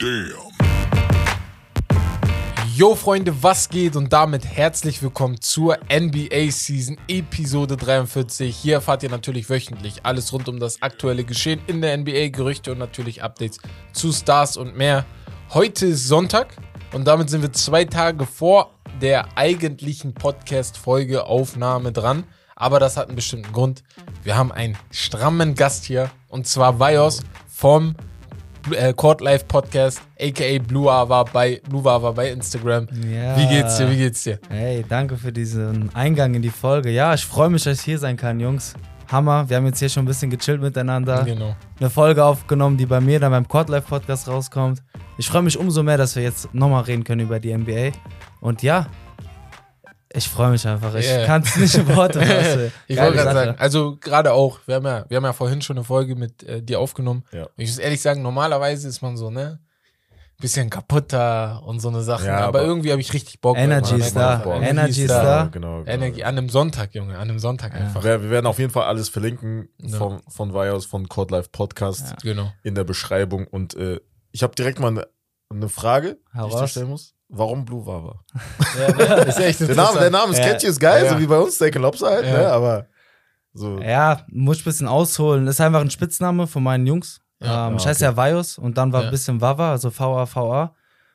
Damn. Yo Freunde, was geht und damit herzlich willkommen zur NBA Season Episode 43. Hier erfahrt ihr natürlich wöchentlich alles rund um das aktuelle Geschehen in der NBA, Gerüchte und natürlich Updates zu Stars und mehr. Heute ist Sonntag und damit sind wir zwei Tage vor der eigentlichen Podcast-Folge Aufnahme dran. Aber das hat einen bestimmten Grund. Wir haben einen strammen Gast hier und zwar Vios vom äh, Court Life Podcast, aka Blue Ava bei Blue Ava bei Instagram. Ja. Wie geht's dir? Wie geht's dir? Hey, danke für diesen Eingang in die Folge. Ja, ich freue mich, dass ich hier sein kann, Jungs. Hammer. Wir haben jetzt hier schon ein bisschen gechillt miteinander. Genau. Eine Folge aufgenommen, die bei mir dann beim Court Life Podcast rauskommt. Ich freue mich umso mehr, dass wir jetzt nochmal reden können über die NBA. Und ja, ich freue mich einfach. Ich Yeah. kann es nicht in Worte fassen. Ich wollte gerade sagen, also gerade auch, wir haben ja, wir haben ja vorhin schon eine Folge mit äh, dir aufgenommen. Ja. Ich muss ehrlich sagen, normalerweise ist man so, ne? Bisschen kaputter und so eine Sache. Ja, aber, aber irgendwie habe ich richtig Bock. Energy ist da. Energy ist da. Genau, genau. Energie an einem Sonntag, Junge, an einem Sonntag einfach. Wir, wir werden auf jeden Fall alles verlinken Ja. vom, von Vios, von Court Life Podcast Ja. Genau. in der Beschreibung. Und äh, ich habe direkt mal eine, eine Frage, Hau die ich dir stellen muss. Warum Blue Wawa? ist echt Der Name, der Name ist Ja. catchy, ist geil, Ja. so wie bei uns, Steak and Lobster halt, Ja. ne? aber so. Ja, muss ich ein bisschen ausholen. Ist einfach ein Spitzname von meinen Jungs. Ja, ähm, ich ja, heiße ja Vios und dann war Ja. ein bisschen Wawa, also V-A-V-A.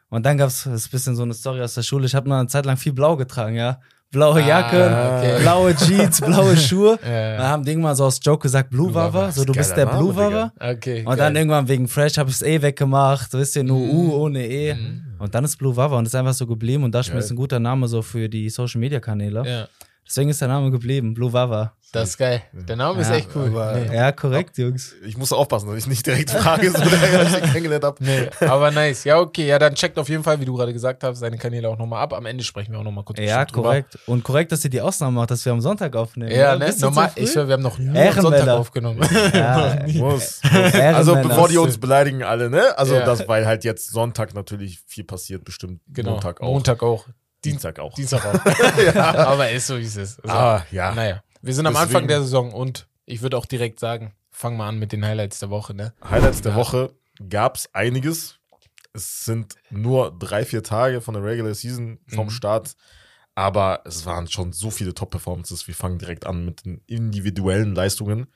Und dann gab es ein bisschen so eine Story aus der Schule. Ich habe noch eine Zeit lang viel Blau getragen, ja. Blaue Ah, Jacke, okay. blaue Jeans, blaue Schuhe. Ja. Dann haben die irgendwann so aus Joke gesagt, Blue, Wawa. Wawa, So, du bist der Name, Blue. Wawa. Okay. Und dann irgendwann wegen Fresh habe ich es eh weggemacht. Wisst ihr, nur Mhm. U ohne E. Mhm. Und dann ist Blue Wawa und ist einfach so geblieben. Und das ist ein guter Name so für die Social Media Kanäle. Ja, Deswegen ist der Name geblieben, Blue Wawa. das ist geil. Der Name ist Ja, echt cool. aber- Nee. Ja, korrekt, Jungs. Ich muss aufpassen, dass ich nicht direkt frage, so der ich kennengelernt habe. Nee, aber nice. Ja, okay. Ja, dann checkt auf jeden Fall, wie du gerade gesagt hast, seine Kanäle auch nochmal ab. Am Ende sprechen wir auch nochmal kurz Ja, bestimmt drüber. korrekt. Und korrekt, dass ihr die Ausnahme macht, dass wir am Sonntag aufnehmen. Ja, ne? Normal, ich schwör, wir haben noch nie am. Sonntag aufgenommen. Ja, Muss. Also bevor die uns beleidigen alle, ne? Also Ja. das, weil halt jetzt Sonntag natürlich viel passiert, bestimmt genau. Montag auch. Montag auch. Dienstag auch. Dienstag auch. Aber ist so, wie es ist. Also, Ah, ja. Naja, wir sind am Deswegen- Anfang der Saison und ich würde auch direkt sagen, fangen wir an mit den Highlights der Woche, ne? Highlights der Ja. Woche gab's einiges. Es sind nur drei, vier Tage von der Regular Season vom Mhm. Start. Aber es waren schon so viele Top-Performances. Wir fangen direkt an mit den individuellen Leistungen.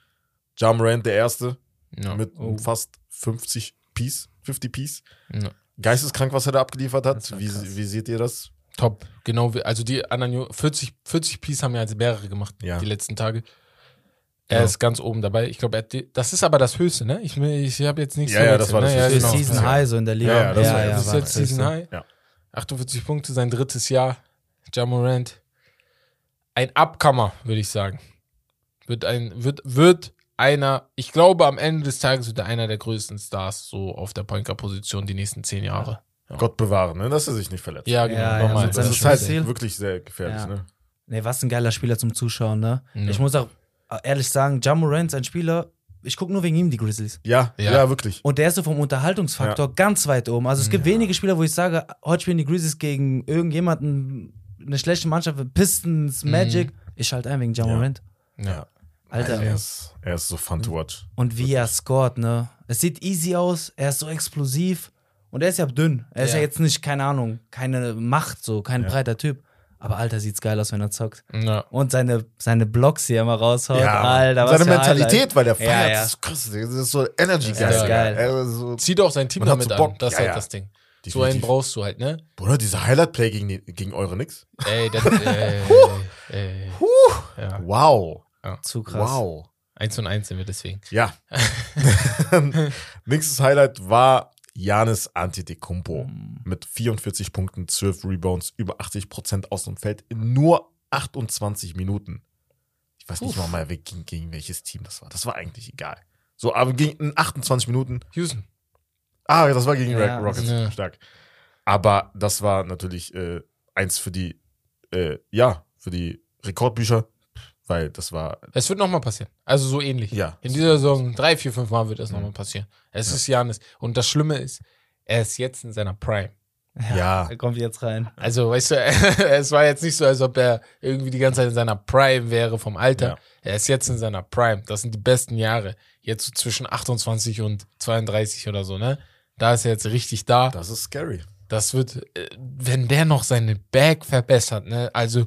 Ja Morant, der Erste, Ja. mit Oh. fast 50 Piece, 50 Piece. Ja. Geisteskrank, was er da abgeliefert hat. Wie, wie seht ihr das? Top, genau. wie- Also die anderen Ju- 40, 40 Piece haben ja als mehrere gemacht, Ja. die letzten Tage. Er Ja. ist ganz oben dabei. Ich glaube, das ist aber das Höchste, ne? Ich, ich habe jetzt nichts Ja, ja, das war das ne? Höchste. Für genau. Season Ja. High so in der Liga. Ja, ja, das war- das ist jetzt Season. High. Ja. 48 Punkte, sein drittes Jahr. Jamorant. Ein Abkammer, würde ich sagen. Wird ein, wird, wird einer, ich glaube, am Ende des Tages wird er einer der größten Stars so auf der Point Guard Position die nächsten zehn Jahre. Ja. Gott bewahren, ne? dass er sich nicht verletzt. Ja, genau, Ja, ja, mit das ist halt Spiel. wirklich sehr gefährlich. Ja. Ne? Nee, was ein geiler Spieler zum Zuschauen, ne? Ja. Ich muss auch ehrlich sagen, Jamorant ist ein Spieler, ich gucke nur wegen ihm die Grizzlies. Ja, Ja. ja, wirklich. Und der ist so vom Unterhaltungsfaktor ganz weit oben. Also es gibt wenige Spieler, wo ich sage, heute spielen die Grizzlies gegen irgendjemanden, eine schlechte Mannschaft, Pistons, Mhm. Magic. Ich schalte ein wegen Jamorant. Ja. Alter. Er ist, er ist so fun to watch. Und wie er scored, ne? Es sieht easy aus, er ist so explosiv und er ist ja dünn. Er ist Ja. ja jetzt nicht, keine Ahnung, keine Macht, so, kein Ja. breiter Typ. Aber Alter, sieht's geil aus, wenn er zockt. Ja. Und seine, seine Blocks, die er mal raushaut. Ja, Alter, was seine Mentalität, weil der feiert, Ja, ja. das ist krass. Das ist so Energy Das geil. ist geil. Ist so, Zieht auch sein Team damit so an. Bock. Das ist Ja, halt ja. das Ding. So einen definitiv. brauchst du halt, ne? Bruder, dieser Highlight-Play gegen, die- gegen eure Nix. Ey, das, äh, äh, ja. Wow. Zu krass. Wow. Eins und eins sind wir deswegen. Ja. Nächstes Highlight war Janis Antetokounmpo Mm. mit 44 Punkten, 12 Rebounds, über 80% aus dem Feld in nur 28 Minuten. Ich weiß nicht mal wer- gegen, gegen welches Team das war. Das war eigentlich egal. So, aber gegen in 28 Minuten. Houston. Ah, das war gegen Ja. Rockets. Ja. Stark. Aber das war natürlich äh, eins für die, äh, ja, für die Rekordbücher, weil das war, Es wird nochmal passieren. Also so ähnlich. ja. In dieser Saison drei, vier, fünf Mal wird das nochmal passieren. Es ist Janis. Und das Schlimme ist, er ist jetzt in seiner Prime. Ja. Er kommt jetzt rein. Also, weißt du, es war jetzt nicht so, als ob er irgendwie die ganze Zeit in seiner Prime wäre vom Alter. Ja. Er ist jetzt in seiner Prime. Das sind die besten Jahre. Jetzt so zwischen 28 und 32 oder so, ne? Da ist er jetzt richtig da. Das ist scary. Das wird, äh, wenn der noch seine Bag verbessert, ne? Also,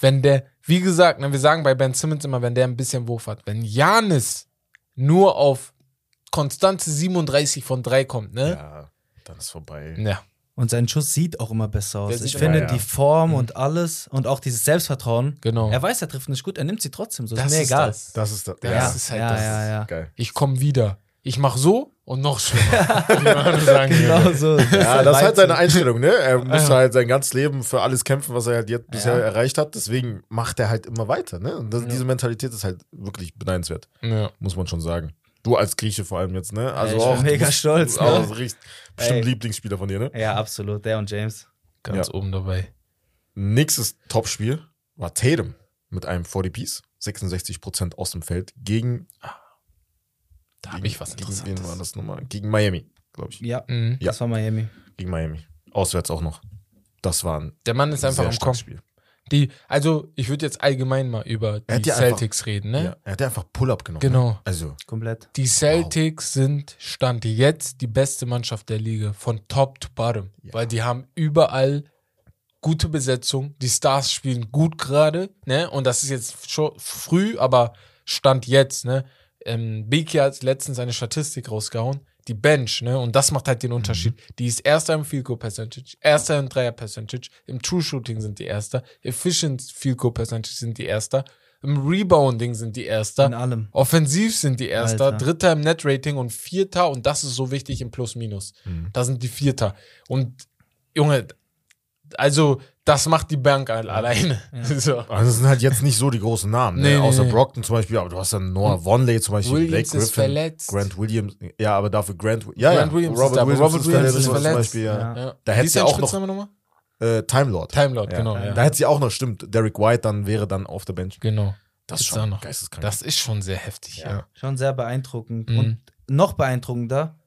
wenn der, wie gesagt, ne, wir sagen bei Ben Simmons immer, wenn der ein bisschen Wurf hat, wenn Janis nur auf konstante 37 von 3 kommt, ne? Ja, dann ist vorbei. Ja. Und sein Schuss sieht auch immer besser aus. Der Ich immer- finde, ja, ja. die Form Mhm. und alles und auch dieses Selbstvertrauen. Genau. Er weiß, er trifft nicht gut, er nimmt sie trotzdem. So ist Das mir ist egal. das. Das ist das. Ja, Ja, das ist halt ja, das. ja, ja. geil. Ich komme wieder. Ich mach so und noch schlimmer. Sagen Genau so. Ja, das ist halt seine. Einstellung, ne? Er muss Ja. halt sein ganzes Leben für alles kämpfen, was er halt jetzt bisher Ja. erreicht hat. Deswegen macht er halt immer weiter, ne? Und das, Ja. diese Mentalität ist halt wirklich beneidenswert, Ja. muss man schon sagen. Du als Grieche vor allem jetzt, ne? Also ich bin auch du mega stolz, du Auch ne? richtig, bestimmt Ey. Lieblingsspieler von dir, ne? Ja, absolut. Der und James. Ganz oben dabei. Nächstes Topspiel war Tatum mit einem 40 Piece, 66% aus dem Feld gegen. Da habe ich was gegen wen war Interessantes. das nochmal? Gegen Miami, glaube ich. Ja, Mhm. Ja. das war Miami. Gegen Miami. Auswärts auch noch. Das war ein Der Mann ist einfach am. Spiel. Die, also, ich würde jetzt allgemein mal über Er die ja einfach- Celtics reden, ne? Ja, er hat ja einfach Pull-up genommen. Genau. Ne? Also, Komplett. Die Celtics sind Stand jetzt die beste Mannschaft der Liga, von Top to Bottom. Ja. Weil die haben überall gute Besetzung. Die Stars spielen gut gerade, ne? Und das ist jetzt schon früh, aber Stand jetzt, ne? Ähm, Biki hat letztens eine Statistik rausgehauen. Die Bench, ne? Und das macht halt den Unterschied. Die ist erster im Field Goal Percentage, erster im Dreier Percentage, im True Shooting sind die erster, Efficient Field Goal Percentage sind die erster, im Rebounding sind die erster. In allem. Offensiv sind die Erster, Alter. Dritter im Net-Rating und Vierter, und das ist so wichtig im Plus-Minus. Mhm. Da sind die Vierter. Und Junge, also das macht die Bank al- alleine. So. also das sind halt jetzt nicht so die großen Namen, ne? Nee, nee, Außer nee. Brockton zum Beispiel, aber du hast dann Noah Vonley zum Beispiel, Williams Blake ist Griffin, verletzt. Grant Williams, ja, aber dafür Grant, ja, Grant ja, Williams ist Robert da, aber Williams, Robert ist Williams verletzt, ist zum verletzt. Beispiel, ja. Ja. Ja. Da ist du dein auch noch- nochmal? Äh, Time Lord. Time Lord, Ja. genau. Ja. Da hätte sie auch noch, stimmt, Derek White dann wäre dann auf der Bench. Genau. Das Ist ist schon noch. geisteskrank. Das ist schon sehr heftig, ja. Schon sehr beeindruckend. Mhm. Und noch beeindruckender,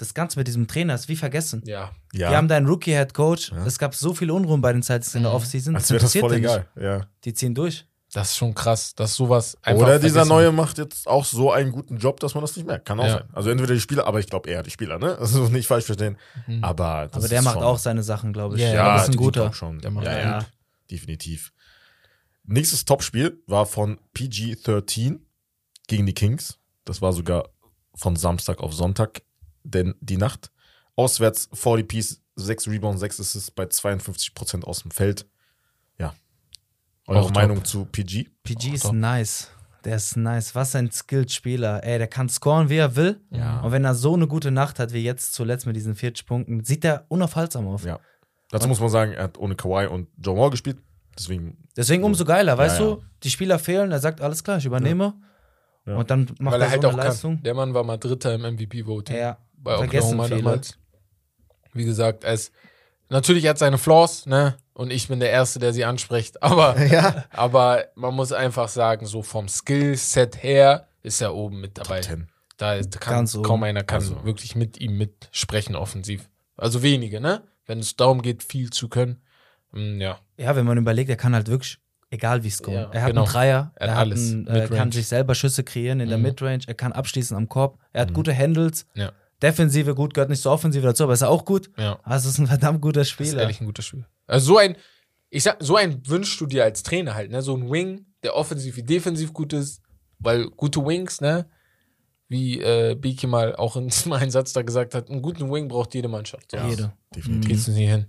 das Ganze mit diesem Trainer ist wie vergessen. Ja. ja, Wir haben da einen Rookie-Head Coach. Ja. Es gab so viel Unruhen bei den Celtics in der Mhm. Offseason. als wäre das voll egal. Ja. Die ziehen durch. Das ist schon krass, dass sowas einfach. Oder dieser vergessen Neue macht jetzt auch so einen guten Job, dass man das nicht merkt. Kann auch Ja. sein. Also entweder die Spieler, aber ich glaube eher die Spieler, ne? Also nicht falsch verstehen. Mhm. Aber, das Aber der ist macht schon, auch seine Sachen, glaube ich. Ja, Aber das ist ein guter. Schon. Der macht ja, gut. ja, definitiv. Nächstes Topspiel war von PG-13 gegen die Kings. Das war sogar von Samstag auf Sonntag, denn die Nacht. Auswärts 40 Piece, 6 Rebounds, 6 Assists bei 52% aus dem Feld. Ja. Eure Auch top. Meinung zu PG? PG ist Top. nice. Der ist nice. Was ein Skilled-Spieler. Ey, der kann scoren, wie er will. Ja. Und wenn er so eine gute Nacht hat, wie jetzt zuletzt mit diesen 40 Punkten, sieht er unaufhaltsam auf. Ja. Dazu muss man sagen, er hat ohne Kawhi und Joe Moore gespielt. Deswegen Deswegen umso geiler, weißt Ja, ja. du? Die Spieler fehlen, er sagt, alles klar, ich übernehme. Ja. Und dann macht Weil er, er halt so auch eine Leistung. kann. Der Mann war mal Dritter im MVP-Voting. Ja, bei vergessen Oklahoma viele. damals. Wie gesagt, ist, natürlich er hat seine Flaws, ne? Und ich bin der Erste, der sie anspricht. Aber, Ja. aber man muss einfach sagen, so vom Skillset her ist er oben mit dabei. Top 10. Da kann Ganz oben. kaum einer kann Also. wirklich mit ihm mitsprechen offensiv. Also wenige, ne? Wenn es darum geht, viel zu können. Mm, ja. Ja, wenn man überlegt, er kann halt wirklich, egal wie scoren. Ja, er hat genau. einen Dreier, Er er, hat hat alles. einen, äh, kann sich selber Schüsse kreieren in der Mhm. Midrange, er kann abschließen am Korb, er hat Mhm. gute Handles. Ja. Defensive gut, gehört nicht zur Offensive dazu, aber ist auch gut. Ja. Also es ist ein verdammt guter Das ist Spieler. ehrlich ein guter Spieler. Also so ein, ich sag, so ein wünschst du dir als Trainer halt, ne? So ein Wing, der offensiv wie defensiv gut ist, weil gute Wings, ne? Wie äh, Beaky mal auch in meinem Satz da gesagt hat, einen guten Wing braucht jede Mannschaft. So Ja. Jede. Definitiv. Geht's nicht hin.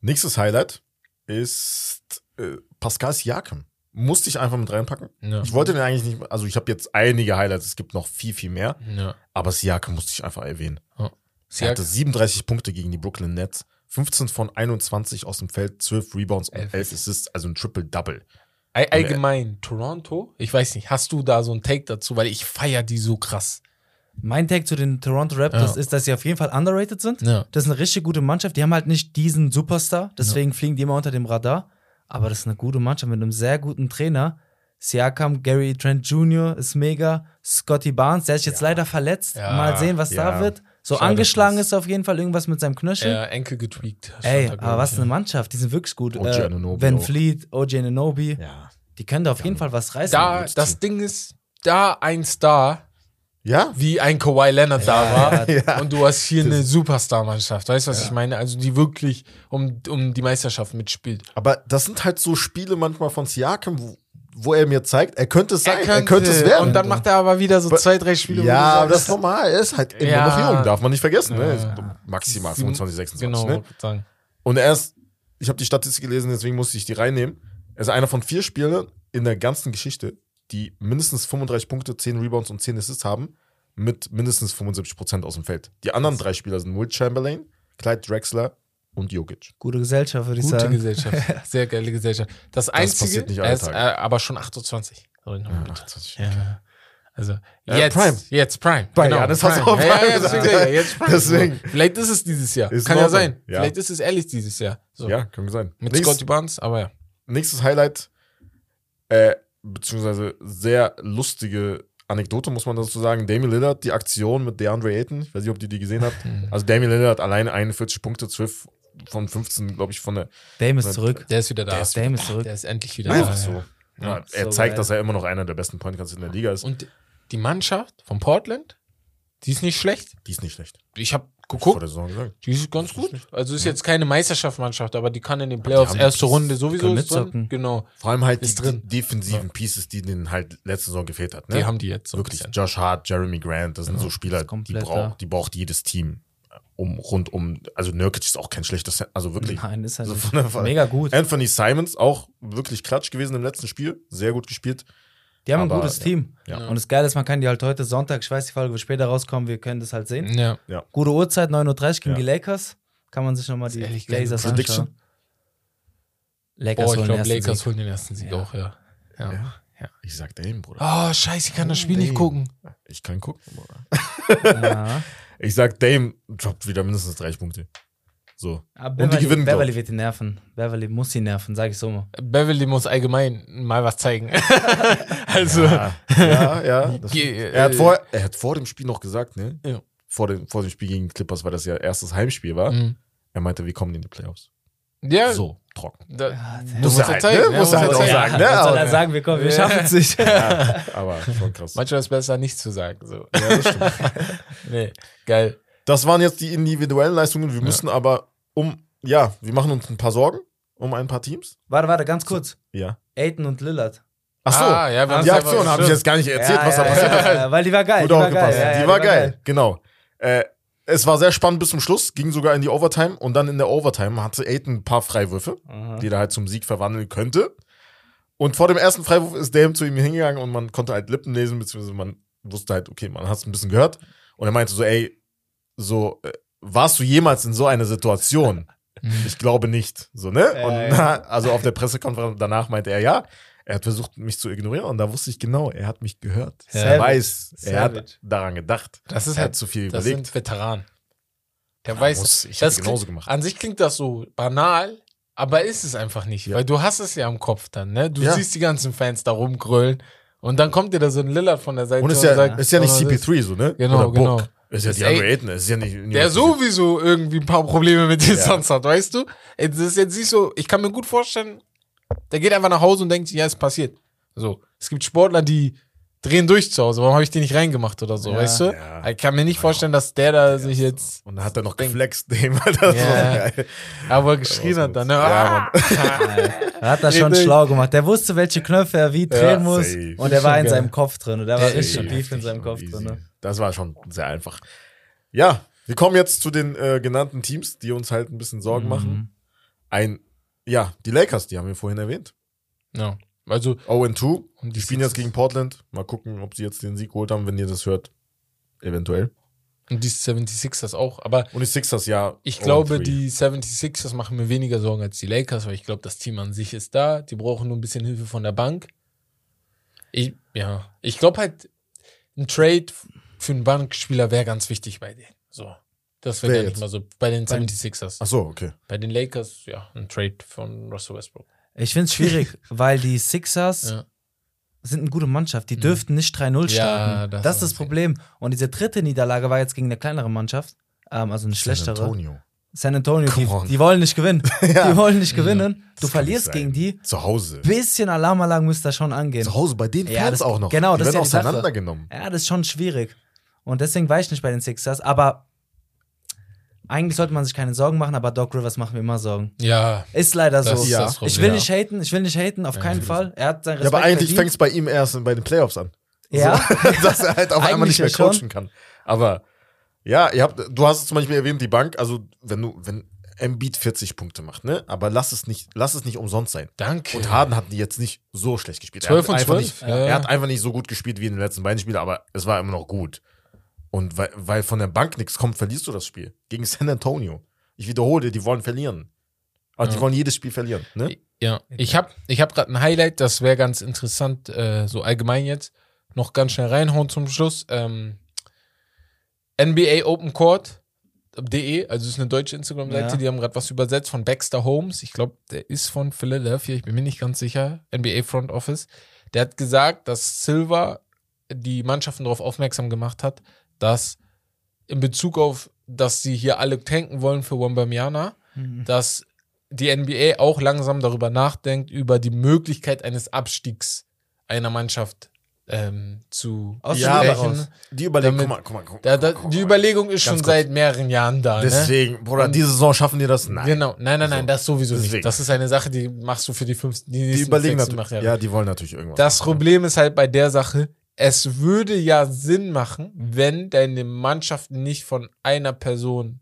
Nächstes Highlight ist äh, Pascal Siakam. Musste ich einfach mit reinpacken. Ja. Ich wollte den eigentlich nicht, also ich habe jetzt einige Highlights, es gibt noch viel, viel mehr, Ja. aber Siakam musste ich einfach erwähnen. Er Siak hatte 37 Punkte gegen die Brooklyn Nets, 15 von 21 aus dem Feld, 12 Rebounds und Elf. 11 Assists, also ein Triple-Double. All- allgemein, Toronto, ich weiß nicht, hast du da so einen Take dazu, weil ich feier die so krass. Mein Take zu den Toronto Raptors Ja. ist, dass sie auf jeden Fall underrated sind. Ja. Das ist eine richtig gute Mannschaft. Die haben halt nicht diesen Superstar, deswegen fliegen die immer unter dem Radar. Aber das ist eine gute Mannschaft mit einem sehr guten Trainer. Siakam, Gary Trent Jr. ist mega. Scotty Barnes, der ist jetzt leider verletzt. Ja, Mal sehen, was ja. da wird. So Schade. angeschlagen ist auf jeden Fall irgendwas mit seinem Knöchel. Ja, Enkel getweakt. Ey, aber was eine ja. Mannschaft, die sind wirklich gut. OG Äh, Van. Fleet, OJ Ananobi, Ja. die können da auf jeden Fall was reißen. Da, das. Ding ist, da ein Star Ja? wie ein Kawhi Leonard da war. ja. Und du hast hier eine Superstar-Mannschaft. Weißt du, was ich meine? Also die wirklich um, um die Meisterschaft mitspielt. Aber das sind halt so Spiele manchmal von Siakam, wo, wo er mir zeigt, er könnte es sein, er könnte, es werden. Und dann macht er aber wieder so zwei, drei Spiele. ja, aber das ist normal. Er ist halt immer Ja. noch jung, darf man nicht vergessen. Ne? Ja. Er Maximal sieben- 25, 26. Genau, Ne? sagen. Und er ist, ich habe die Statistik gelesen, deswegen musste ich die reinnehmen. Er ist einer von vier Spielern in der ganzen Geschichte, die mindestens 35 Punkte, 10 Rebounds und 10 Assists haben, mit mindestens 75% aus dem Feld. Die anderen drei Spieler sind Will Chamberlain, Clyde Drexler und Jokic. Gute Gesellschaft, würde ich Gute sagen. Gesellschaft. Sehr geile Gesellschaft. Das Einzige, passiert nicht alle ist äh, Tage. aber schon 28. Sorry, nochmal bitte. 28. Ja. Also, Ja, jetzt, Prime. jetzt Prime. Bei Giannis hast du auch ja, ja, Prime ja, gesagt. deswegen, ja, jetzt Prime. Deswegen. So. Vielleicht ist es dieses Jahr. Ist Kann ja sein. Ja. Vielleicht ist es ehrlich dieses Jahr. So. Ja, kann sein. Mit Nächstes- Scotty Barnes, aber ja. Nächstes Highlight, äh, beziehungsweise sehr lustige Anekdote, muss man dazu sagen. Damian Lillard, die Aktion mit DeAndre Ayton, ich weiß nicht, ob ihr die gesehen habt. Hm. Also Damian Lillard alleine 41 Punkte, 12 von 15, glaube ich, von der. Dame ist zurück. Der ist wieder da. Der ist, Dame ist zurück. Der ist endlich wieder Einfach da. so. Ja. Ja, er so zeigt, geil. dass er immer noch einer der besten Point Guards in der Liga ist. Und die Mannschaft von Portland, die ist nicht schlecht. die ist nicht schlecht. Ich habe geguckt, der Saison gesagt. die ist ganz gut. Also ist jetzt keine Meisterschaftsmannschaft, aber die kann in den Playoffs erste Runde sowieso ist drin. mitzocken. Genau, Vor allem halt die, Ist drin. die defensiven Pieces, die denen halt letzte Saison gefehlt hat. Ne? die haben die jetzt so Wirklich. Josh Hart, Jeremy Grant, das sind so Spieler, die, braucht, die braucht jedes Team. Um, rund um, also Nurkic ist auch kein schlechtes, also wirklich. Nein, ist er Also nicht. von der- Mega gut. Anthony Simons auch wirklich klatsch gewesen im letzten Spiel, sehr gut gespielt. Die haben ein aber, gutes ja. Team. Ja. Und das Geile ist, man kann die halt heute Sonntag, ich weiß, die Folge wird später rauskommen, wir können das halt sehen. Ja. Gute Uhrzeit, 9.30 Uhr gegen Ja. die Lakers. Kann man sich nochmal die ehrlich. Blazers Prediction? anschauen. Lakers Boah, ich holen glaube, den ersten Lakers Sieg. holen den ersten Sieg Ja. auch, ja. ja. Ja. ja. Ich sag Dame, Bruder. Oh, scheiße, ich kann das Spiel nicht Dame. gucken. Ich kann gucken, Bruder. Ja. Ich sag Dame droppt wieder mindestens 30 Punkte. So. Aber Und die Beverly, gewinnen, Beverly wird ihn nerven. Beverly muss ihn nerven, sag ich so mal. Beverly muss allgemein mal was zeigen. also, Ja, ja. ja er, hat vor, er hat vor dem Spiel noch gesagt, ne? Ja. Vor, dem, vor dem Spiel gegen die Clippers, weil das ja erstes Heimspiel war. mhm. Er meinte, wir kommen in die Playoffs. ja, So, trocken. Da, Muss muss er halt, zeigen, ne? ja, Muss er halt auch sagen, ne? Was soll er sagen? Wir kommen, wir Ja. schaffen es nicht. Ja, aber schon krass. manchmal ist es besser, nichts zu sagen. So. Ja, das stimmt. Nee, geil. Das waren jetzt die individuellen Leistungen. Wir müssen aber um, ja, wir machen uns ein paar Sorgen um ein paar Teams. Warte, warte, ganz kurz. Ja. Aiton und Lillard. Ach so, Ah, ja, die Aktion habe ich jetzt gar nicht erzählt, Ja, was ja, da passiert ja, ist. ja, ja, Weil die war geil. Gut die war aufgepasst. geil. Ja, ja, die war geil, genau. Äh, es war sehr spannend bis zum Schluss, ging sogar in die Overtime und dann in der Overtime hatte Aiton ein paar Freiwürfe, Aha. die er halt zum Sieg verwandeln könnte. Und vor dem ersten Freiwurf ist Dame zu ihm hingegangen und man konnte halt Lippen lesen, beziehungsweise man wusste halt, okay, man hat es ein bisschen gehört. Und er meinte so, ey, so, äh, warst du jemals in so einer Situation? Ich glaube nicht. So, ne? Und na, also auf der Pressekonferenz danach meinte er ja. Er hat versucht, mich zu ignorieren und da wusste ich genau, er hat mich gehört. Ja. Er weiß, er hat Savage. daran gedacht. Das ist er halt hat zu viel Das überlegt. sind Veteranen. Der Ja, weiß, muss- ich das genauso gemacht. An sich klingt das so banal, aber ist es einfach nicht, Ja. weil du hast es ja im Kopf dann, ne? Du Ja. siehst die ganzen Fans da rumgrölen und dann kommt dir da so ein Lillard von der Seite Und ist ja, sagt, ist ja nicht oh, das- CP3 so, ne? Genau, Oder Genau. Ist ja andere Ayton, ist ja nicht. Der sowieso irgendwie ein paar Probleme mit dir Ja. sonst hat, weißt du? Das ist jetzt nicht so, ich kann mir gut vorstellen, der geht einfach nach Hause und denkt sich, ja, es passiert. So, es gibt Sportler, die drehen durch zu Hause, warum habe ich den nicht reingemacht oder so, Ja. weißt du? Ja. Ich kann mir nicht vorstellen, dass der da sich jetzt, Und dann hat er noch Denk- geflext, dem. Das war Ja. geil. aber geschrien hat dann, ne? Ja, Ah! Er hat das schon schlau gemacht. Der wusste, welche Knöpfe er wie drehen muss. safe. Und er war in geil. seinem Kopf drin. Und der war Ja, richtig ja, tief in seinem Kopf Easy. drin. Ne? Das war schon sehr einfach. Ja, wir kommen jetzt zu den äh, genannten Teams, die uns halt ein bisschen Sorgen Mhm. machen. Ein, ja, die Lakers, die haben wir vorhin erwähnt. Ja, also, 0-2. Und Die die spielen jetzt gegen Portland. Mal gucken, ob sie jetzt den Sieg geholt haben, wenn ihr das hört. Eventuell. und die 76ers auch, aber Und die Sixers, ja. ich 0-3. glaube, die 76ers machen mir weniger Sorgen als die Lakers, weil ich glaube, das Team an sich ist da. Die brauchen nur ein bisschen Hilfe von der Bank. Ich, ja, ich glaube halt, ein Trade für einen Bankspieler wäre ganz wichtig bei denen. So. Das wäre ja nicht jetzt? mal so. Bei den Bei- 76ers. Ach so, okay. Bei den Lakers, ja, ein Trade von Russell Westbrook. Ich finde es schwierig, weil die Sixers Ja. sind eine gute Mannschaft. Die dürften nicht 3-0 Ja, starten. das das, ist ist das. Problem. Und diese dritte Niederlage war jetzt gegen eine kleinere Mannschaft. Ähm, also eine schlechtere. San Antonio. San Antonio, die, die wollen nicht gewinnen. Ja. Die wollen nicht gewinnen. Du Das kann verlierst gegen die. Zu Hause. Bisschen Alarmanlage müsste da schon angehen. Zu Hause bei den Fans Ja, das- auch noch. genau, die das ist werden ja die Sache. auseinandergenommen. Ja, das ist schon schwierig. Und deswegen war ich nicht bei den Sixers. Aber eigentlich sollte man sich keine Sorgen machen, aber Doc Rivers macht mir immer Sorgen. Ja, Ist leider so. ist Ja. ich will ja. nicht haten, ich will nicht haten, auf keinen Fall. Er hat sein Ja, Respekt aber eigentlich fängt es bei ihm erst bei den Playoffs an. Ja. So, dass er halt auf einmal nicht mehr ja schon. coachen kann. Aber ja, ihr habt, du hast es zum Beispiel erwähnt, die Bank, also wenn du, wenn Embiid 40 Punkte macht, ne? Aber lass es nicht, lass es nicht umsonst sein. Danke. Und Harden hat die jetzt nicht so schlecht gespielt. 12 er, hat und einfach 12, nicht, ja. er hat einfach nicht so gut gespielt wie in den letzten beiden Spielen, aber es war immer noch gut. Und weil, weil von der Bank nichts kommt, verlierst du das Spiel. Gegen San Antonio. Ich wiederhole, die wollen verlieren. Also die Ja. wollen jedes Spiel verlieren. Ne? Ja, ich habe ich hab gerade ein Highlight, das wäre ganz interessant, äh, so allgemein jetzt. Noch ganz schnell reinhauen zum Schluss. Ähm, NBA Open Court.de, also ist eine deutsche Instagram-Seite, Ja. die haben gerade was übersetzt von Baxter Holmes. Ich glaube, der ist von Philadelphia, ich bin mir nicht ganz sicher. NBA Front Office. Der hat gesagt, dass Silver die Mannschaften darauf aufmerksam gemacht hat, dass in Bezug auf, dass sie hier alle tanken wollen für Wembanyama, Mhm. dass die NBA auch langsam darüber nachdenkt, über die Möglichkeit eines Abstiegs einer Mannschaft ähm, zu Ja, sprechen. Die Überlegung, Damit- guck mal, guck mal, guck. Da, da, guck mal. die Überlegung ist schon kurz. seit mehreren Jahren da. Ne? Deswegen, Bruder, Und- diese Saison schaffen die das? Nein. Genau, nein, nein, nein, Also, das sowieso deswegen. nicht. Das ist eine Sache, die machst du für die fünf, die Die überlegen natürlich. Ja, die wollen natürlich irgendwas. Das machen. Problem ist halt bei der Sache, es würde ja Sinn machen, wenn deine Mannschaften nicht von einer Person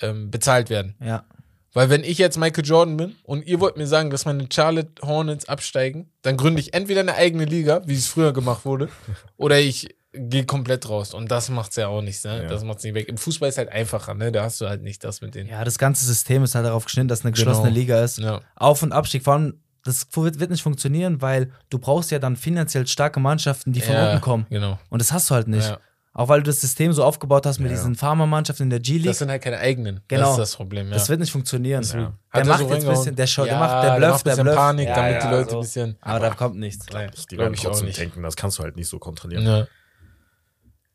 ähm, bezahlt werden. Ja. Weil wenn ich jetzt Michael Jordan bin und ihr wollt mir sagen, dass meine Charlotte Hornets absteigen, dann gründe ich entweder eine eigene Liga, wie es früher gemacht wurde, oder ich gehe komplett raus. Und das macht's ja auch nicht, ne? Ja. Das macht's nicht weg. Im Fußball ist halt einfacher, ne? Da hast du halt nicht das mit den. ja, das ganze System ist halt darauf geschnitten, dass eine geschlossene Genau. Liga ist. Ja. Auf- und Abstieg. Vor allem, das wird, nicht funktionieren, weil du brauchst ja dann finanziell starke Mannschaften, die von ja, unten kommen. Genau. Und das hast du halt nicht. Ja. Auch weil du das System so aufgebaut hast mit Ja. diesen Pharma-Mannschaften in der G-League. Das sind halt keine eigenen. Genau. Das ist das Problem, ja. Das wird nicht funktionieren. Deswegen. Der Hat er macht so jetzt ein bisschen, der, schaut, der Ja, macht, der der blufft, der bisschen blufft. Panik, ja, damit ja, die Leute so. ein bisschen. Aber da kommt nichts. Die Glaub werden ich auch trotzdem nicht. tanken, das kannst du halt nicht so kontrollieren. Ja.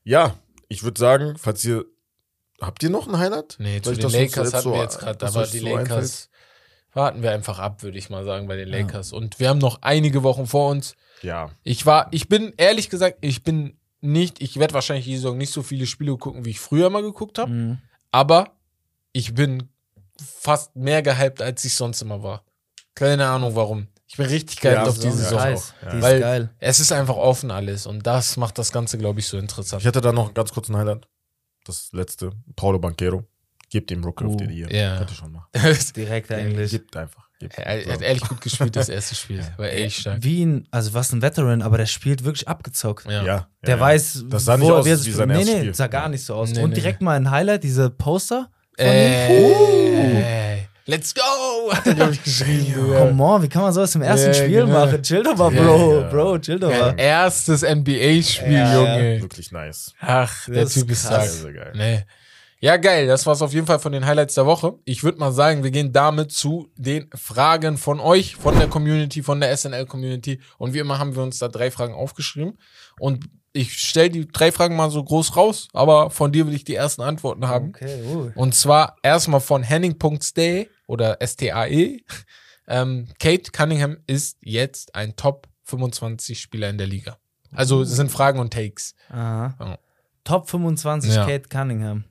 Ja, ich würde sagen, falls ihr. Habt ihr noch ein Highlight? Nee, zu Soll ich den Lakers hatten so- wir jetzt gerade, aber die so Lakers einfällt? Warten wir einfach ab, würde ich mal sagen, bei den Lakers. Und wir haben noch einige Wochen vor uns. Ja. Ich war, ich bin ehrlich gesagt, ich bin nicht, ich werde wahrscheinlich diese Saison nicht so viele Spiele gucken, wie ich früher mal geguckt habe, Mhm. aber ich bin fast mehr gehypt, als ich sonst immer war. Keine Ahnung warum. Ich bin richtig gehypt Ja, auf diese Saison. Ja. Die ist Weil- geil. Es ist einfach offen alles und das macht das Ganze, glaube ich, so interessant. Ich hätte da noch ganz kurz ein Highlight. Das letzte. Paulo Banquero. Gebt ihm Rookie of Uh, the Year. ja. Könnt ihr schon machen. Direkt eigentlich. Gebt einfach. Er er hat ehrlich gut gespielt, das erste Spiel. War echt stark. Wie ein, also was ein Veteran, aber der spielt wirklich abgezockt. Ja. Ja. Der ja, weiß, Das sah nicht aus er wie sein Nee, nee, Spiel. sah gar nicht so aus. Nee, Und nee, direkt mal ein Highlight, diese Poster von ihm. Ey, let's go! Hat er, glaube ich, geschrieben. Come on, wie kann man sowas im ersten Ja, Spiel genau. machen? Chill doch mal, Bro. ja. Bro, chill doch mal. erstes NBA-Spiel, Ja, Junge. Wirklich nice. Ach, der Das ist Typ ist krass. Sehr, sehr geil. Nee. Ja, geil. Das war's auf jeden Fall von den Highlights der Woche. Ich würde mal sagen, wir gehen damit zu den Fragen von euch, von der Community, von der SNL-Community. Und wie immer haben wir uns da drei Fragen aufgeschrieben. Und ich stelle die drei Fragen mal so groß raus, aber von dir will ich die ersten Antworten haben. Okay, uh. Und zwar erstmal von Henning.stay oder STAE. Ähm, Kate Cunningham ist jetzt ein Top 25 Spieler in der Liga. Also es sind Fragen und Takes. Aha. Ja. Top 25 Ja. Kate Cunningham.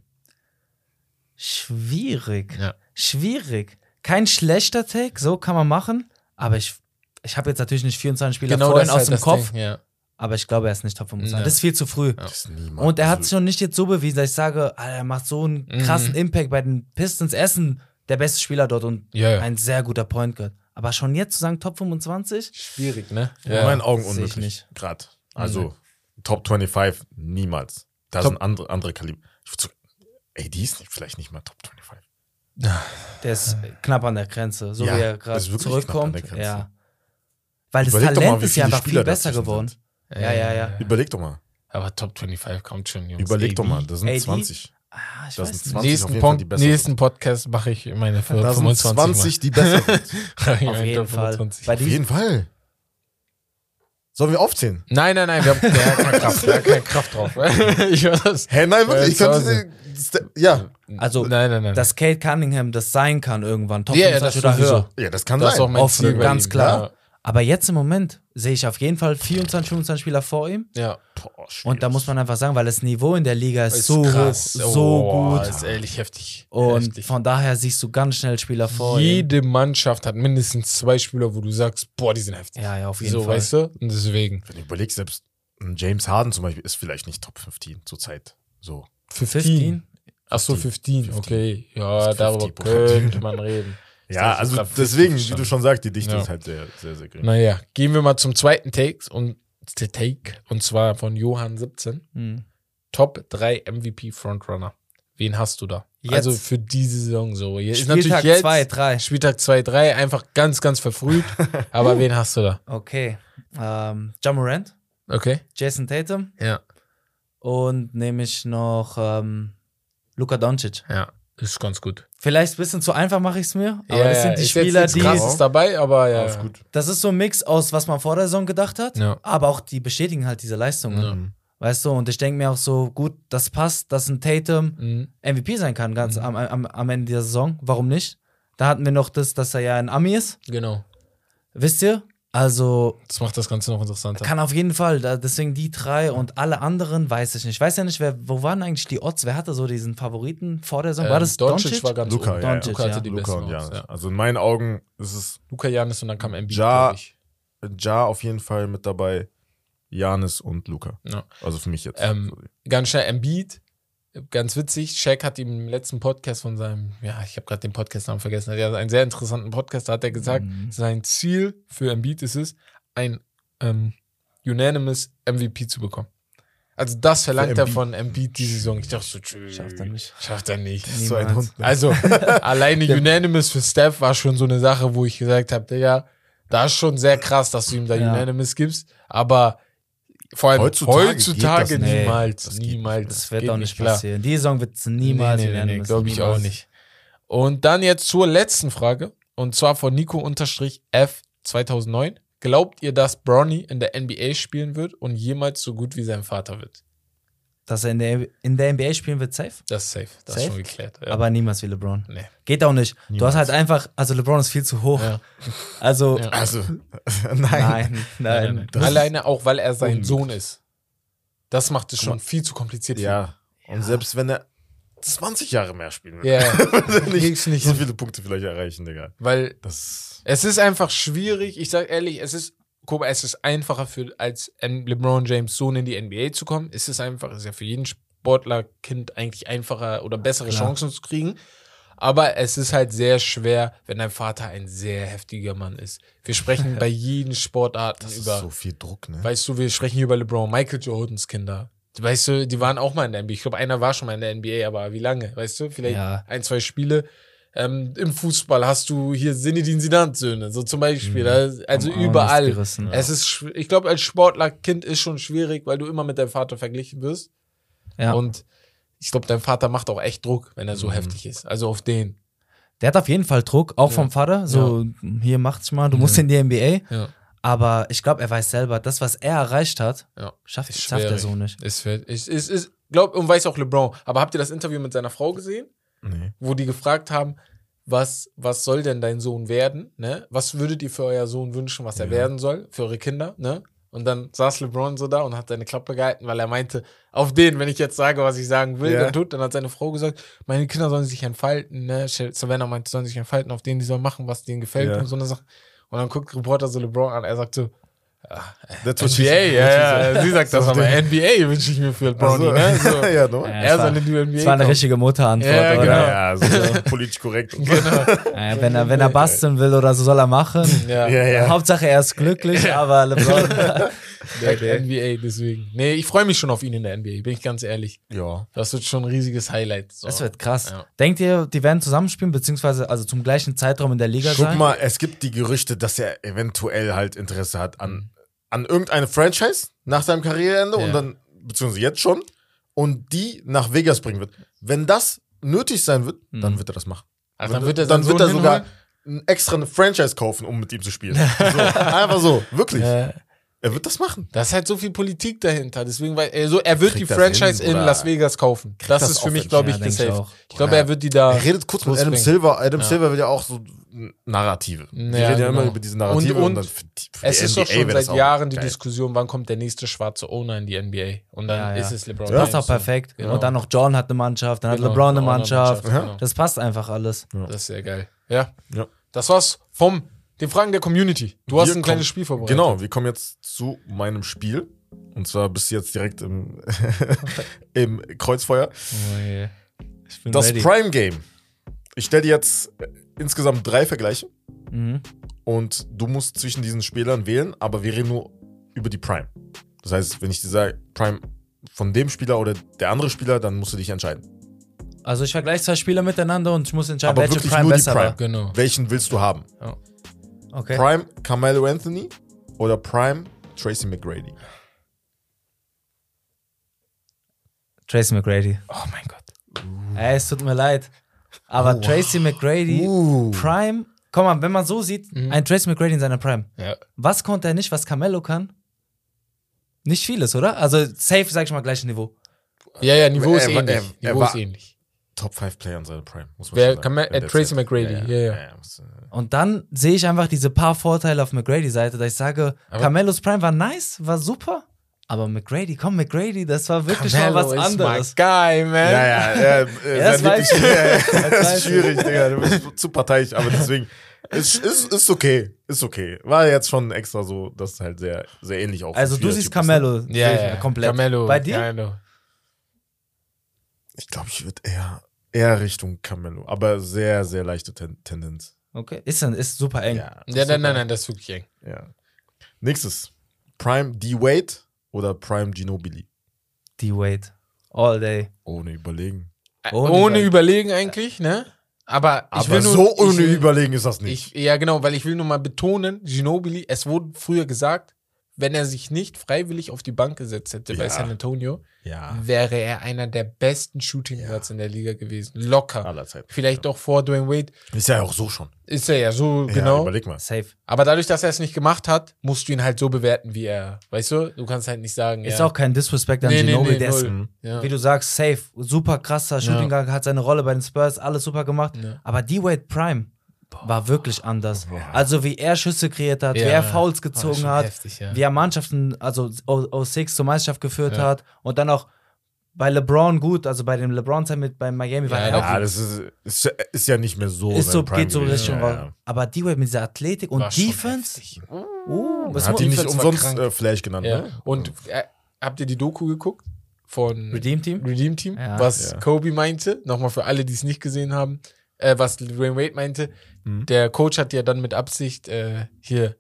Schwierig. Ja. Schwierig. Kein schlechter Take, so kann man machen. Aber ich, ich habe jetzt natürlich nicht 24 Spieler Genau vorhin ist aus halt dem Kopf. Ding, ja. Aber ich glaube, er ist nicht Top 25. Ja. Das ist viel zu früh. Ist. Und er hat sich noch nicht jetzt so bewiesen, dass ich sage, Alter, er macht so einen krassen Mhm. Impact bei den Pistons. Essen der beste Spieler dort und Ja, ja. ein sehr guter Point Guard. Aber schon jetzt zu sagen Top 25? Schwierig, ne? In meinen Augen unmöglich. nicht. Gerade. Also, Top 25, niemals. Da Top- sind andere, andere Kaliber. Ey, die ist nicht, vielleicht nicht mal Top 25. Der ist knapp an der Grenze, so Ja, wie er das gerade zurückkommt. Ja. Weil das Überleg doch Talent mal, ist ja einfach viel Spieler besser dazwischen geworden. sind. Ja, ja, ja. Überleg doch mal. Aber Top 25 kommt schon, Jungs. Überleg doch AD. mal. Das sind AD? 20. Ah, ich Das weiß sind nicht. 20 auf Nächsten, jeden Fall die Punkt, besseren. nächsten Podcast mache ich meine für Da sind 25 20, die besser sind. Mal. Auf jeden Fall. Bei Auf jeden Fall. Sollen wir aufzählen? Nein, nein, nein, wir haben der hat keine Kraft, der hat keine Kraft drauf. ich höre das. Hä, nein, wirklich. Ich könnte. Ja, Also, nein, nein, nein. dass Kate Cunningham das sein kann irgendwann, Top Ja, ja, 25 das oder höher. ja, das kann das ist auch sein. mein Offen, Ziel. ganz ihm. klar. Ja. Aber jetzt im Moment sehe ich auf jeden Fall 24, 25 Spieler vor ihm. Ja. Boah. Und da muss man einfach sagen, weil das Niveau in der Liga ist, Ist so krass. hoch, so Oh, gut. Ist ehrlich heftig. Und heftig. von daher siehst du ganz schnell Spieler vor ihm. Jede Mannschaft hat mindestens zwei Spieler, wo du sagst, boah, die sind heftig. Ja, ja, auf jeden so, Fall. weißt du? Und deswegen. Wenn du überlegst, selbst ein James Harden zum Beispiel ist vielleicht nicht Top 15 zurzeit. So. 15? Achso, 15. 15. Okay. Ja, 50 darüber könnte man reden. Ja, also deswegen, 50 wie du schon sagst, die Dichte Ja. ist halt sehr, sehr, sehr gering. Naja, gehen wir mal zum zweiten Take und der Take und zwar von Johann 17. Hm. Top 3 MVP Frontrunner. Wen hast du da? Jetzt. Also für diese Saison so. Ist Spieltag jetzt 2, 3. Spieltag 2, 3, einfach ganz, ganz verfrüht. Aber wen hast du da? Okay. Ähm, John Morant, Okay. Jason Tatum Ja. Und nehme ich noch ähm, Luka Doncic. Ja. Ist ganz gut. Vielleicht ein bisschen zu einfach mache ich es mir, aber ja, das sind die ist Spieler, die. krasses dabei, aber ja. Alles gut. Das ist so ein Mix aus, was man vor der Saison gedacht hat, Ja. aber auch die bestätigen halt diese Leistungen. Ja. Weißt du, und ich denke mir auch so, gut, das passt, dass ein Tatum Mhm. MVP sein kann, ganz am, am, am Ende der Saison. Warum nicht? Da hatten wir noch das, dass er ja ein Ami ist. Genau. Wisst ihr? Also Das macht das Ganze noch interessanter. kann auf jeden Fall. Da, deswegen die drei und alle anderen weiß ich nicht. Ich weiß ja nicht, wer, wo waren eigentlich die Odds? Wer hatte so diesen Favoriten vor der Saison? War das Ähm, Doncic? Doncic? war ganz Luka, oben. ja, ja. Luka hatte ja. die Luca besten und Odds, Janis. ja. Also in meinen Augen ist es Luca Janis und dann kam Embiid, Ja. Ja auf jeden Fall mit dabei. Janis und Luca. Ja. Also für mich jetzt. Ähm, Ganz schnell Embiid, ganz witzig. Shaq hat ihm im letzten Podcast von seinem, ja, ich habe gerade den Podcastnamen vergessen, er hat einen sehr interessanten Podcast, da hat er gesagt, Mhm. sein Ziel für Embiid ist es, ein ähm, unanimous MVP zu bekommen. Also das verlangt er von Embiid die Saison. Ich dachte so, tschüss. Schafft er nicht. Schafft er nicht. so ein Niemals. Hund. Ne? Also, alleine Unanimous für Steph war schon so eine Sache, wo ich gesagt habe, Digga, da ist schon sehr krass, dass du ihm da Ja. Unanimous gibst, aber vor allem Heutzutage heutzutage, geht das niemals, Das niemals. Das wird auch nicht klar. passieren. Die Saison wird es niemals nee, nee, nee, unanimous. glaube ich auch nicht. Und dann jetzt zur letzten Frage, und zwar von Nico unterstrich F 2009. Glaubt ihr, dass Bronny in der NBA spielen wird und jemals so gut wie sein Vater wird? Dass er in der, in der NBA spielen wird, safe. Das ist safe. Das Safe? ist schon geklärt. Ja. Aber niemals wie LeBron. nee. Geht auch nicht. Du Niemals. hast halt einfach, also LeBron ist viel zu hoch. Ja. Also, Ja. Also, nein. nein, nein. Nein, Alleine auch, weil er sein Unmöglich. Sohn ist. Das macht es schon viel zu kompliziert. Ja. Und selbst wenn er 20 Jahre mehr spielen ihn. Ja, nicht, nicht so viele Punkte vielleicht erreichen, Digga. weil Das. es ist einfach schwierig. Ich sag ehrlich, es ist, guck mal, es ist einfacher für als LeBron James Sohn in die NBA zu kommen. Es ist einfach, es ist ja für jeden Sportlerkind eigentlich einfacher oder bessere Klar. Chancen zu kriegen. Aber es ist halt sehr schwer, wenn dein Vater ein sehr heftiger Mann ist. Wir sprechen bei jeden Sportarten Das ist über so viel Druck, ne? Weißt du, wir sprechen hier über LeBron, Michael Jordans Kinder. Weißt du, die waren auch mal in der NBA. Ich glaube, einer war schon mal in der NBA, aber wie lange? Weißt du, vielleicht Ja. ein, zwei Spiele. Ähm, Im Fußball hast du hier Sinedin Zidane-Söhne, so zum Beispiel. Mhm. Also Am Arm überall. gerissen. Es ist, ich glaube, als Sportlerkind ist schon schwierig, weil du immer mit deinem Vater verglichen wirst. Ja. Und ich glaube, dein Vater macht auch echt Druck, wenn er so Mhm. heftig ist. Also auf den. Der hat auf jeden Fall Druck, auch Ja. vom Vater. So, hier macht's mal, du musst in die NBA. Ja. Aber ich glaube, er weiß selber, das, was er erreicht hat, Ja. schafft, schafft er so nicht. Ist, ist, ist, ist glaub, und weiß auch LeBron. Aber habt ihr das Interview mit seiner Frau gesehen? Nee. wo die gefragt haben, was, was soll denn dein Sohn werden? Ne? Was würdet ihr für euer Sohn wünschen, was er Ja. werden soll, für eure Kinder? Ne? Und dann saß LeBron so da und hat seine Klappe gehalten, weil er meinte, auf den, wenn ich jetzt sage, was ich sagen will, Ja. dann tut, dann hat seine Frau gesagt, meine Kinder sollen sich entfalten, ne? Savannah meinte, sollen sich entfalten, auf denen die sollen machen, was denen gefällt Ja. und so eine Sache. Und dann guckt Reporter so LeBron an, er sagt so, That's what NBA, ja, ja, sie sagt das, aber NBA wünsche ich mir für LeBron, Also, ne? So, ja, no? Ja, er soll in die NBA Das war eine richtige Mutterantwort, Ja, oder? genau. Ja, ja, so politisch korrekt. Äh, wenn, er, wenn er basteln will oder so, soll er machen. Ja, Ja, ja. Hauptsache, er ist glücklich, aber LeBron. Der NBA, deswegen. Nee, ich freue mich schon auf ihn in der NBA, bin ich ganz ehrlich. Ja. Das wird schon ein riesiges Highlight. So. Das wird krass. Ja. Denkt ihr, die werden zusammenspielen, beziehungsweise also zum gleichen Zeitraum in der Liga Guck sein? mal, es gibt die Gerüchte, dass er eventuell halt Interesse hat an, an irgendeine Franchise nach seinem Karriereende Ja. und dann, beziehungsweise jetzt schon, und die nach Vegas bringen wird. Wenn das nötig sein wird, dann wird er das machen. Also dann wird er, dann wird er sogar extra eine Franchise kaufen, um mit ihm zu spielen. so, einfach so, wirklich. Äh, Er wird das machen. da ist halt so viel Politik dahinter. Deswegen, weil er, so, er wird Kriegt die das Franchise hin, in Las Vegas kaufen. Das, das ist für mich, glaube Ja, ich, denk ich gesaved. auch. Ich glaube, er wird die da. Er redet kurz mit Adam. Silver. Adam Ja. Silver will ja auch so Narrative. Wir Ja, reden ja immer genau. über diese Narrative Und- und dann für die, für Es die ist NBA doch schon seit Jahren die geil. Diskussion, wann kommt der nächste schwarze Owner in die NBA? Und dann Ja, ja. ist es LeBron Das ist James. auch perfekt. Genau. Und dann noch John hat eine Mannschaft, dann Genau, hat LeBron eine Mannschaft. Mannschaft, genau. Das passt einfach alles. Das ist sehr geil. Ja. Ja. Das war's vom den Fragen der Community. Du hast Wir ein kleines kommen- Spiel vorbereitet. Genau, wir kommen jetzt zu meinem Spiel. Und zwar bist du jetzt direkt im, im Kreuzfeuer. Ich bin Das ready. Prime Game. Ich stelle dir jetzt insgesamt drei Vergleiche. Mhm. Und du musst zwischen diesen Spielern wählen, aber wir reden nur über die Prime. Das heißt, wenn ich dir sage, Prime von dem Spieler oder der andere Spieler, dann musst du dich entscheiden. Also ich vergleiche zwei Spieler miteinander und ich muss entscheiden, Aber welche wirklich Prime nur die besser Prime. war. Genau. Welchen willst du haben? Okay. Prime Carmelo Anthony oder Prime Tracy McGrady? Tracy McGrady. Oh mein Gott. Ey, es tut mir leid. Aber Oh, Tracy McGrady, Uh. Prime, komm mal, wenn man so sieht, Mhm. ein Tracy McGrady in seiner Prime. Ja. Was konnte er nicht, was Carmelo kann? Nicht vieles, oder? Also safe, sag ich mal, gleiches Niveau. Ja, ja, Niveau Er ist ähnlich. er- er Niveau ist ähnlich. Top 5 Player in seiner Prime, muss man Wer- sagen. In äh, Tracy Zeit. McGrady, ja, ja. muss, äh, Und dann sehe ich einfach diese paar Vorteile auf McGrady-Seite, dass ich sage, Aber- Carmelos Prime war nice, war super. Aber McGrady, komm, McGrady, das war wirklich mal was Carmelo anderes. my guy, man. Ja, ja, ja, äh, das sein weiß Lieblings- ich. ja, ja, Das das ist schwierig, Digga. Du bist zu parteiisch, aber deswegen. Ist, ist, ist okay. Ist okay. War jetzt schon extra so, dass es halt sehr, sehr ähnlich auch Also du siehst Carmelo Ja, ja. komplett. Carmelo. Bei dir? Carmelo. Ich glaube, ich würde eher, eher Richtung Carmelo. Aber sehr, sehr leichte Ten Tendenz. Okay, ist, dann, ist super eng. Ja, nein, nein, nein, das ist wirklich eng. ja. Nächstes. Prime D-Wade oder Prime Ginobili? D-Wade. All day. Ohne überlegen. Ohne Ohne, Über- überlegen eigentlich, ne? Aber ich Aber will nur, so ohne ich will, überlegen ist das nicht. Ich, ja, genau, weil ich will nur mal betonen, Ginobili, es wurde früher gesagt, wenn er sich nicht freiwillig auf die Bank gesetzt hätte bei Ja. San Antonio, ja. wäre er einer der besten Shooting Guards in der Liga gewesen. Locker. Aller Zeit. Vielleicht doch vor Dwayne Wade. Ist ja auch so schon. Ist er ja so, Ja, genau. überleg mal. Safe. Aber dadurch, dass er es nicht gemacht hat, musst du ihn halt so bewerten, wie er. Weißt du? Du kannst halt nicht sagen, Ist ja. auch kein Disrespect an Nee, nee, Ginobili. nee, der ist. Ja. wie du sagst, safe. Super krasser Shooting Guard, hat seine Rolle bei den Spurs, alles super gemacht. Ja. Aber D-Wade Prime war wirklich anders. Also wie er Schüsse kreiert hat, wie Ja. er Fouls gezogen hat, heftig, ja. wie er Mannschaften, also O- 06 zur Meisterschaft geführt Ja. hat und dann auch bei LeBron gut, also bei dem LeBron-Zeit mit bei Miami war Ja, er auch Ja, das ist, ist, ist ja nicht mehr so. ist so, Prime geht so. Richtung Ja, raus. ja. Aber D-Wade mit dieser Athletik und War Defense, uh, was hat ihn nicht umsonst äh, Flash genannt. Ja. Ne? Und äh, habt ihr die Doku geguckt? Von Redeem Team? Redeem Team, Ja. was Ja. Kobe meinte, nochmal für alle, die es nicht gesehen haben, äh, was Dwayne Wade meinte. Mhm. Der Coach hat ja dann mit Absicht äh, hier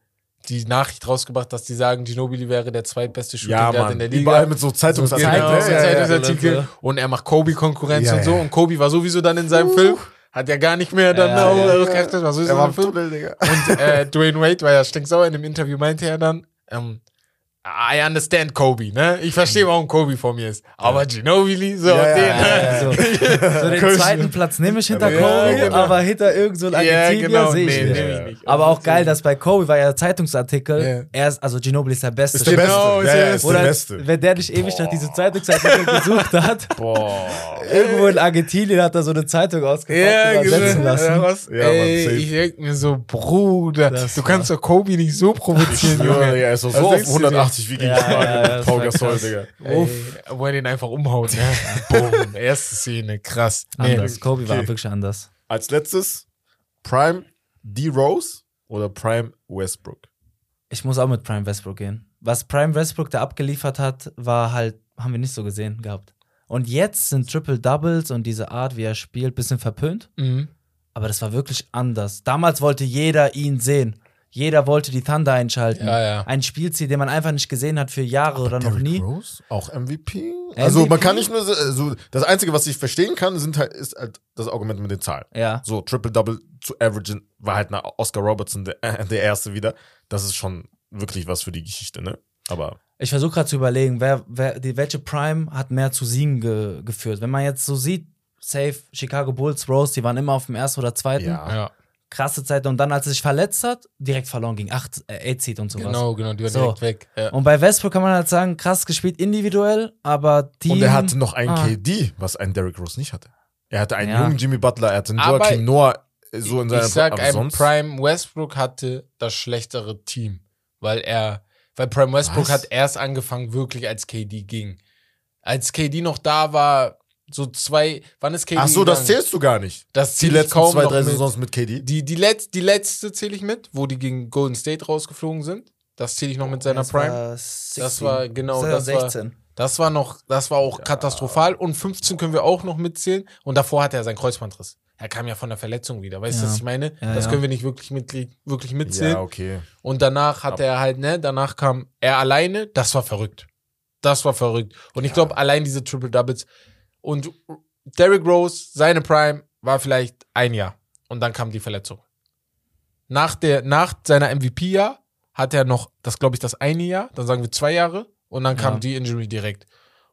die Nachricht rausgebracht, dass die sagen, Ginobili wäre der zweitbeste Shooting Ja, Mann. in der Liga. Überall mit so Zeitungsartikeln. genau, ja, ja, ja. Zeitungsartikel. ja. Und er macht Kobe Konkurrenz und so. Und Kobe war sowieso dann in seinem Film. Hat ja gar nicht mehr dann Ja, auch ja, äh, ja. war sowieso Er war im Film. Tunnel, Digga. Und äh, Dwayne Wade war ja stinksauer. In dem Interview meinte er dann, ähm, I understand Kobe, ne? Ich verstehe, warum Kobe vor mir ist. Aber Ginobili, so, Ja, ja, den, ja, so, so den zweiten Platz nehme ich hinter Ja, Kobe, genau. aber hinter irgend so ein Ja, Argentinier genau, sehe ich nee, nicht. Ja. ich nicht. Aber auch geil, dass bei Kobe war ja Zeitungsartikel, Ja. er ist, also Ginobili ist der Beste. Ist der Genau, Beste. ist Ja, der ja, ist der Beste. wenn der nicht ewig nach diesem Zeitungsartikel gesucht hat, Boah. irgendwo in Argentinien hat er so eine Zeitung ausgepackt Ja, und genau. lassen. Ja, was? Ja, Ey, ich denk mir so, Bruder, Das du kannst doch Kobe nicht so provozieren, Ja, Junge. Digga, er ist so auf denkst du dir? 180 wie gegen Ja, ja, Paul war Gasol. Digga. Ey, wo er den einfach umhaut, ne? Boom, erste Szene, krass. Nee. Anders. Kobe war Okay. wirklich anders. Als letztes Prime D-Rose oder Prime Westbrook? Ich muss auch mit Prime Westbrook gehen. Was Prime Westbrook da abgeliefert hat, war halt, haben wir nicht so gesehen gehabt. Und jetzt sind Triple Doubles und diese Art, wie er spielt, bisschen verpönt. Mhm. Aber das war wirklich anders. Damals wollte jeder ihn sehen. Jeder wollte die Thunder einschalten. Ja, ja. Ein Spielziel, den man einfach nicht gesehen hat für Jahre oder noch Derrick nie. Rose? Auch MVP? Also MVP? man kann nicht nur so, so, das Einzige, was ich verstehen kann, sind halt, ist halt das Argument mit den Zahlen. Ja. So Triple-Double zu averagen, war halt nach Oscar Robertson der, äh, der erste wieder. Das ist schon wirklich was für die Geschichte, ne? Aber Ich versuche gerade zu überlegen, wer, wer, die, welche Prime hat mehr zu Siegen ge, geführt. Wenn man jetzt so sieht, safe, Chicago Bulls, Rose, die waren immer auf dem ersten oder zweiten. ja. Ja, Krasse Zeit. Und dann, als er sich verletzt hat, direkt verloren gegen 8 äh, 8 Seed und sowas. genau, genau, die war So. direkt weg. Ja. Und bei Westbrook kann man halt sagen, krass gespielt individuell, aber Team. Und er hatte noch einen Ah. KD, was ein Derrick Rose nicht hatte. Er hatte einen Ja. jungen Jimmy Butler, er hatte einen Aber- Joakim Noah so in seiner ich sag, aber ein sonst- Prime Westbrook hatte das schlechtere Team, weil er, weil Prime Westbrook Was? hat erst angefangen, wirklich als KD ging. Als KD noch da war, so zwei, wann ist KD Ach so, das zählst du gar nicht. Das Die zähle ich letzten kaum zwei, drei mit. Saisons mit KD. Die, die, Letz-, die letzte zähle ich mit, wo die gegen Golden State rausgeflogen sind. Das zähle ich noch mit seiner Das Prime. War Das 16. war, genau, war das war, 16. das war noch, das war auch katastrophal. Und 15 können wir auch noch mitzählen. Und davor hatte er seinen Kreuzbandriss. Er kam ja von der Verletzung wieder. Weißt du, Ja. was ich meine? Ja, das ja. können wir nicht wirklich, mit, wirklich mitzählen. Ja, okay. Und danach hatte er halt, ne, danach kam er alleine. Das war verrückt. Das war verrückt. Und ich glaube, allein diese Triple Doubles. Und Derrick Rose, seine Prime, war vielleicht ein Jahr. Und dann kam die Verletzung. Nach, der, nach seiner MVP-Jahr hat er noch, das glaube ich, das eine Jahr, dann sagen wir zwei Jahre. Und dann kam Ja. die Injury direkt.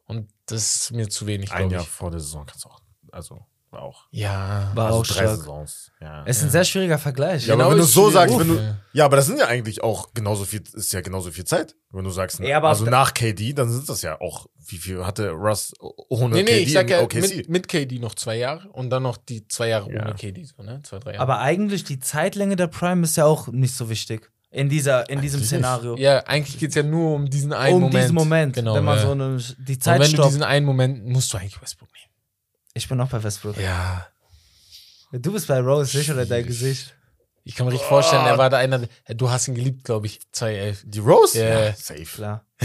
Und das ist mir zu wenig, Ein Jahr vor der Saison kannst du auch. Also, auch. Ja. War also auch drei stark. Saisons. Ja. Es ist ein sehr schwieriger Vergleich. Ja, Genau, aber wenn du so sagst, wenn du, Ja. ja, aber das sind ja eigentlich auch genauso viel, ist ja genauso viel Zeit. Wenn du sagst, Ja, aber also nach KD, dann sind das ja auch, wie viel hatte Russ ohne Nee, nee, KD ich sag in ja OKC? mit, mit KD noch zwei Jahre und dann noch die zwei Jahre Ja. ohne KD, so, ne? Zwei, drei Jahre. Aber eigentlich die Zeitlänge der Prime ist ja auch nicht so wichtig. In, dieser, in diesem Eigentlich Szenario. Ja, eigentlich geht's ja nur um diesen einen um Moment. diesen Moment. Genau. wenn man ja. so eine, die Und Zeit wenn du stoppt. diesen einen Moment, musst du eigentlich Westbrook nehmen. Ich bin auch bei Westbrook. Ja. Du bist bei Rose, sicher oder dein Gesicht? Ich kann mir richtig vorstellen, er war da einer, du hast ihn geliebt, glaube ich, 2011. Die Rose? Ja. safe. Klar.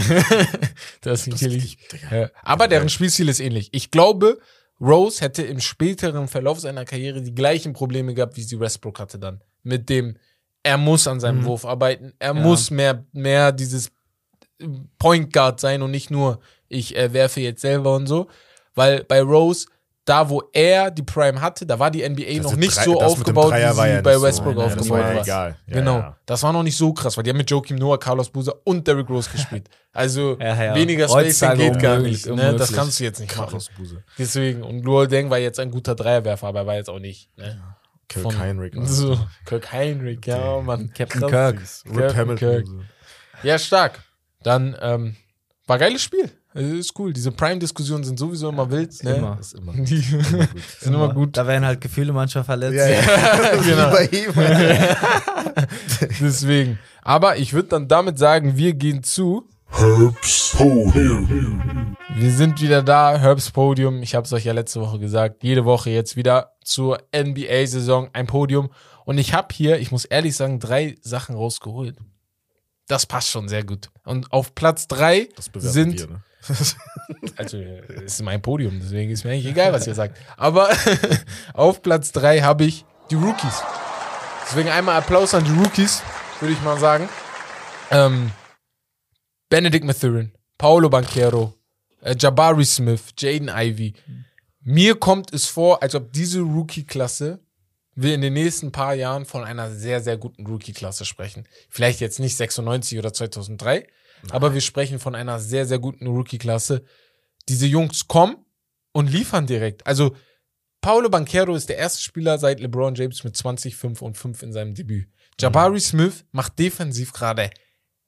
Du hast ihn Das geliebt. ist, Digga. Ja. Aber deren Spielstil ist ähnlich. Ich glaube, Rose hätte im späteren Verlauf seiner Karriere die gleichen Probleme gehabt, wie sie Westbrook hatte dann. Mit dem, er muss an seinem Mhm. Wurf arbeiten, er Ja. muss mehr, mehr dieses Point Guard sein und nicht nur, ich äh, werfe jetzt selber und so. Weil bei Rose, da wo er die Prime hatte, da war die NBA noch nicht drei- so aufgebaut, wie sie ja bei so. Westbrook Nein, das aufgebaut war ja war. egal. Ja, genau. ja. Das war noch nicht so krass, weil die haben mit Joakim Noah, Carlos Boozer und Derrick Rose gespielt. Also weniger Spacing geht gar nicht. Ne? Das kannst du jetzt nicht machen. Carlos Buse. Deswegen. Und Luol Deng war jetzt ein guter Dreierwerfer, aber er war jetzt auch nicht. Ne? Kirk Von- Heinrich. So, Kirk Heinrich, ja, Mann. Captain. Kirk. Rip Kirk- Hamilton. Kirk. Ja, stark. Dann ähm, war geiles Spiel. Es ist cool. Diese Prime-Diskussionen sind sowieso immer wild. Ne? immer. Das ist immer Die sind immer gut. Da werden halt Gefühle manchmal verletzt. Ja, ja. genau. Deswegen. Aber ich würde dann damit sagen, wir gehen zu. Herbst Podium. Wir sind wieder da, Herbs Podium. Ich habe es euch ja letzte Woche gesagt. Jede Woche jetzt wieder zur NBA-Saison ein Podium. Und ich habe hier, ich muss ehrlich sagen, drei Sachen rausgeholt. Das passt schon sehr gut. Und auf Platz drei sind, wir, ne? Also es ist mein Podium, deswegen ist mir eigentlich egal, was ihr sagt. Aber auf Platz drei habe ich die Rookies. Deswegen einmal Applaus an die Rookies, würde ich mal sagen. Ähm, Benedict Mathurin, Paolo Banquero, äh, Jabari Smith, Jaden Ivey. Mir kommt es vor, als ob diese Rookie-Klasse wir in den nächsten paar Jahren von einer sehr, sehr guten Rookie-Klasse sprechen. Vielleicht jetzt nicht 96 oder 2003, aber wir sprechen von einer sehr, sehr guten Rookie-Klasse. Diese Jungs kommen und liefern direkt. Also, Paulo Banquero ist der erste Spieler seit LeBron James mit 20, 5 und 5 in seinem Debüt. Jabari Smith macht defensiv gerade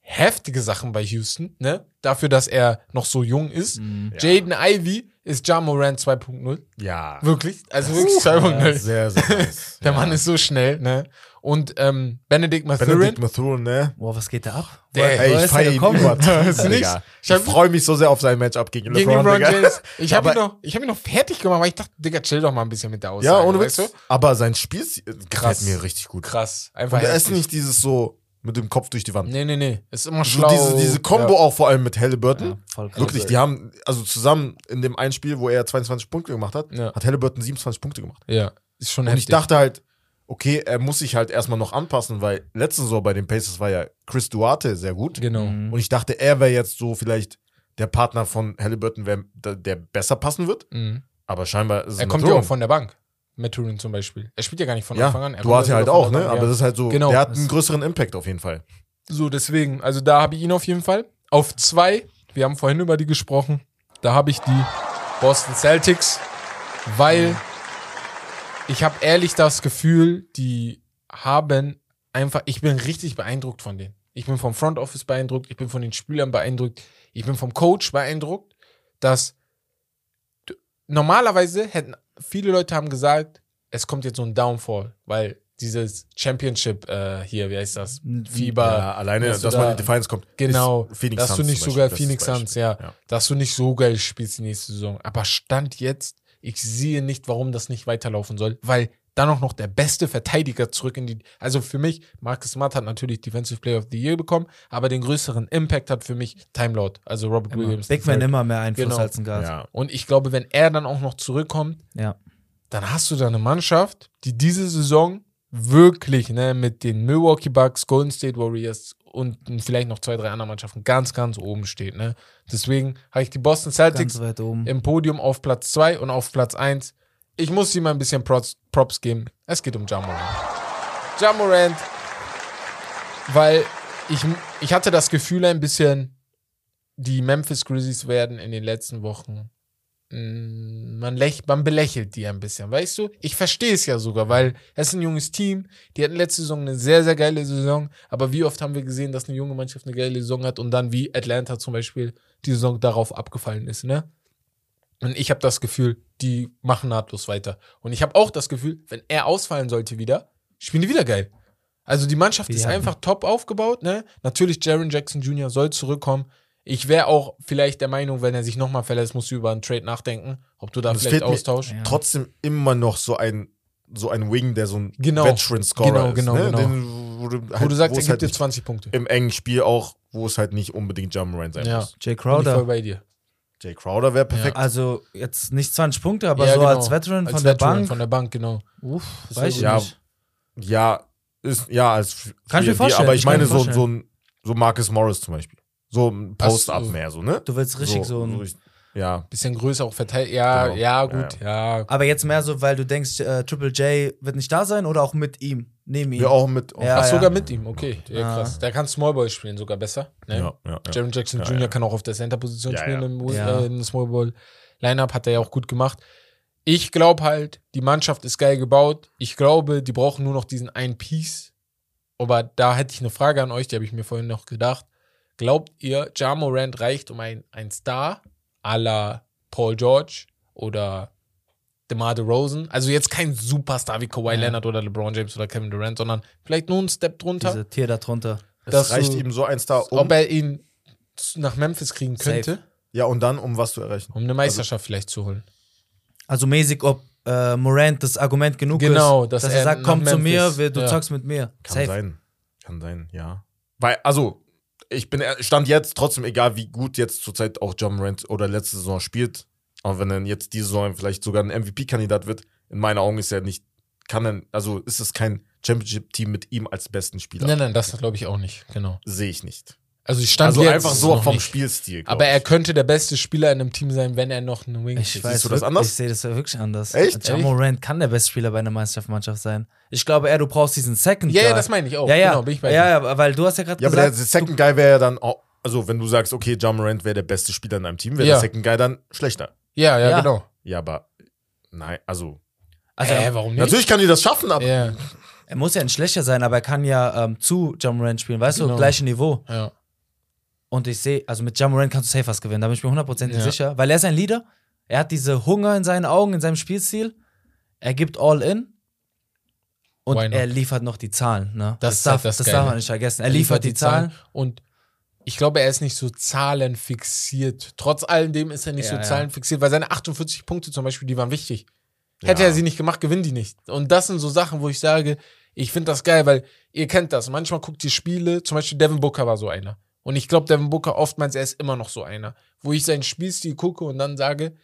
heftige Sachen bei Houston, ne? Dafür, dass er noch so jung ist. Mhm. Jaden Ivey ist Ja Morant 2.0. Ja. Wirklich? Also wirklich 2.0. Sehr, sehr nice. Der ja. Mann ist so schnell, ne? Und ähm, Benedict Mathurin. Benedict Mathurin, ne? Boah, was geht da ab? Der- Ey, ich feiere ihn übertrieben, Digga. ich freue mich so sehr auf sein Matchup gegen gegen LeBron. James. Ich habe ihn, Aber- noch- ich hab ihn noch fertig gemacht, weil ich dachte, Digga, chill doch mal ein bisschen mit der Aussage. Ja, ohne weißt Witz. du? Aber sein Spiel gefällt mir richtig gut. Krass. Einfach Und er ist nicht dieses so mit dem Kopf durch die Wand. Nee, nee, nee. Ist immer So schlau. diese, diese Combo auch vor allem mit Halliburton. Ja, voll krass. Wirklich, die haben, also zusammen in dem einen Spiel, wo er 22 Punkte gemacht hat, Ja. hat Halliburton 27 Punkte gemacht. Ja, ist schon Und heftig. ich dachte halt, okay, er muss sich halt erstmal noch anpassen, weil letzte Saison bei den Pacers war ja Chris Duarte sehr gut. Genau. Mhm. Und ich dachte, er wäre jetzt so vielleicht der Partner von Halliburton, wär, der, besser passen wird. Mhm. Aber scheinbar ist es Er kommt ja auch von der Bank. Maturin zum Beispiel. Er spielt ja gar nicht von Ja, Anfang an. Er du kommt hast ja halt auch, ne? Bank, Aber das ist halt so, Genau. der hat einen größeren Impact auf jeden Fall. So, deswegen, also da habe ich ihn auf jeden Fall. Auf zwei, wir haben vorhin über die gesprochen, da habe ich die Boston Celtics, weil ich habe ehrlich das Gefühl, die haben einfach, ich bin richtig beeindruckt von denen. Ich bin vom Front Office beeindruckt, ich bin von den Spielern beeindruckt, ich bin vom Coach beeindruckt, dass du- normalerweise hätten viele Leute haben gesagt, es kommt jetzt so ein Downfall, weil dieses Championship äh, hier, wie heißt das? Fieber. Ja, alleine, dass dass, du man da- in die Finals kommt. Genau, dass du Suns nicht zum sogar Beispiel, Phoenix Suns, ja, ja. dass du nicht so geil spielst die nächste Saison. Aber Stand jetzt, ich sehe nicht, warum das nicht weiterlaufen soll, weil dann auch noch der beste Verteidiger zurück in die. Also für mich, Marcus Smart hat natürlich Defensive Player of the Year bekommen, aber den größeren Impact hat für mich Time Lord, also Robert Williams. Big Man III. immer mehr Einfluss Genau. als ein Guard. Ja. Und ich glaube, wenn er dann auch noch zurückkommt, Ja. dann hast du da eine Mannschaft, die diese Saison wirklich ne, mit den Milwaukee Bucks, Golden State Warriors und vielleicht noch zwei, drei anderen Mannschaften ganz, ganz oben steht. Ne? Deswegen habe ich die Boston Celtics im Podium auf Platz 2 und auf Platz 1. Ich muss ihm ein bisschen Props, Props geben. Es geht um Jamorant. Jamorant, weil ich, ich hatte das Gefühl ein bisschen, die Memphis Grizzlies werden in den letzten Wochen, man, läch, man belächelt die ein bisschen, weißt du? Ich verstehe es ja sogar, weil es ist ein junges Team, die hatten letzte Saison eine sehr, sehr geile Saison, aber wie oft haben wir gesehen, dass eine junge Mannschaft eine geile Saison hat und dann wie Atlanta zum Beispiel die Saison darauf abgefallen ist, ne? Und ich habe das Gefühl, die machen nahtlos weiter. Und ich habe auch das Gefühl, wenn er ausfallen sollte wieder, spielen die wieder geil. Also die Mannschaft Die ist einfach top aufgebaut. Ne? Natürlich, Jaron Jackson Jr. soll zurückkommen. Ich wäre auch vielleicht der Meinung, wenn er sich nochmal verletzt, musst du über einen Trade nachdenken, ob du da Und es vielleicht austauschst. Ja. Trotzdem immer noch so ein, so ein Wing, der so ein Genau. Veteran-Scorer Genau, ist. genau, ne? genau. Den, wo du, Wo halt, du sagst, wo er gibt halt dir nicht 20 Punkte. im engen Spiel auch, wo es halt nicht unbedingt Jammerant sein Ja. muss. Jay Bin ich voll Crowder. bei dir. Jay Crowder wäre perfekt. Also jetzt nicht 20 Punkte, aber Ja, so genau. als Veteran Als von der Veteran Bank. Von der Bank, genau. Uff, Das weiß ich ja, nicht. ja, ist, ja, als Kann ich mir 3D, vorstellen, Aber ich ich meine so, so ein so Marcus Morris zum Beispiel. So ein Post-Up so. mehr, so, ne? Du willst richtig so, ein. ich- ja. Bisschen größer auch verteilt. Ja, Genau. ja, gut, ja. aber jetzt mehr so, weil du denkst, äh, Triple J wird nicht da sein oder auch mit ihm? Neben ihm? Wir auch mit. Ja, Ach, ja. sogar mit ihm, okay. Ja, krass. Der kann Smallball spielen, sogar besser. Ne? Ja, ja, ja. Jaron Jackson Ja, Jr. ja. kann auch auf der Center-Position Ja, spielen ja. im Ja. äh, in Small Ball. Lineup hat er ja auch gut gemacht. Ich glaube halt, die Mannschaft ist geil gebaut. Ich glaube, die brauchen nur noch diesen einen Piece. Aber da hätte ich eine Frage an euch, die habe ich mir vorhin noch gedacht. Glaubt ihr, Ja Morant reicht, um ein, ein Star à la Paul George oder DeMar DeRozan? Also jetzt kein Superstar wie Kawhi Ja. Leonard oder LeBron James oder Kevin Durant, sondern vielleicht nur einen Step drunter. Diese Tier da drunter. Es dass reicht du- ihm so ein Star, um. ob er ihn nach Memphis kriegen Safe. könnte, ja, und dann, um was zu erreichen. um eine Meisterschaft vielleicht zu holen. Also mäßig, ob äh, Morant das Argument genug Genau, ist, dass dass, er er sagt, komm zu mir, du ja. zockst mit mir. Kann Safe. sein. Kann sein, ja. Weil, also, ich bin, stand jetzt trotzdem, egal wie gut jetzt zurzeit auch John Morant oder letzte Saison spielt, aber wenn er jetzt diese Saison vielleicht sogar ein MVP-Kandidat wird, in meinen Augen ist er nicht, kann er, also ist es kein Championship-Team mit ihm als besten Spieler. Nein, nein, das glaube ich auch nicht. Genau. Sehe ich nicht. Also ich stand Also jetzt einfach so vom nicht. Spielstil. Aber er könnte der beste Spieler in einem Team sein, wenn er noch einen Wing Ich kriegt. weiß, du das anders? Ich sehe das wirklich anders. Echt? Ja, Ehrlich? Morant kann der beste Spieler bei einer Meisterschaftsmannschaft sein. Ich glaube eher, du brauchst diesen Second Ja, ja, Guy. das meine ich auch. Ja, ja, Genau, bin ich bei ja, ja, weil du hast ja gerade Ja, aber der gesagt, Second Guy wäre ja dann auch, also wenn du sagst, okay, John Morant wäre der beste Spieler in einem Team, wäre Ja. der Second Guy dann schlechter. Ja, ja, Ja. genau. Ja, aber nein, also also äh, warum nicht? natürlich kann die das schaffen, aber Ja, er muss ja nicht schlechter sein, aber er kann ja ähm, zu John Morant spielen, weißt Genau. du, gleiche Niveau. ja. Und ich sehe, also mit John Morant kannst du safe was gewinnen, da bin ich mir hundertprozentig Ja. sicher, weil er ist ein Leader, er hat diese Hunger in seinen Augen, in seinem Spielstil, er gibt all in und er liefert noch die Zahlen. Ne? Das Das, ist halt darf, das das darf man nicht vergessen. Er liefert die Zahlen. Und ich glaube, er ist nicht so zahlenfixiert. Trotz alledem ist er nicht Ja, so zahlenfixiert, weil seine 48 Punkte zum Beispiel, die waren wichtig. Hätte Ja. er sie nicht gemacht, gewinnen die nicht. Und das sind so Sachen, wo ich sage, ich finde das geil, weil ihr kennt das. Manchmal guckt ihr Spiele, zum Beispiel Devin Booker war so einer. Und ich glaube, Devin Booker oftmals, er ist immer noch so einer. Wo ich seinen Spielstil gucke und dann sage,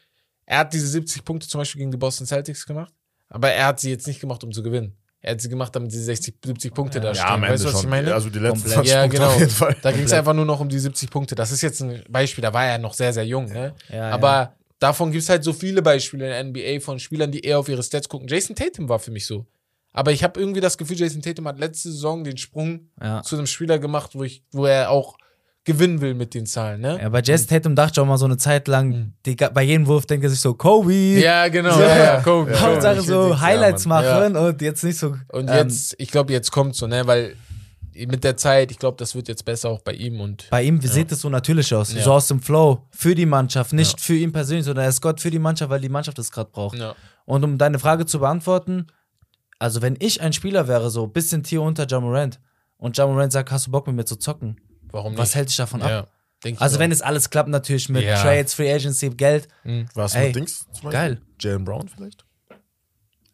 er hat diese 70 Punkte zum Beispiel gegen die Boston Celtics gemacht, aber er hat sie jetzt nicht gemacht, um zu gewinnen. Er hat sie gemacht, damit sie 60, 70 Punkte da ja, stehen. weißt du, was schon. ich meine? Also die letzten Komplett. 20 Ja, genau. auf jeden Fall. Da ging es einfach nur noch um die 70 Punkte. Das ist jetzt ein Beispiel, da war er noch sehr, sehr jung. Ne? Ja, Aber ja. davon gibt es halt so viele Beispiele in der NBA von Spielern, die eher auf ihre Stats gucken. Jason Tatum war für mich so. Aber ich habe irgendwie das Gefühl, Jason Tatum hat letzte Saison den Sprung zu einem Spieler gemacht, wo, ich, wo er auch gewinnen will mit den Zahlen. Ne? Ja, bei Jason Tatum dachte ich auch mal so eine Zeit lang, die, bei jedem Wurf denkt er sich so, Kobe. Ja, genau. So. Ja, ja, Kobe, Kobe. Hauptsache so Highlights ja, machen und jetzt nicht so. Und ähm, jetzt, ich glaube, jetzt kommt so, ne, weil mit der Zeit, ich glaube, das wird jetzt besser auch bei ihm und Bei ihm sieht es so natürlich aus. Ja. So aus dem Flow. Für die Mannschaft. Nicht für ihn persönlich, sondern er ist Gott für die Mannschaft, weil die Mannschaft es gerade braucht. ja. Und um deine Frage zu beantworten, also wenn ich ein Spieler wäre, so ein bisschen Tier unter Jamorant und Jamorant sagt, hast du Bock mit mir zu zocken? Warum nicht? Was hält dich davon ab? ja, ich Also wenn es alles klappt, natürlich mit Ja. Trades, Free Agency, Geld. Was Ey, mit Dings? geil. Jalen Brown vielleicht?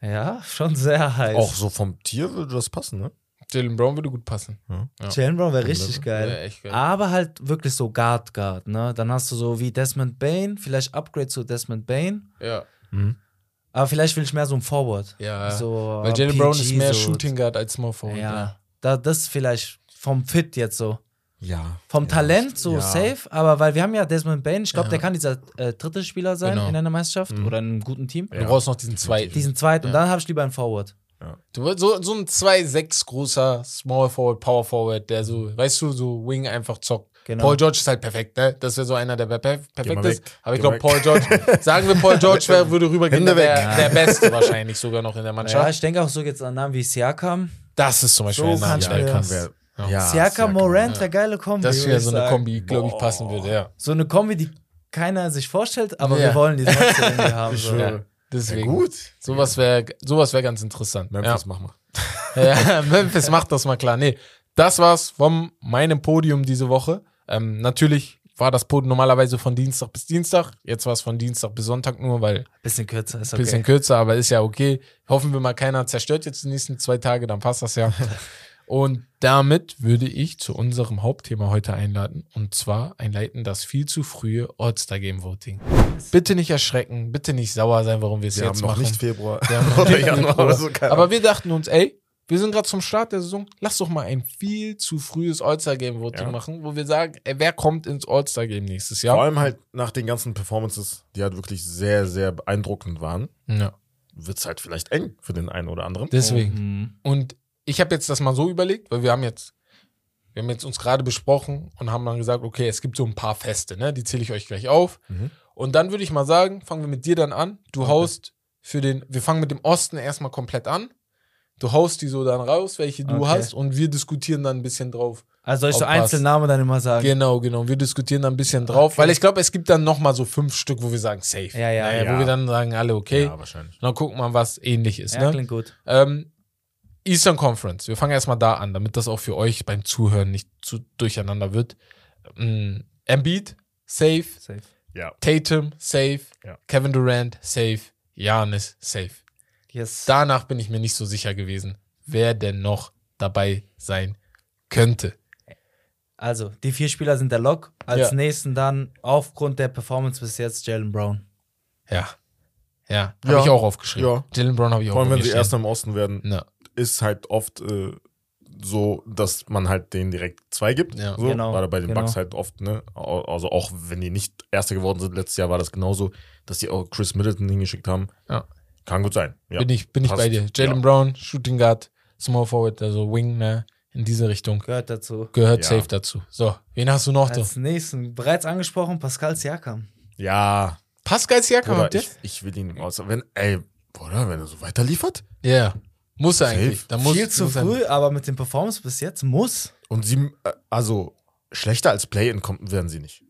Ja, schon sehr heiß. Auch so vom Tier würde das passen, ne? Jalen Brown würde gut passen. Ja. Jalen Brown wäre richtig geil. Echt geil. Aber halt wirklich so Guard Guard, ne? Dann hast du so wie Desmond Bain, vielleicht Upgrade zu Desmond Bain. Ja. Aber vielleicht will ich mehr so ein Forward. Ja. So, Weil Jalen PG, Brown ist mehr so- Shooting Guard als Small Forward. Ja. Da, das vielleicht vom Fit jetzt so. Ja. Vom Talent so ja. safe, aber weil wir haben ja Desmond Bain, ich glaube, der kann dieser äh, dritte Spieler sein Genau. in einer Meisterschaft oder in einem guten Team. Du brauchst noch diesen zweiten. Diesen zweiten. Und dann habe ich lieber einen Forward. Du willst so, so ein 2-6 großer Small Forward, Power Forward, der so, weißt du, so Wing einfach zockt. Genau. Paul George ist halt perfekt, ne? Das wäre so einer, der per perfekt ist. Aber ich glaube, Paul George, sagen wir, Paul George wär, würde rübergehen, der, weg. wär, der Beste wahrscheinlich sogar noch in der Ja, Mannschaft. ich denke auch so jetzt an Namen wie Siakam. das ist zum Beispiel So ein Name, kann ich der. Wär, Ja. ja. Siakam Morant wäre geile Kombi. Das wäre so eine sagen. Kombi, glaube ich, passen würde, ja. So eine Kombi, die keiner sich vorstellt, aber Ja. wir wollen die trotzdem irgendwie haben. So. ja. Deswegen. Gut. Sowas wäre sowas wär ganz interessant. Memphis, mach mal. Ja, Memphis macht das mal klar. Nee, das war's von meinem Podium diese Woche. Ähm, natürlich war das Podium normalerweise von Dienstag bis Dienstag. Jetzt war es von Dienstag bis Sonntag nur, weil Bisschen kürzer ist ein okay. bisschen kürzer, aber ist ja okay. Hoffen wir mal, keiner zerstört jetzt die nächsten zwei Tage, dann passt das ja. Und damit würde ich zu unserem Hauptthema heute einladen. Und zwar einleiten das viel zu frühe All-Star-Game-Voting. Bitte nicht erschrecken, bitte nicht sauer sein, warum wir es jetzt haben noch machen. nicht Februar. Wir haben noch Oder nicht Januar Februar. oder so, keine Aber wir dachten uns, ey, wir sind gerade zum Start der Saison, lass doch mal ein viel zu frühes All-Star-Game-Voting Ja. machen, wo wir sagen, ey, wer kommt ins All-Star-Game nächstes Jahr? Vor allem halt nach den ganzen Performances, die halt wirklich sehr, sehr beeindruckend waren, Ja, wird es halt vielleicht eng für den einen oder anderen. deswegen. Mhm. Und ich habe jetzt das mal so überlegt, weil wir haben jetzt, wir haben jetzt uns gerade besprochen und haben dann gesagt, okay, es gibt so ein paar Feste, ne? Die zähle ich euch gleich auf. Mhm. Und dann würde ich mal sagen, fangen wir mit dir dann an. Du haust für den, wir fangen mit dem Osten erstmal komplett an. Du haust die so dann raus, welche du Okay. hast, und wir diskutieren dann ein bisschen drauf. Also soll ich so. Einzelnamen dann immer sagen? Genau, genau. Wir diskutieren dann ein bisschen drauf, weil ich glaube, es gibt dann noch mal so fünf Stück, wo wir sagen, safe. Ja, ja, Naja, ja. Wo wir dann sagen, alle okay. Ja, wahrscheinlich. Und dann gucken wir mal, was ähnlich ist. Ja, ne? klingt gut. Ähm, Eastern Conference. Wir fangen erstmal da an, damit das auch für euch beim Zuhören nicht zu durcheinander wird. Ähm, Embiid, safe. Safe. Ja. Tatum, safe. Ja. Kevin Durant, safe. Giannis, safe. Yes. Danach bin ich mir nicht so sicher gewesen, wer denn noch dabei sein könnte. Also, die vier Spieler sind der Lock. Als Ja. nächsten dann aufgrund der Performance bis jetzt Jalen Brown. Ja. Ja, habe Ja. ich auch aufgeschrieben. Ja. Jalen Brown habe ich auch Vor allem, wenn sie aufgeschrieben. erst im Osten werden, Ja. Ist halt oft äh, so, dass man halt denen direkt zwei gibt. Ja. So, Genau, War bei den genau. Bucks halt oft, ne? Also auch wenn die nicht Erste geworden sind, letztes Jahr war das genauso, dass die auch Chris Middleton hingeschickt haben. Ja. Kann gut sein. Ja. bin ich, bin ich bei dir. Jalen Ja. Brown, Shooting Guard, Small Forward, also Wing, ne? In diese Richtung. Gehört dazu. Gehört Ja. safe dazu. So, wen hast du noch? da? Als nächsten, bereits angesprochen, Pascal Siakam. Ja, Pascal Siakam Bruder, habt ihr? ich, ich will ihn aus. Wenn, ey, Bruder, wenn er so weiterliefert Ja. Muss er eigentlich. Da muss, Viel zu muss er- früh, aber mit dem Performance bis jetzt muss. und sie, äh, also schlechter als Play-In kommen werden sie nicht.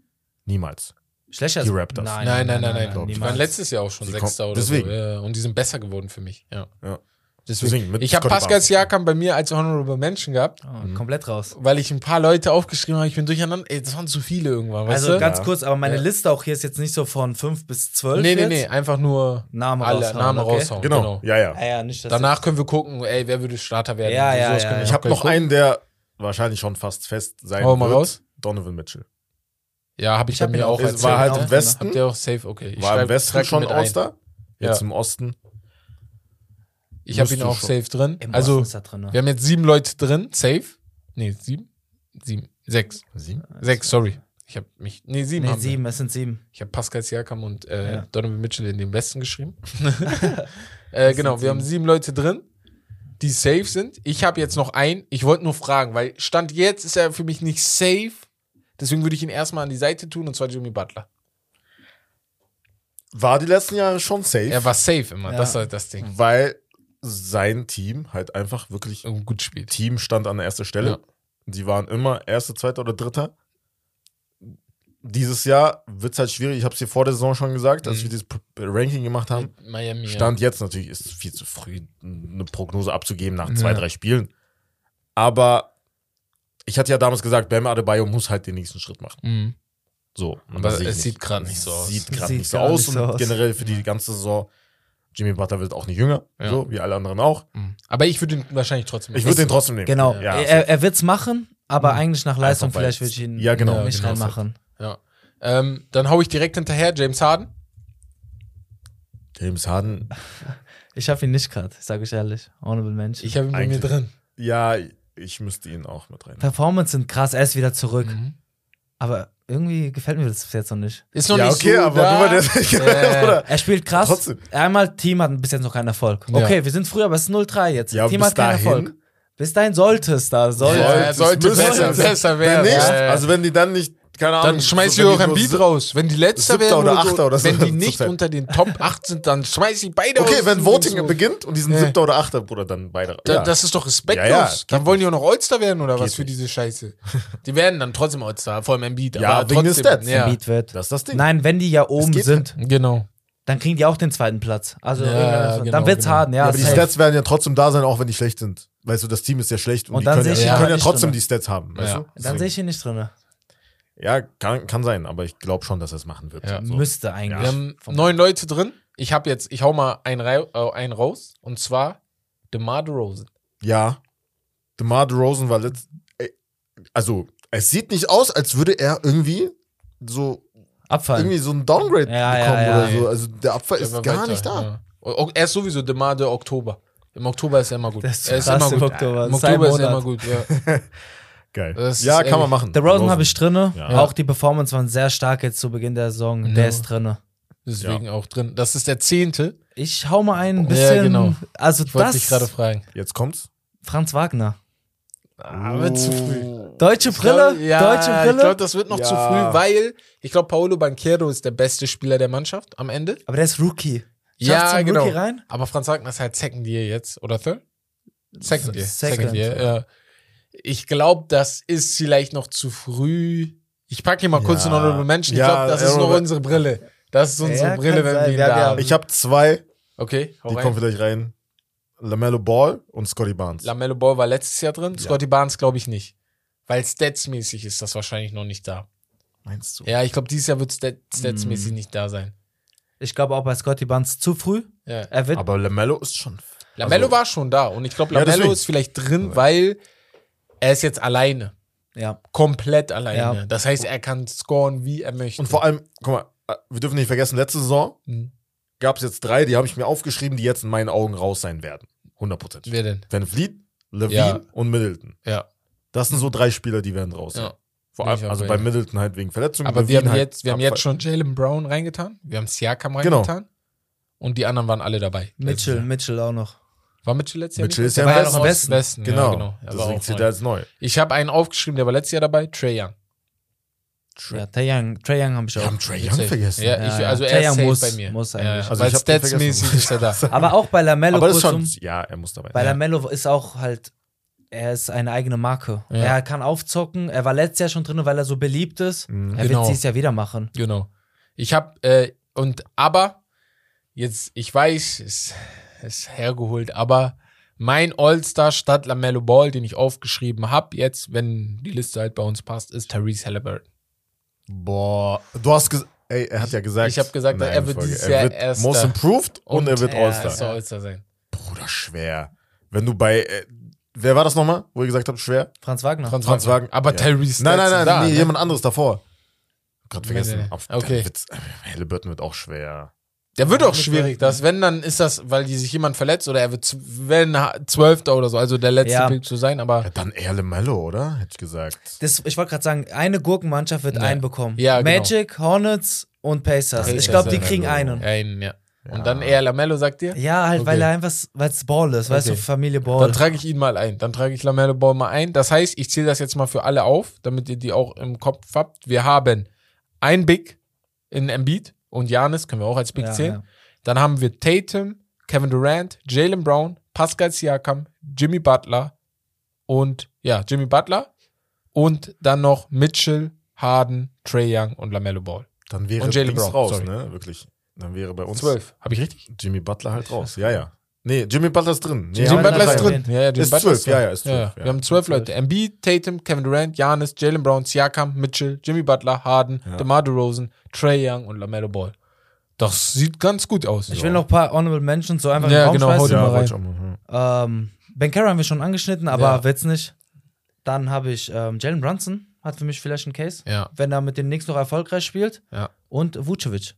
Niemals. Schlechter Die als Raptors. Nein, nein, nein, nein. glaub Die ich. waren letztes Jahr auch schon Sie Sechster oder deswegen. so. Ja, und die sind besser geworden für mich. Ja. Ja. Deswegen. Mit ich habe Pascal. Siakam bei mir als Honorable Mention gehabt, Oh, Komplett raus. weil ich ein paar Leute aufgeschrieben habe. Ich bin durcheinander. Ey, das waren zu viele irgendwann. Weißt Also du? ganz Ja. kurz, aber meine Ja. Liste auch hier ist jetzt nicht so von 5 bis 12. nee, nee, jetzt. nee. Einfach nur Name alle raushauen, Namen okay? raushauen. Genau. Ja, ja. Ja, ja, nicht, Danach können wir gucken, ey, wer würde Starter werden. Ja, ja, ja. Ich habe noch gucken. einen, der wahrscheinlich schon fast fest sein Hau mal wird. raus. Donovan Mitchell. Ja, habe ich, Ich bei hab mir auch erzählt. war halt im. Westen. Habt ihr auch safe? Okay. War im Westen schon. All-Star. Jetzt im Osten. Ich habe ihn auch schon. safe drin. Im also, er drin. wir haben jetzt sieben Leute drin. Safe. Nee, sieben? Sieben. Sechs. Sieben? Sechs, sorry. Ich habe mich. Nee, sieben. Nee, haben wir. sieben, es sind sieben. Ich habe Pascal Siakam und äh, Ja. Donovan Mitchell in den Westen geschrieben. äh, genau, wir haben sieben Leute drin, die safe sind. Ich habe jetzt noch einen. Ich wollte nur fragen, weil Stand jetzt ist er für mich nicht safe. Deswegen würde ich ihn erstmal an die Seite tun und zwar Jimmy Butler. War die letzten Jahre schon safe, Er war safe immer. Ja. Das ist halt das Ding. weil sein Team halt einfach wirklich Und gut spielt. Team stand an erster Stelle. Ja. Die waren immer erster, zweiter oder dritter. dieses Jahr wird es halt schwierig. Ich habe es dir vor der Saison schon gesagt, als Mhm. wir dieses Ranking gemacht haben. Miami. Stand jetzt natürlich ist es viel zu früh, eine Prognose abzugeben nach Ja. zwei, drei Spielen. Aber ich hatte ja damals gesagt, Bam Adebayo muss halt den nächsten Schritt machen. Ja. Mhm. So. und Aber das es sieht gerade nicht so aus. Sieht gerade Sieht nicht so nicht und so aus. generell für die ganze Saison. Jimmy Butler wird auch nicht jünger, Ja. so wie alle anderen auch. Mhm. Aber ich würde ihn wahrscheinlich trotzdem. Ich würde den trotzdem nehmen. Genau. Ja, er er wird es machen, aber Mhm. eigentlich nach Leistung Einfach vielleicht würde ich ihn Ja, genau. nicht genau. reinmachen. Ja. Ähm, dann hau ich direkt hinterher James Harden. James Harden, Ich habe ihn nicht gerade, sage ich ehrlich. Honorable Mention. Ich habe ihn bei mir drin. ja, ich müsste ihn auch mit rein. Performance sind krass, er ist wieder zurück. Mhm. Aber irgendwie gefällt mir das bis jetzt noch nicht. Ist noch Ja, nicht okay, so aber da. nur weil der- Äh, Oder? Er spielt krass. Trotzdem. Einmal Team hat bis jetzt noch keinen Erfolg. Ja. Okay, wir sind früher, aber es ist 0-3 jetzt. Ja, Team hat keinen dahin- Erfolg. Bis dahin sollte es da. Sollte. Ja, es sollte müsste besser, es. besser Wenn werden. nicht, Ja, ja. also wenn die dann nicht, keine Ahnung. Dann schmeiß so, ich wenn auch ein Beat raus. Wenn die letzter werden oder oder, so, Achter oder so wenn die nicht Zeit. unter den Top 8 sind, dann schmeiß ich beide Okay, aus. wenn dem Voting Ding. beginnt und die sind Ja. siebter oder achter, Bruder, dann beide. Da, ja. Das ist doch respektlos. Ja, dann wollen die auch noch All-Star werden oder was Geht für nicht. diese Scheiße. Die werden dann trotzdem All-Star, vor allem Embiid. Ja, aber wegen trotzdem, Stats. Ja. Beat wird. das ist das Ding. Nein, wenn die ja oben sind, Genau. dann kriegen die auch den zweiten Platz. Also Ja, genau, dann wird's genau. hart, ja. Ja, aber die. Stats werden ja trotzdem da sein, auch wenn die schlecht sind. Weißt du, das Team ist ja schlecht und, Und die dann können, sehe ja, ich die können halt ja trotzdem drin. die Stats haben. Weißt Ja. du? Dann sehe ich ihn nicht drin. Ja, kann, kann sein, aber ich glaube schon, dass er es machen wird. Ja. So. Müsste eigentlich. Wir haben neun Leute drin. Ich habe jetzt, ich hau mal einen, äh, einen raus. Und zwar DeMar DeRozan. Ja. DeMar DeRozan war letzt. Also, es sieht nicht aus, als würde er irgendwie so Abfallen. irgendwie so ein Downgrade Ja, bekommen ja. oder so. Also der Abfall ist gar weiter, nicht da. Er ist sowieso DeMar de Oktober. Im Oktober ist er immer gut. Das ist er ist immer im gut. Oktober. Im ist ein Oktober ist er immer gut, ja. Geil. Das ja, kann ehrlich. man machen. Der Rosen habe ich drinne. Ja. Auch die Performance waren sehr stark jetzt zu Beginn der Saison. Der Ja. ist drinne. Deswegen auch drin. Das ist der zehnte. Ich hau mal ein Ja, bisschen. genau. Also Ich wollte dich gerade das. fragen. Jetzt kommt's. Franz Wagner. Aber zu früh. Deutsche Ich glaub, Brille? ja, Deutsche ich Brille? glaube, das wird noch Ja. zu früh, weil ich glaube, Paolo Banquero ist der beste Spieler der Mannschaft am Ende. Aber der ist Rookie. Ja, Schafft's ein genau. Rookie rein? Aber Franz Wagner ist halt Second Year jetzt, oder Third? Second Year. Second. Second Year, ja. Ich glaube, das ist vielleicht noch zu früh. Ich packe hier mal kurz Ja. eine Honorable Mention. Ich Ja, glaube, das ist noch unsere Brille. Das ist unsere Ja, Brille, wenn sein. wir ihn da haben ja-. Ich habe zwei, Okay, hau die rein. kommen vielleicht rein. Lamello Ball und Scotty Barnes. Lamello Ball war letztes Jahr drin. Scotty Barnes glaube ich nicht. Weil statsmäßig ist das wahrscheinlich noch nicht da. Meinst du? Ja, ich glaube, dieses Jahr wird stat statsmäßig Mm. nicht da sein. Ich glaube auch bei Scotty Barnes zu früh. Ja. Er wird. Aber Lamello ist schon. Lamello also- war schon da und ich glaube, Ja, Lamello deswegen. ist vielleicht drin, weil er ist jetzt alleine. ja. Komplett alleine. Ja. Das heißt, er kann scoren, wie er möchte. Und vor allem, guck mal, wir dürfen nicht vergessen, letzte Saison Mhm. gab es jetzt drei, die habe ich mir aufgeschrieben, die jetzt in meinen Augen raus sein werden. 100%. Wer denn? Van Vliet, Levine Ja. und Middleton. Ja. Das sind so drei Spieler, die werden raus sein. ja. Vor allem, also bei. Middleton halt wegen Verletzungen. Aber wir haben halt jetzt, wir haben jetzt schon Jalen Brown reingetan. Wir haben Siakam Genau. reingetan. Und die anderen waren alle dabei. Mitchell, Mitchell auch noch. War Mitchell letztes Jahr? Mitchell ist ja Der im war Westen. noch aus Westen. Westen. Genau. Ja, genau. Er war Deswegen auch zählt neu. er als neu. Ich habe einen aufgeschrieben, der war letztes Jahr dabei. Trey Young. Ja, Trae Young, Trae Young habe ich Wir auch. haben Trey Young Safe. vergessen. Ja, Ja, ich, ja. also Trae er ist muss- bei mir. muss ja, eigentlich. Also weil statsmäßig ist er da. Aber auch bei Lamello Aber das ist schon, ja, er muss dabei bei sein. Lamello ist auch halt, er ist eine eigene Marke. Ja. Er kann aufzocken. Er war letztes Jahr schon drin, weil er so beliebt ist. Mhm. Er Genau. wird dieses Jahr wieder machen. Genau. Ich habe, äh, und aber, jetzt, ich weiß, es ist hergeholt, aber mein All-Star statt LaMelo Ball, den ich aufgeschrieben habe, jetzt, wenn die Liste halt bei uns passt, ist Therese Halliburton. Boah, du hast gesagt, ey, er hat ja gesagt. Ich hab gesagt, er wird Folge, dieses er Jahr wird Erster. Most Improved und, er wird er All-Star. soll All-Star sein. Bruder, schwer. Wenn du bei, äh, wer war das nochmal, wo ihr gesagt habt, schwer? Franz Wagner. Franz, Franz Wagner. Wagner. Aber Ja. Tyrese Nein, nein, nein, da, nee, ne? jemand anderes davor. Gerade vergessen. nee, nee. Auf, Okay. äh, Halliburton wird auch schwer. Der wird auch Mit schwierig. Das, wenn, dann ist das, weil die sich jemand verletzt oder er wird, wenn, Zwölfter oder so, also der letzte Ja. Pick zu sein, aber Ja, dann eher LeMelo, oder? Hätte ich gesagt. Das, ich wollte gerade sagen, eine Gurkenmannschaft wird Ja. einen bekommen. Ja, genau. Magic, Hornets und Pacers. Pacers, ich glaube, die ja. kriegen einen. einen, ja. Und Ja. dann eher Lamello, sagt ihr? Ja, halt, weil Okay. er einfach, weil es Ball ist, weißt Okay. du, Familie Ball. Dann trage ich ihn mal ein. Dann trage ich Lamello Ball mal ein. Das heißt, ich zähle das jetzt mal für alle auf, damit ihr die auch im Kopf habt. Wir haben ein Big in Embiid und Janis, können wir auch als Big Ja, zählen. ja. Dann haben wir Tatum, Kevin Durant, Jalen Brown, Pascal Siakam, Jimmy Butler und ja, Jimmy Butler und dann noch Mitchell Harden, Trey Young und LaMelo Ball. Dann wäre Und Jalen Brown, raus, sorry. ne? Wirklich. Dann wäre bei uns Zwölf. Habe ich richtig? Jimmy Butler halt raus. Ja, ja. Nee, Jimmy Butler ist drin. Nee, Jimmy Jimmy Ja, Butler ist drin. Ja, ja, Jimmy Ist Butler zwölf, ja, ja, ist zwölf, Wir ja. haben zwölf Leute. Embiid, Tatum, Kevin Durant, Giannis, Jalen Brown, Siakam, Mitchell, Jimmy Butler, Harden, Ja. DeMar DeRozan, Trey Young und LaMelo Ball. Das sieht ganz gut aus. Ich will noch ein paar Honorable Mentions so einfach Ja, in den genau, Raum mal Ja, wollte rein. mal, hm. Ähm, ben Carroll haben wir schon angeschnitten, aber Ja. wird's nicht. Dann habe ich ähm, Jalen Brunson, hat für mich vielleicht einen Case, Ja. wenn er mit den Knicks noch erfolgreich spielt. Ja. Und Vucevic.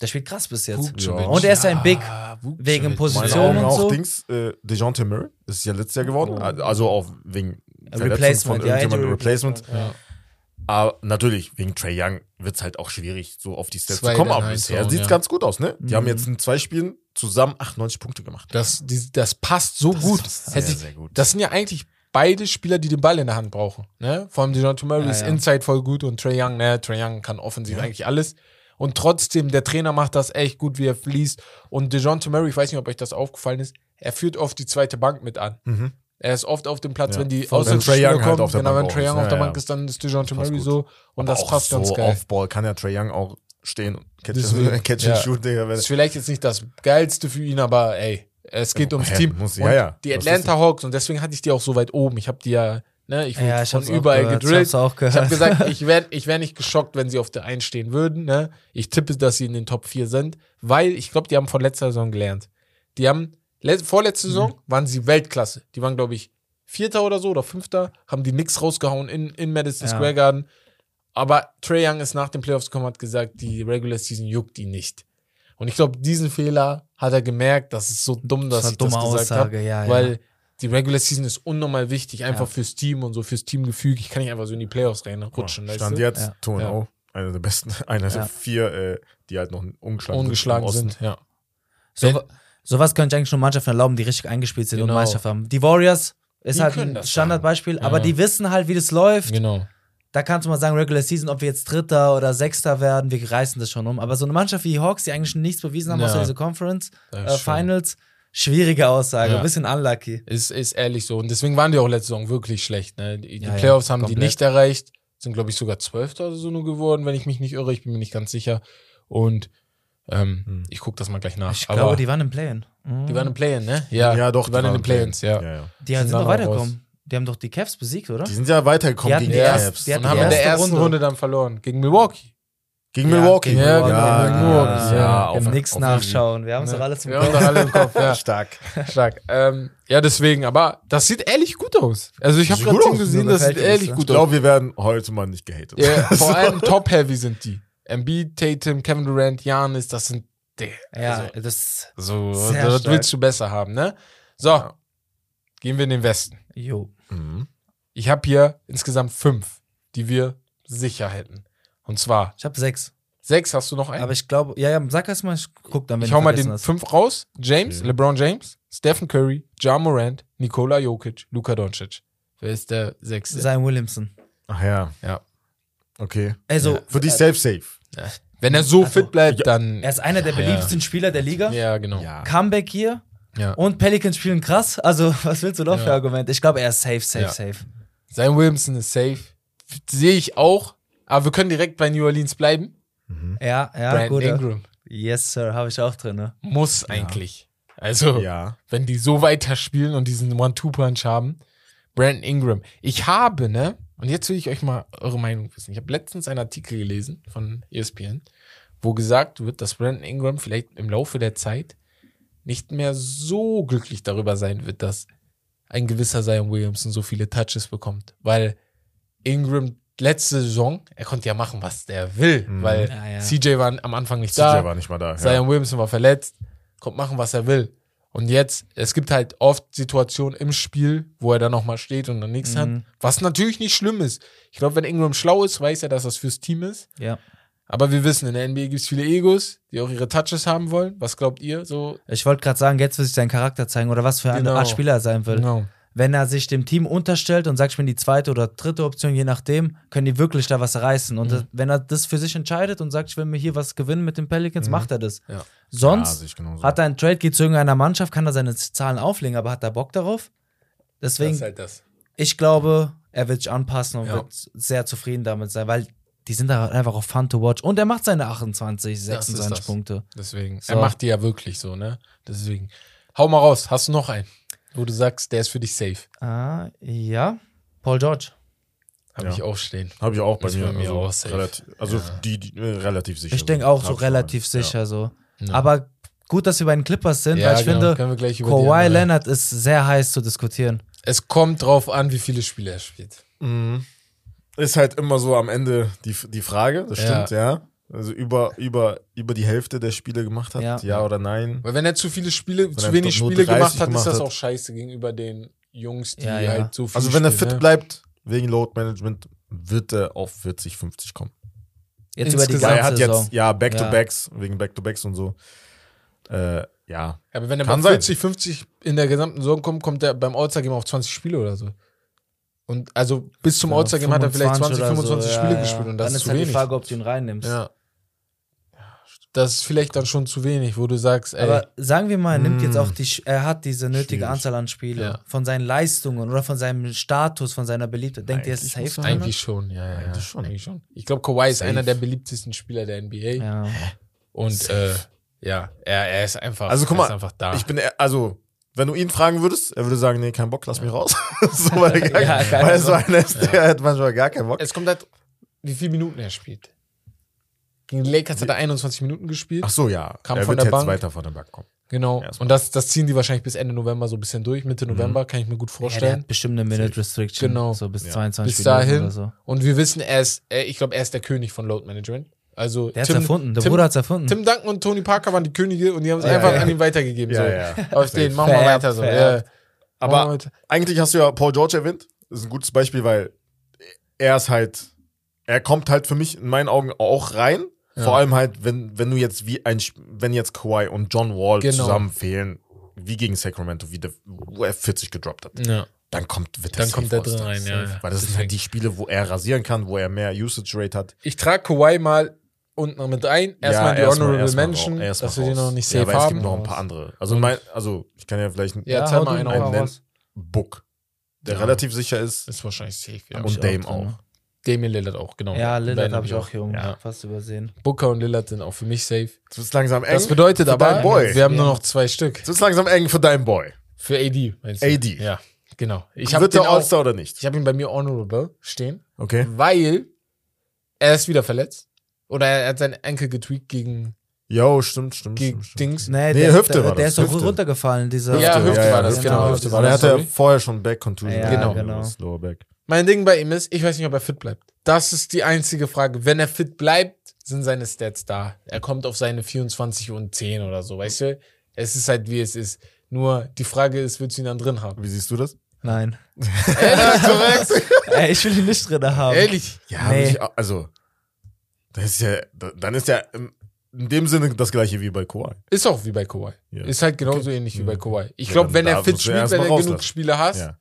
Der spielt krass bis jetzt. Vucevic. Und er ist ein Big Vucevic. wegen Position und auch so. Dings, äh, DeJounte Murray, das ist ja letztes Jahr geworden. Oh. Also auch wegen Replacement, von ja, Replacement. Ja. Aber natürlich, wegen Trey Young wird es halt auch schwierig, so auf die Stats zu kommen. Aber bisher sieht es ja. ganz gut aus, ne? Die Mhm. haben jetzt in zwei Spielen zusammen 98 Punkte gemacht. Das, die, das passt so Das gut. sehr, ich, sehr gut. Das sind ja eigentlich beide Spieler, die den Ball in der Hand brauchen. Ne? Vor allem DeJounte Murray Ja, ist ja. Inside voll gut und Trey Young, ne, Trey Young kann offensiv eigentlich alles. Und trotzdem, der Trainer macht das echt gut, wie er fließt. Und DeJounte Murray, ich weiß nicht, ob euch das aufgefallen ist, er führt oft die zweite Bank mit an. Mhm. Er ist oft auf dem Platz, Ja. wenn die Trae Auswärtsspieler Young halt kommen. auf genau, wenn Trae Young ist. auf der Bank ist, dann ist DeJounte Murray gut. so. Und Aber das passt so ganz geil. Off-Ball kann ja Trey Young auch stehen und catch, Deswegen, catch ja. and shoot, Digga. Ist vielleicht jetzt nicht das Geilste für ihn, aber ey, es geht ums Ja, Team. muss- ja, ja. Die Atlanta Hawks, und deswegen hatte ich die auch so weit oben. Ich habe die ja, ne, ich wurde Ja, ich von überall gehört, gedrillt. Ich auch gehört. Ich habe gesagt, ich wäre ich wär nicht geschockt, wenn sie auf der 1 stehen würden. Ne? Ich tippe, dass sie in den Top 4 sind, weil ich glaube, die haben von letzter Saison gelernt. Die haben, le vorletzte Mhm. Saison waren sie Weltklasse. Die waren, glaube ich, Vierter oder so oder Fünfter, haben die nix rausgehauen in, in Madison Ja. Square Garden. Aber Trey Young ist nach den Playoffs gekommen, hat gesagt, die Regular Season juckt die nicht. Und ich glaube, diesen Fehler hat er gemerkt, das ist so dumm, dass war ich das gesagt habe. Ja, ja. Die Regular Season ist unnormal wichtig, einfach Ja. fürs Team und so fürs Teamgefüge. Ich kann nicht einfach so in die Playoffs reinrutschen. weißt Stand jetzt, Ja. 2 Ja. ja. einer der besten, einer der vier, äh, die halt noch ungeschlagen, ungeschlagen Osten. sind. Ja. So, sowas könnte ich eigentlich nur Mannschaften erlauben, die richtig eingespielt sind Genau. und Meisterschaft haben. Die Warriors ist Die halt ein Standardbeispiel, Ja. aber die wissen halt, wie das läuft. Genau. Da kannst du mal sagen, Regular Season, ob wir jetzt Dritter oder Sechster werden, wir reißen das schon um. Aber so eine Mannschaft wie die Hawks, die eigentlich nichts bewiesen haben Ja. außer diese Conference äh, Finals, schwierige Aussage, Ja. ein bisschen unlucky. Ist, ist ehrlich so. Und deswegen waren die auch letzte Saison wirklich schlecht. Ne? Die, die Ja, ja, Playoffs haben die komplett. nicht erreicht. Sind, glaube ich, sogar Zwölfter oder so nur geworden, wenn ich mich nicht irre. Ich bin mir nicht ganz sicher. Und ähm, Hm. ich gucke das mal gleich nach. Ich Aber glaube, die waren im Play-In. Mhm. die waren im Play-In, ne? Ja, doch. Die waren in den Play-Ins, ja. ja, ja. Die sind sind noch weitergekommen. Die haben doch die Cavs besiegt, oder? Die sind ja weitergekommen Die gegen die die Cavs. die hatten Und haben die in der erste ersten Runde. Runde. dann verloren. Gegen Milwaukee. Gegen Ja, Milwaukee. gegen- ja, genau, gegen Milwaukee. ja, Ja, auf auf- nichts nachschauen. Wir haben es Ne? doch alles im Wir haben Kopf. doch alle im Kopf, ja. Stark. Stark. Ähm, ja, deswegen, aber das sieht ehrlich gut aus. Also ich habe gerade gesehen, das sieht ehrlich gut Ich aus. glaube, wir werden heute mal nicht gehatet. Ja, vor allem top-heavy sind die. Embiid, Tatum, Kevin Durant, Giannis, das sind die. Ja, also, das. so, Sehr das stark. willst du besser haben, ne? So, gehen wir in den Westen. Jo. Mhm. Ich habe hier insgesamt fünf, die wir sicher hätten. Und zwar, Ich habe sechs. sechs hast du noch einen. Aber ich glaube, ja, ja, sag erst mal, ich guck dann, wenn ich du hau mal den hast. fünf raus. James, Okay. LeBron James, Stephen Curry, Ja Morant, Nikola Jokic, Luka Doncic. Wer ist der sechste? Zion Williamson. Ach ja, Ja. okay. Also, Für dich safe, safe. Wenn er so Also, fit bleibt, ja, dann. er ist einer der Ja. beliebtesten Spieler der Liga. Ja, genau. Ja. Comeback hier. Ja. Und Pelicans spielen krass. Also, was willst du noch Ja. für Argumente? Ich glaube, er ist safe, safe, Ja. safe. Sein Williamson ist safe. Sehe ich auch. Aber wir können direkt bei New Orleans bleiben. Ja, ja, Brandon gut. Ingram. Yes, Sir, habe ich auch drin. Ne? Muss eigentlich. Also, Ja. wenn die so weiter spielen und diesen One-Two-Punch haben. Brandon Ingram. Ich habe, ne? Und jetzt will ich euch mal eure Meinung wissen. Ich habe letztens einen Artikel gelesen von ESPN, wo gesagt wird, dass Brandon Ingram vielleicht im Laufe der Zeit nicht mehr so glücklich darüber sein wird, dass ein gewisser Zion Williamson so viele Touches bekommt. Weil Ingram letzte Saison, er konnte ja machen, was der will, Mhm. weil Ja, ja. CJ war am Anfang nicht CJ da. war nicht mal da. Ja. Zion Williamson war verletzt, kommt machen, was er will. Und jetzt, es gibt halt oft Situationen im Spiel, wo er dann nochmal steht und dann nichts hat. Mhm. Was natürlich nicht schlimm ist. Ich glaube, wenn Ingram schlau ist, weiß er, dass das fürs Team ist. Ja. Aber wir wissen, in der NBA gibt es viele Egos, die auch ihre Touches haben wollen. Was glaubt ihr? So, Ich wollte gerade sagen, jetzt will sich sein Charakter zeigen oder was für eine Genau. Art Spieler er sein will. genau. Wenn er sich dem Team unterstellt und sagt, ich bin die zweite oder dritte Option, je nachdem, können die wirklich da was reißen. Und Mhm. das, wenn er das für sich entscheidet und sagt, ich will mir hier was gewinnen mit den Pelicans, Mhm. macht er das. Ja. Ja, Sonst genauso. hat er einen Trade, geht zu irgendeiner Mannschaft, kann er seine Zahlen auflegen, aber hat er Bock darauf? Das Deswegen, ist halt das. ich glaube, er wird sich anpassen und Ja. wird sehr zufrieden damit sein, weil die sind da einfach auch fun to watch. Und er macht seine 28, Das ist 26 das. Punkte. Deswegen, So. er macht die ja wirklich so, ne? Deswegen. Hau mal raus, hast du noch einen, wo du sagst, der ist für dich safe? Ah, ja. Paul George. Habe Ja. ich auch stehen. Habe ich auch bei Ist mir. bei mir also auch safe. relativ, also Ja. die, die äh, relativ sicher. Ich denke auch so relativ mal. sicher so. Ja. Aber gut, dass wir bei den Clippers sind, Ja, weil ich genau, finde, Kawhi Leonard ist sehr heiß zu diskutieren. Es kommt drauf an, wie viele Spiele er spielt. Mhm. Ist halt immer so am Ende die, die Frage, das Ja. stimmt, ja. Also über, über, über die Hälfte der Spiele gemacht hat, Ja. ja, oder nein. Weil wenn er zu viele Spiele, zu er wenig Spiele 30 gemacht hat, ist gemacht das hat. auch scheiße gegenüber den Jungs, die Ja, ja. halt so viel Also wenn er fit ne? bleibt, wegen Load Management, wird er auf 40, 50 kommen. Jetzt über die Insgesamt- Weil er ganze hat Saison. jetzt, ja, Back-to-Backs, wegen Back-to-Backs und so. Äh, ja. Aber wenn er Kann bei sein. 40, 50 in der gesamten Saison kommt, kommt er beim All-Star-Game auf 20 Spiele oder so. Und also bis zum Ja, All-Star-Game hat er vielleicht 20, 25 oder 25 so, Spiele ja, ja. gespielt und das Dann ist ist zu halt die wenig. Frage, ob du ihn reinnimmst. Ja. Das ist vielleicht dann schon zu wenig, wo du sagst, ey, Aber sagen wir mal, er nimmt jetzt Mm. auch die, er hat diese nötige Schwierig. Anzahl an Spiele Ja. von seinen Leistungen oder von seinem Status, von seiner Beliebtheit. Denkt ihr, es ist safe? eigentlich schon, ja, ja, ja. Eigentlich schon. Eigentlich schon. Ich glaube, Kawhi ist Safe. einer der beliebtesten Spieler der NBA Ja. und äh, ja, er, er ist einfach, Also guck er ist mal, einfach da. Ich bin, eher- also, wenn du ihn fragen würdest, er würde sagen, nee, kein Bock, lass mich raus. so, weil er, gar, Ja, kein weil er so Bock. einer ist, der hat manchmal gar keinen Bock. es kommt halt, wie viele Minuten er spielt. Gegen die Lakers hat er 21 Minuten gespielt. Ach so, ja. Kam er von wird der jetzt Bank. weiter von der Bank kommen. Genau. Erstmal. Und das, das ziehen die wahrscheinlich bis Ende November so ein bisschen durch. Mitte November kann ich mir gut Ja, vorstellen. hat bestimmt eine Minute Restriction. Genau. So bis Ja. 22 bis Minuten dahin. oder so. Und wir wissen, er ist, ich glaube, er ist der König von Load Management. Also Der hat's erfunden. Der Tim, Bruder hat's erfunden. Tim Duncan und Tony Parker waren die Könige und die haben es Ja, einfach ja. an ihn weitergegeben. Ja, so. ja. Auf den, machen wir weiter so. Ja. Aber weiter. eigentlich hast du ja Paul George erwähnt. Das ist ein gutes Beispiel, weil er ist halt, er kommt halt für mich in meinen Augen auch rein. Ja. Vor allem halt, wenn, wenn du jetzt wie ein, wenn jetzt Kawhi und John Wall Genau. zusammen fehlen, wie gegen Sacramento, wie der, wo er 40 gedroppt hat, Ja. dann kommt, wird Dann kommt er All-Star. drin rein, ja, ja. Weil das sind Deswegen. halt die Spiele, wo er rasieren kann, wo er mehr Usage Rate hat. Ich trage Kawhi mal unten mit ein. Erstmal die erstmal- Honorable erstmal Mention, raus, dass wir die raus. noch nicht ja, safe aber es haben. gibt noch ein paar andere. Also, mein, also ich kann ja vielleicht einen Ja, erzähl mal einen mal nennen. raus. Book, der Ja. relativ sicher ist. Ist wahrscheinlich safe, ja. Und Dame auch auch. Damian Lillard auch, genau. Ja, Lillard habe ich auch hier oben Ja. fast übersehen. Booker und Lillard sind auch für mich safe. Es wird langsam eng. Das bedeutet für aber, wir haben nur Ja. noch zwei Stück. Es wird langsam eng für deinen Boy. Für AD, meinst du? AD. Ja, genau. Ich habe wird den der All-Star oder nicht? ich habe ihn bei mir honorable stehen, Okay. weil er ist wieder verletzt. Oder er hat seinen Enkel getweakt gegen, Jo, stimmt, stimmt. gegen stimmt, stimmt. Dings. Nee, Nee, der, Hüfte der, war der das, ist doch Hüfte. runtergefallen, dieser Ja, Hüfte ja, war das, genau. genau, Hüfte war er das, hatte ja sorry. vorher schon Back Contusion. Ja, Genau. genau. Lower Back. Mein Ding bei ihm ist, ich weiß nicht, ob er fit bleibt. Das ist die einzige Frage. Wenn er fit bleibt, sind seine Stats da. Er kommt auf seine 24 und 10 oder so, weißt du? Es ist halt, wie es ist. Nur die Frage ist, willst du ihn dann drin haben? Wie siehst du das? Nein. Ehrlich? Ey, ich will ihn nicht drin haben. Ehrlich? Ja, Nee. ich, also, das ist ja, dann ist ja in dem Sinne das gleiche wie bei Kawhi. Ist auch wie bei Kawhi. Ja. Ist halt genauso ähnlich wie bei Kawhi. Ich Ja, glaube, wenn er fit spielt, wenn er genug. Spiele hast, Ja.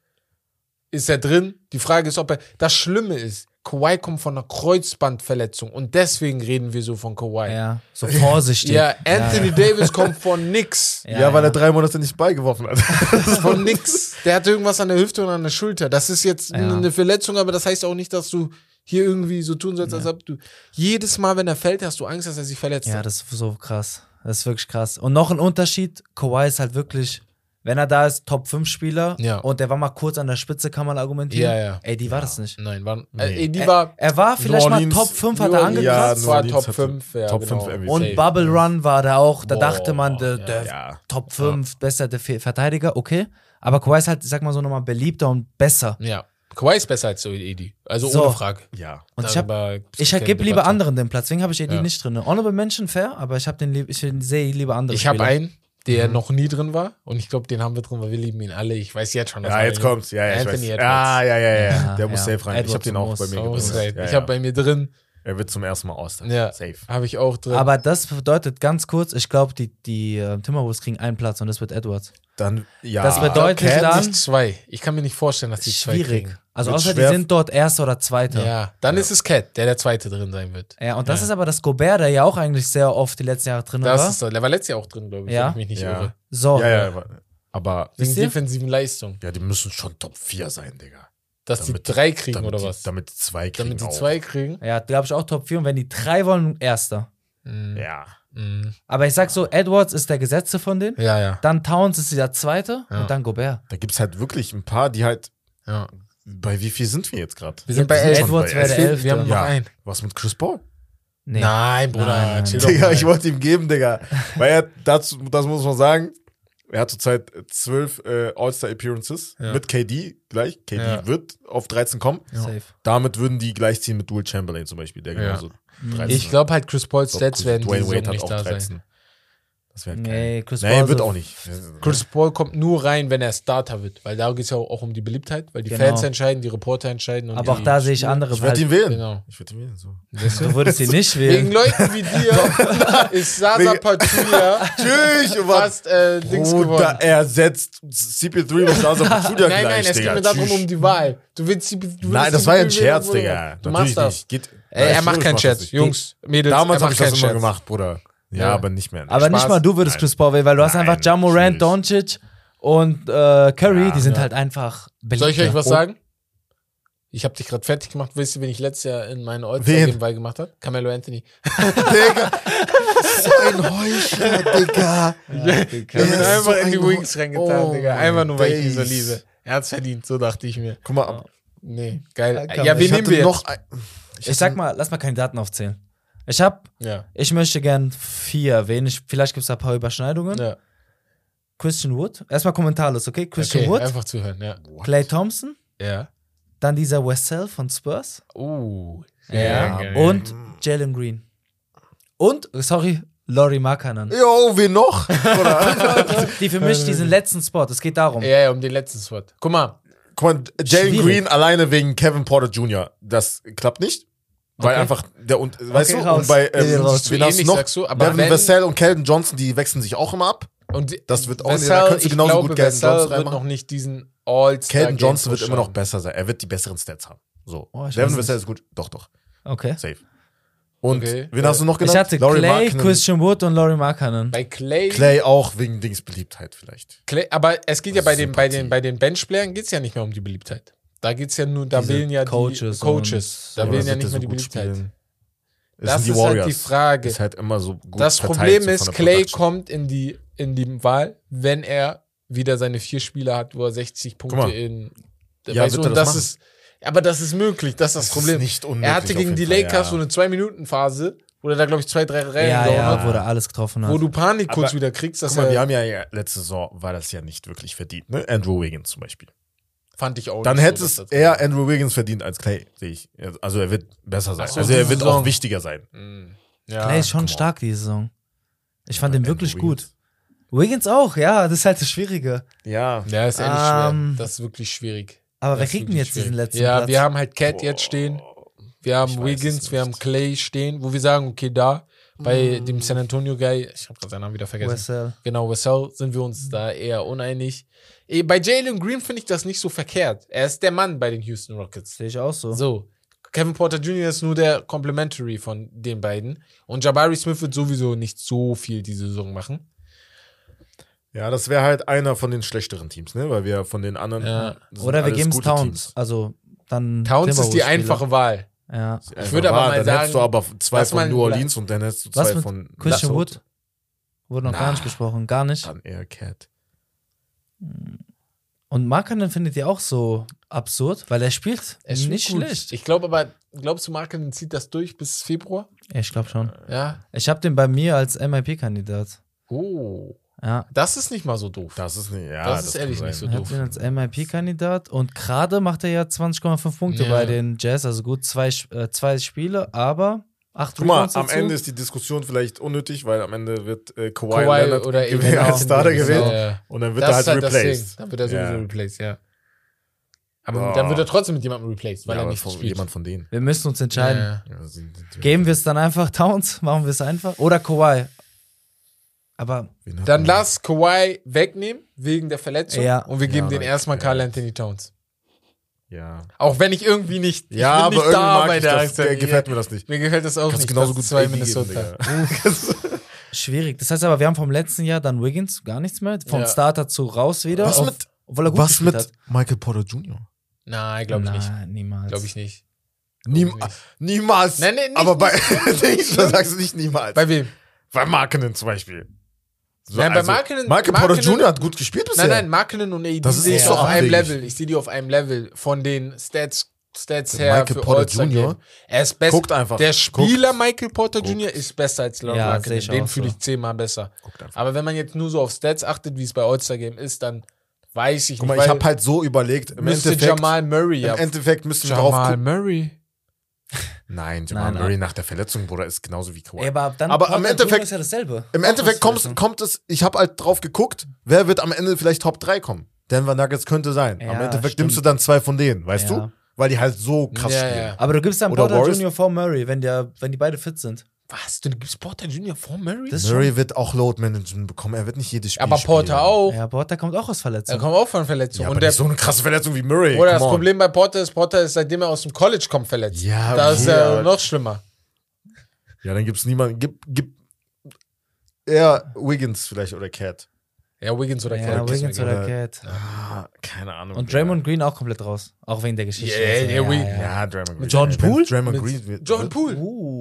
Ist er drin. Die Frage ist, ob er. Das Schlimme ist, Kawhi kommt von einer Kreuzbandverletzung und deswegen reden wir so von Kawhi. Ja, so vorsichtig. Ja, Anthony Davis kommt von nix. Ja, weil er drei Monate nicht beigeworfen hat. Von nix. Der hat irgendwas an der Hüfte und an der Schulter. Das ist jetzt Ja. eine Verletzung, aber das heißt auch nicht, dass du hier irgendwie so tun sollst, als ob du. Jedes Mal, wenn er fällt, hast du Angst, dass er sich verletzt. Ja, hat. das ist so krass. Das ist wirklich krass. Und noch ein Unterschied, Kawhi ist halt wirklich, wenn er da ist, Top 5 Spieler Ja. und der war mal kurz an der Spitze, kann man argumentieren. Ja, ja. Ey, die war das nicht. Nein, war, Nee. äh, die Er, war er war vielleicht New mal Orleans- Top 5, hat er Orleans- Ja, angekratzt. New war Orleans Top hatte 5, ja, Top genau. 5 MVP. und. Bubble Run war da auch, da Boah, dachte man, der, ja, der ja. Top 5, bester der Verteidiger, okay. Aber Kawhi ist halt, ich sag mal so nochmal beliebter und besser. Ja. Kawhi ist besser als so Edi. Also So. ohne Frage. Ja. Und ich, hab, Darüber ich keine gebe lieber anderen den Platz, deswegen habe ich AD Ja. nicht drin. Honorable Mention fair, aber ich, hab den lieb, ich sehe lieber andere Ich habe einen, der Mhm. noch nie drin war. Und ich glaube, den haben wir drin, weil wir lieben ihn alle. Ich weiß jetzt schon. dass Ja, jetzt kommt's. Ja, ja, ich Anthony weiß. Edwards. Ja, ja, ja, ja. Ja, Der muss safe rein. ich habe Edwards den auch bei mir gebracht. right. Ja, ich habe bei mir drin. Er wird zum ersten Mal All-Star. Ja. Safe. Habe ich auch drin. Aber das bedeutet ganz kurz, ich glaube, die, die äh, Timberwolves kriegen einen Platz und das wird Edwards. Dann, ja. Das bedeutet Cat dann- nicht zwei. Ich kann mir nicht vorstellen, dass die zwei Schwierig. kriegen. Also außer die sind dort Erster oder Zweiter. Ja, Ja, dann ist es Cat, der der zweite drin sein wird. und das Ja. ist aber das Gobert, der ja auch eigentlich sehr oft die letzten Jahre drin Das war. ist, der war letztes Jahr auch drin, glaube ich, Ja. wenn ich mich nicht Ja. irre. so, Ja, ja, aber- aber Wegen defensiven Leistung. ja, die müssen schon Top 4 sein, Digga. Dass Damit die drei kriegen oder die, was? Damit die zwei kriegen. Damit die auch. zwei kriegen? Ja, glaube ich auch Top 4. Und wenn die drei wollen, Erster. Mhm. Ja. Mhm. Aber ich sag so, Edwards ist der Gesetzte von denen. Ja, ja. Dann Towns ist der Zweite. Ja. Und dann Gobert. Da gibt es halt wirklich ein paar, die halt. ja. Bei wie viel sind wir jetzt gerade? Wir sind bei elf. Edwards wäre der Elf. Elfte. Wir haben noch Ja. einen. Was mit Chris Paul? Nee. Nein, Bruder. Nein, nein. chill Digga, ich wollte ihm geben, Digga. Weil er, dazu, das muss man sagen, er hat zurzeit zwölf äh, All-Star-Appearances Ja. mit KD gleich. KD Ja. wird auf 13 kommen. Safe. Damit würden die gleichziehen mit Dual Chamberlain zum Beispiel, der Ja. genauso 13 Ich glaube halt, Chris Pauls Stats werden Dwayne Wade hat nicht auch da 13. sein. Das wäre Nee. Chris Nee, Paul wird so- auch nicht. Chris Paul kommt nur rein, wenn er Starter wird, weil da geht es ja auch um die Beliebtheit, weil die Genau. Fans entscheiden, die Reporter entscheiden. Und Aber auch da sehe ich andere. Ich würde weil- ihn wählen. Genau. Ich würde ihn wählen. So. Du würdest ihn nicht Wegen wählen. Leuten wie dir ist Sasa Wegen- Pachulia Tschüss, fast äh, Dings Bruder, geworden. er setzt CP3 und Sasa Pachulia Nein, gleich, nein, es geht mir darum um die Wahl. Du willst die, du willst Nein, das war ja ein Scherz. Digga. Du machst das. Geht, Ey, er macht keinen Scherz. Jungs, Mädels, Damals habe ich das keinen immer gemacht, Bruder. Ja, Ja. aber nicht mehr. Aber nicht Spaß. mal du würdest Nein. Chris Paul wählen, weil du hast Nein, einfach Jamoran, schwierig. Doncic und äh, Curry, Ja, die sind ja. halt einfach beliebt. Soll ich euch was Und- sagen? Ich habe dich gerade fertig gemacht. Wisst ihr, wen ich letztes Jahr in meine all Wen? game wahl gemacht habe? Carmelo Anthony. Digga, so ein Heuchler, Digga. Ich hab ihn Ja, einfach so in die Wings reingetan, Oh Digga. Einfach nur, weil ich ihn so liebe. Er hat's verdient, so dachte ich mir. Guck mal, ab. Nee, geil. Ja, Ja, wen ich nehmen wir jetzt? noch ein, Ich sag mal, lass mal Kandidaten aufzählen. Ich hab, Ja. ich möchte gern vier erwähnen. Ich, vielleicht gibt es da ein paar Überschneidungen. ja. Christian Wood. Erstmal kommentarlos, okay? Christian Okay, Wood, einfach zuhören, ja. Clay Thompson, Ja. dann dieser Westell von Spurs. Uh. Ja. geil. Und Jalen Green. Und, sorry, Laurie Markkanen. Jo, wen noch? Die für mich diesen letzten Spot. Es geht darum. Ja, ja, um den letzten Spot. Guck mal. Guck mal, Jalen. Green alleine wegen Kevin Porter Jr. Das klappt nicht. Weil Okay. einfach der und weißt Okay, du, raus. und bei Nee, ähm, raus. wen hast noch? sagst du, aber Devin wenn- Vassell und Calvin Johnson, die wechseln sich auch immer ab. Und Das wird auch nicht- Vassell, da kannst du ich genauso glaube, gut Calvin Johnson wird reinmachen. noch nicht diesen All-Star Calvin Johnson wird immer noch besser sein. Er wird die besseren Stats haben. So. Oh, ich Devin. Vassell ist gut. Doch, doch. Okay. Safe. Und Okay. wen hast du noch Ich genannt? hatte Laurie Clay, Markkanen. Christian Wood und Laurie Markkanen. Bei Clay, Clay auch wegen Dings Beliebtheit vielleicht. Clay aber es geht ja bei den, bei den, bei den Benchplayern geht es ja nicht mehr um die Beliebtheit. Da geht es ja nur, da Diese wählen ja Coaches die Coaches. Da wählen ja nicht mehr die so gut Beliebtheit. spielen? Das die ist halt die. Frage. Ist halt immer so gut Das Problem so ist, der Clay Production. kommt in die, in die Wahl, wenn er wieder seine vier Spiele hat, wo er 60 Punkte in. Ja, weißt du, er und das das machen? ist. Aber das ist möglich, das ist das, Das ist Problem. nicht unmöglich er hatte gegen die Fall, Lakers ja. so eine Zwei-Minuten-Phase, wo er da, glaube ich, zwei, drei Reihen Ja, ja, hat, wo er alles getroffen hat. wo du Panik kurz Aber- wieder kriegst. Das Guck mal, wir haben ja, ja letzte Saison war das ja nicht wirklich verdient, ne? Andrew Wiggins zum Beispiel. Fand ich auch Dann hätte so, es eher Andrew Wiggins verdient als Clay, sehe ich. Also er wird besser sein. Ach so, also er wird Saison. auch wichtiger sein. Mm. Ja, Clay ist schon come on. stark diese Saison. Ich fand ihn Andrew wirklich Wiggins. gut. Wiggins auch, ja, das ist halt das Schwierige. Ja. Ja, ist ehrlich Ähm, schwer. Das ist wirklich schwierig. Aber Das wer kriegt denn jetzt diesen schwierig. letzten Ja, Platz? wir haben halt Cat jetzt stehen. Wir haben Wiggins, wir haben. Clay stehen, wo wir sagen, okay, da bei dem San Antonio Guy, ich habe gerade seinen Namen wieder vergessen. Wessel. Genau, Wessel sind wir uns da eher uneinig. Bei Jalen Green finde ich das nicht so verkehrt. Er ist der Mann bei den Houston Rockets. Sehe ich auch so. So. Kevin Porter Jr. ist nur der Complementary von den beiden. Und Jabari Smith wird sowieso nicht so viel diese Saison machen. Ja, das wäre halt einer von den schlechteren Teams, ne? Weil wir von den anderen. Ja. Oder wir geben es Towns. Teams. Also dann Towns ist die einfache Wahl. Ja. Einfach würde aber mal dann sagen, hättest du aber zwei von New Orleans und dann hättest du Was zwei mit von Christian Minnesota. Wood? Wurde noch gar Na. nicht besprochen. Gar nicht. Dann eher Cat. Und Markanen findet ihr auch so absurd, weil er spielt Er spielt nicht gut. schlecht. Ich glaube aber, glaubst du, Marken zieht das durch bis Februar? Ich glaube schon. Ja. Ich habe den bei mir als MIP-Kandidat. Oh. Ja. Das ist nicht mal so doof. Das ist nicht, ja. Das ist kann ehrlich nicht so Ich habe doof. ihn als MIP-Kandidat und gerade macht er ja 20,5 Punkte Ja. bei den Jazz. Also gut, zwei, äh, zwei Spiele, aber acht Guck mal, am. Ende ist die Diskussion vielleicht unnötig, weil am Ende wird äh, Kawhi, Kawhi Leonard oder gewählt als Starter Genau. gewählt Ja, ja. und dann wird Das er halt, halt replaced. Dann wird er sowieso Ja. replaced, ja. Aber Ja. dann wird er trotzdem mit jemandem replaced, weil ja, er nicht von, spielt. jemand von denen. Wir müssen uns entscheiden. Ja, ja. Ja, sind, sind, Geben wir es dann einfach Towns? Machen wir es einfach? Oder Kawhi? Aber Dann lass Kawhi wegnehmen, wegen der Verletzung. Ja. Und wir geben Ja, den erstmal ja. Carl Anthony Towns. Ja, Auch wenn ich irgendwie nicht. Ich ja bin aber nicht irgendwie da mag bei ich der das, der gefällt mir das nicht. Mir gefällt das auch Kannst nicht. genauso gut zwei geben, Minnesota. Schwierig. Das heißt aber, wir haben vom letzten Jahr dann Wiggins gar nichts mehr. Vom Ja. Starter zu raus wieder. Was auf- mit- obwohl er gut Was mit hat. Michael Porter Jr.? Nein, glaube ich nicht. Niemals. Glaube ich nicht. Niem niemals. Nein, nein, nicht- Aber bei nicht- da sagst du nicht niemals. Bei wem? bei Markenen zum Beispiel. So, Nein, bei Markkanen- Michael Porter Jr. hat gut gespielt bisher. Nein, nein, Markinen und AD sehe ich so auf einem. Level. Ich sehe die auf einem Level von den Stats, Stats her Michael für Porter Jr. Game. Er ist besser. Guckt einfach. Der Spieler Michael Porter Guckt. Jr. ist besser als Laut Ja, Markinen. ich Den fühle so. ich zehnmal besser. Guckt. Aber wenn man jetzt nur so auf Stats achtet, wie es bei All-Star Game ist, dann weiß ich Guck nicht. mal, ich habe halt so überlegt, im müsste Endeffekt, Jamal Murray ja. im Endeffekt müssten wir drauf Jamal. Murray. Nein, Jamal Nein, Murray nach der Verletzung, Bruder, ist genauso wie Kawhi. Ey, aber dann Aber am Jr. Endeffekt- ist ja dasselbe. Im Endeffekt kommt, kommt es, ich habe halt drauf geguckt, wer wird am Ende vielleicht Top 3 kommen. Denver Nuggets könnte sein. am Ja, Endeffekt stimmt. nimmst du dann zwei von denen, weißt Ja. du? Weil die halt so krass Ja, spielen. ja. Aber du gibst dann Oder Porter Jr. vor Murray, wenn, der, wenn die beide fit sind. Was? Du gibst Porter Jr. vor Murray? Das Murray wird auch Load Management bekommen. Er wird nicht jedes Spiel aber Porter spielen. auch. Ja, Porter kommt auch aus Er Verletzung. kommt auch von Verletzungen. Ja, und aber der nicht so eine krasse Verletzung wie Murray. Oder das come on. Problem bei Porter ist, Porter ist, seitdem er aus dem College kommt, verletzt. Ja, Da ist er noch schlimmer. Ja, dann gibt's niemanden. Gib, gib eher Wiggins vielleicht oder Cat. Ja, Wiggins oder ja, Cat. Wiggins oder- Cat. Ah, keine Ahnung. Und Draymond Green auch komplett raus. Auch wegen der Geschichte. Ja, Also, ja, ja. Ja, Draymond Green. Mit Jordan Poole? Draymond Green wird- Poole. Uh.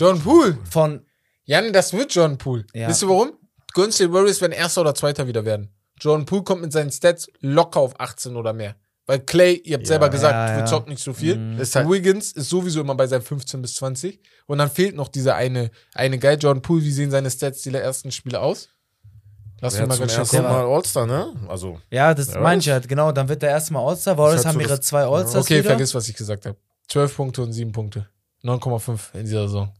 John Poole. Von, Jan, das wird John Poole. Ja. Wisst ihr warum? Golden State Warriors werden Erster oder Zweiter wieder werden. Jordan Poole kommt mit seinen Stats locker auf 18 oder mehr. Weil Clay, ihr habt Ja. selber gesagt, Ja, ja. zockt nicht so viel. Mhm. Ist halt, Wiggins ist sowieso immer bei seinen 15 bis 20. Und dann fehlt noch dieser eine, eine Guy, Jordan Poole. Wie sehen seine Stats die ersten Spiele aus? Lass mich mal ganz schnell. Mal All-Star, ne? Also, ja, das Ja, meine ich halt, genau. Dann wird der erste Mal All-Star. Warriors halt haben so ihre zwei All-Stars Okay, wieder. vergiss, was ich gesagt habe. 12 Punkte und 7 Punkte. 9,5 in dieser Saison.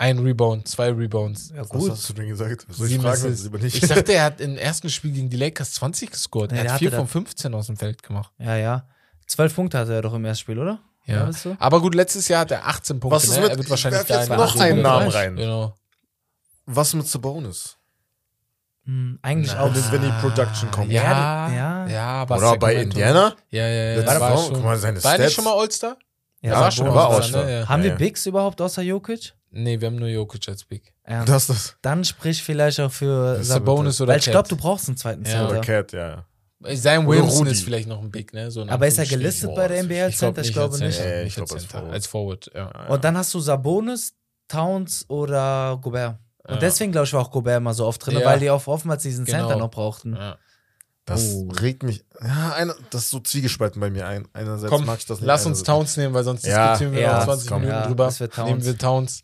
Ein Rebound, zwei Rebounds. Ja, was gut. hast du denn gesagt? Was soll ich fragen, lieber nicht? Ich dachte, er hat im ersten Spiel gegen die Lakers 20 gescored. Nee, er hat hatte 4 da- von 15 aus dem Feld gemacht. Ja, ja. Zwölf Punkte hatte er doch im ersten Spiel, oder? Ja. weißt du? Aber gut, letztes Jahr hat er 18 Punkte. Was ist ne? mit- er wird ich wahrscheinlich werf jetzt da noch in- einen Namen rein. Genau. Was mit Sabonis? Hm, eigentlich Na, auch. wenn die Production kommt. Ja, Ja, ja, ja. aber Oder bei Indiana? Ja, ja, ja. War Woche, schon. guck mal, seine war er nicht Stats. schon mal All-Star? Ja, war schon mal war All-Star, All-Star. ne? Ja. Haben Ja, wir ja. Bigs überhaupt außer Jokic? Nee, wir haben nur Jokic als Big. Ernst. Das, das. Dann sprich vielleicht auch für Sabonis oder Weil ich glaube, du brauchst einen zweiten Ja. Oder Center. Cat, ja. Sein Rudi. ist vielleicht noch ein Big, ne? So Aber ist er gelistet Boah, bei der NBA als Ich glaub Center? Ich glaube als nicht. Ja, ich nicht glaub, als. Forward. Als Forward, ja. Und dann hast du Sabonis, Towns oder Gobert. Und Ja. deswegen, glaube ich, war auch Gobert immer so oft drin, Ja. weil die auch oftmals diesen Genau. Center noch brauchten. ja. Das Oh. regt mich. Ja, einer, das ist so zwiegespalten bei mir ein. Einerseits Komm, mag ich das nicht. lass uns Towns nehmen, weil sonst Ja, diskutieren wir ja, noch 20 komm. Minuten Ja, drüber. Nehmen wir Towns.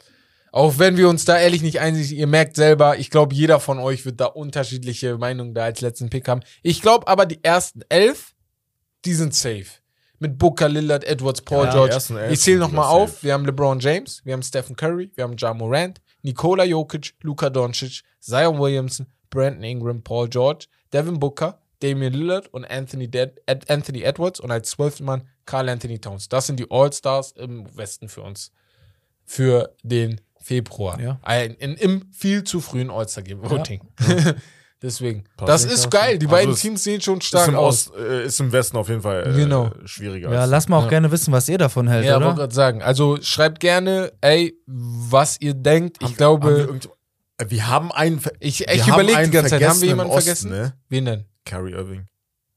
Auch wenn wir uns da ehrlich nicht einig sind, ihr merkt selber, ich glaube, jeder von euch wird da unterschiedliche Meinungen da als letzten Pick haben. Ich glaube aber, die ersten elf, die sind safe. Mit Booker, Lillard, Edwards, Paul Ja, George. Ich zähle nochmal auf. Wir haben LeBron James, wir haben Stephen Curry, wir haben Ja Morant, Nikola Jokic, Luka Doncic, Zion Williamson, Brandon Ingram, Paul George, Devin Booker, Damian Lillard und Anthony, Ded Ed Anthony Edwards und als zwölften Mann Carl Anthony Towns. Das sind die All-Stars im Westen für uns. Für den Februar. Ja. Ein, in, Im viel zu frühen All-Star-Game-Voting. Deswegen. Passt. Das Ich ist geil. Die Also beiden Teams sehen schon Ist stark im, aus. Ost, äh, ist im Westen auf jeden Fall äh, Genau. schwieriger. Ja, lass mal auch Ja. gerne wissen, was ihr davon hält, Ja, wollte gerade sagen. Also schreibt gerne, ey, was ihr denkt. Ich Haben- glaube, haben wir, äh, wir haben einen. ich, ich überlege die einen ganze Zeit, haben wir jemanden Osten, vergessen? Ne? Wen denn? Kyrie Irving.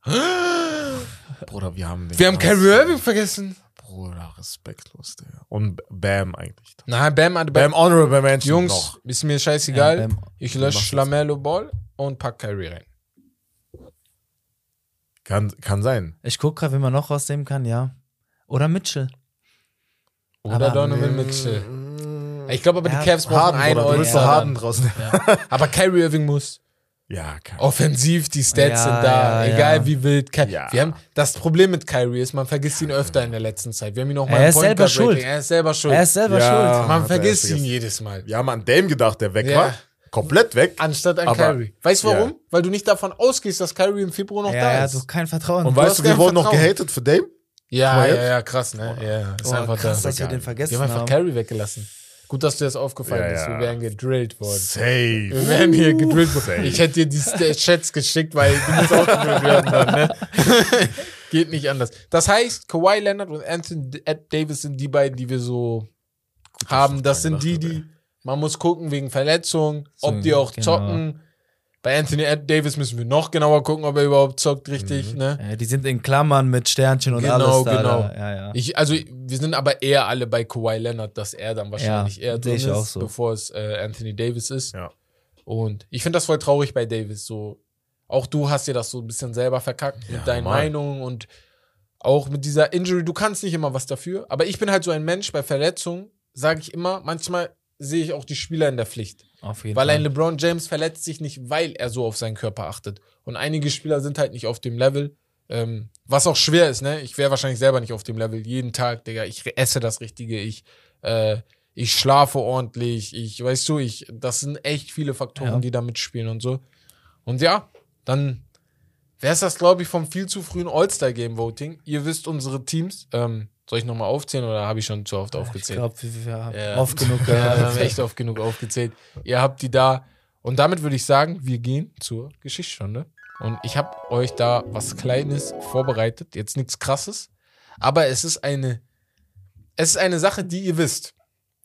Bruder, wir haben. Wir haben Kyrie Irving vergessen. Bruder, respektlos, Digga. Und Bam eigentlich. Nein, Bam, Bam, Bam Honorable Mention Jungs, noch. ist mir scheißegal. Ja, Bam. ich lösche das. Schlamello Ball und pack Kyrie rein. Kann, kann sein. Ich gucke gerade, wie man noch rausnehmen kann, ja. Oder Mitchell. Oder Aber- Donovan Mitchell. Ich glaube aber, Ja, die Cavs brauchen Harden, einen Bruder, All-Star. Harden draußen. Ja. Aber Kyrie Irving muss. Ja, kann. Offensiv, die Stats Ja, sind da, ja, egal ja. wie wild. Ky Ja. Wir haben, das Problem mit Kyrie ist, man vergisst ihn öfter in der letzten Zeit. Wir haben ihn auch mal Er im ist Point selber schuld. Er ist selber schuld. Er ist selber Ja. schuld. man er vergisst ihn vergessen. jedes Mal. Wir haben an Dame gedacht, der weg Ja. war. Komplett weg. Anstatt an Aber- Kyrie. Weißt du ja. warum? Weil du nicht davon ausgehst, dass Kyrie im Februar noch Ja, da ja, ist. du kein Vertrauen. Und Du weißt du, wir wurden noch gehatet für Dame? ja, ja, ja, krass, ne? Ja, ist oh, einfach krass, da. dass wir den Wir vergessen haben einfach haben. Curry weggelassen. Gut, dass dir das aufgefallen Ja, ist. Wir wären gedrillt worden. Safe. Wir wären hier gedrillt worden. Safe. Ich hätte dir die Chats geschickt, weil du musst auch gedrillt werden dann, ne? Geht nicht anders. Das heißt, Kawhi Leonard und Anthony Davis sind die beiden, die wir so haben. Das sind die, die man muss gucken wegen Verletzung, ob die auch genau. zocken. Bei Anthony Davis müssen wir noch genauer gucken, ob er überhaupt zockt richtig, ne? Ja, die sind in Klammern mit Sternchen und Genau, alles da. genau. Da. Ja, ja. Ich, also, wir sind aber eher alle bei Kawhi Leonard, dass er dann wahrscheinlich Ja, eher drin ist, auch so. bevor es äh, Anthony Davis ist. Ja. Und ich finde das voll traurig bei Davis. So, auch du hast dir das so ein bisschen selber verkackt Ja, mit deinen normal. Meinungen und auch mit dieser Injury. Du kannst nicht immer was dafür. Aber ich bin halt so ein Mensch bei Verletzungen, sage ich immer, manchmal sehe ich auch die Spieler in der Pflicht. Auf jeden Weil Fall. ein LeBron James verletzt sich nicht, weil er so auf seinen Körper achtet. Und einige Spieler sind halt nicht auf dem Level. Ähm, was auch schwer ist, ne? Ich wäre wahrscheinlich selber nicht auf dem Level. Jeden Tag, Digga, ich esse das Richtige, ich, äh, ich schlafe ordentlich, ich, weißt du, ich, das sind echt viele Faktoren, Ja. die da mitspielen und so. Und ja, dann wäre es das, glaube ich, vom viel zu frühen All-Star-Game-Voting. Ihr wisst unsere Teams. Ähm, soll ich nochmal aufzählen oder habe ich schon zu oft ich aufgezählt? glaube, wir, haben Ja. oft genug Ja, wir haben echt oft genug aufgezählt. Ihr habt die da. Und damit würde ich sagen, wir gehen zur Geschichtsstunde. Und ich habe euch da was Kleines vorbereitet. Jetzt nichts Krasses. Aber es ist eine, es ist eine Sache, die ihr wisst.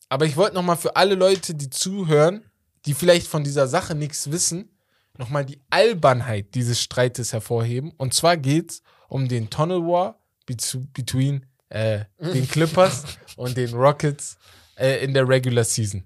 Aber ich wollte nochmal für alle Leute, die zuhören, die vielleicht von dieser Sache nichts wissen, nochmal die Albernheit dieses Streites hervorheben. Und zwar geht es um den Tunnel War betw- between äh, den Clippers und den Rockets äh, in der Regular Season.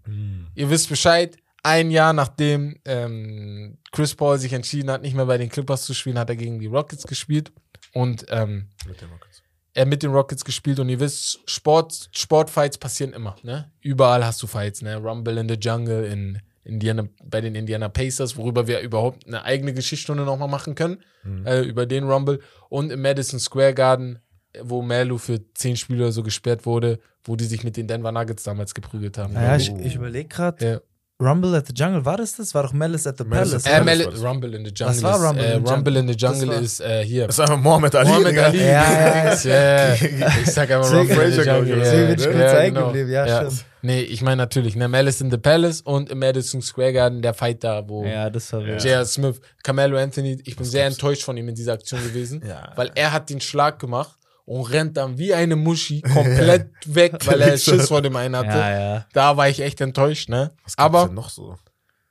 Ihr wisst Bescheid, ein Jahr nachdem ähm, Chris Paul sich entschieden hat, nicht mehr bei den Clippers zu spielen, hat er gegen die Rockets gespielt. Und ähm, Mit dem Rockets. er mit den Rockets gespielt und ihr wisst, Sport, Sportfights passieren immer, ne? Überall hast du Fights, ne? Rumble in the Jungle in Indiana, bei den Indiana Pacers, worüber wir überhaupt eine eigene Geschichtsstunde nochmal machen können, äh, über den Rumble. Und im Madison Square Garden, wo Melo für zehn Spiele oder so gesperrt wurde, wo die sich mit den Denver Nuggets damals geprügelt haben. Ja, ich, ich überlege gerade, Ja. Rumble at the Jungle, war das das? War doch Malice at the Malice Palace. Äh, das? Rumble in the Jungle Was war ist, Rumble äh, in the Rumble in the Jungle? Das ist äh, hier. Das ist einfach Mohammed Ali. Mohammed. Ali. Ja, ja, ja. ja. Ich sag einfach Rumble in the Jungle. Ja, Deswegen bin ich ne? kurz Ja, hängen genau. geblieben. Ja, Ja. stimmt. Nee, ich meine natürlich, ne, Malice in the Palace und im Madison Square Garden der Fight da, wo Ja, das war wild. J.R. Smith, Carmelo Anthony, ich bin sehr enttäuscht von ihm in dieser Aktion gewesen, Ja. weil er hat den Schlag gemacht und rennt dann wie eine Muschi komplett weg, weil er Schiss vor dem einen hatte. Ja, ja. Da war ich echt enttäuscht, ne? Was gibt's Aber denn noch so?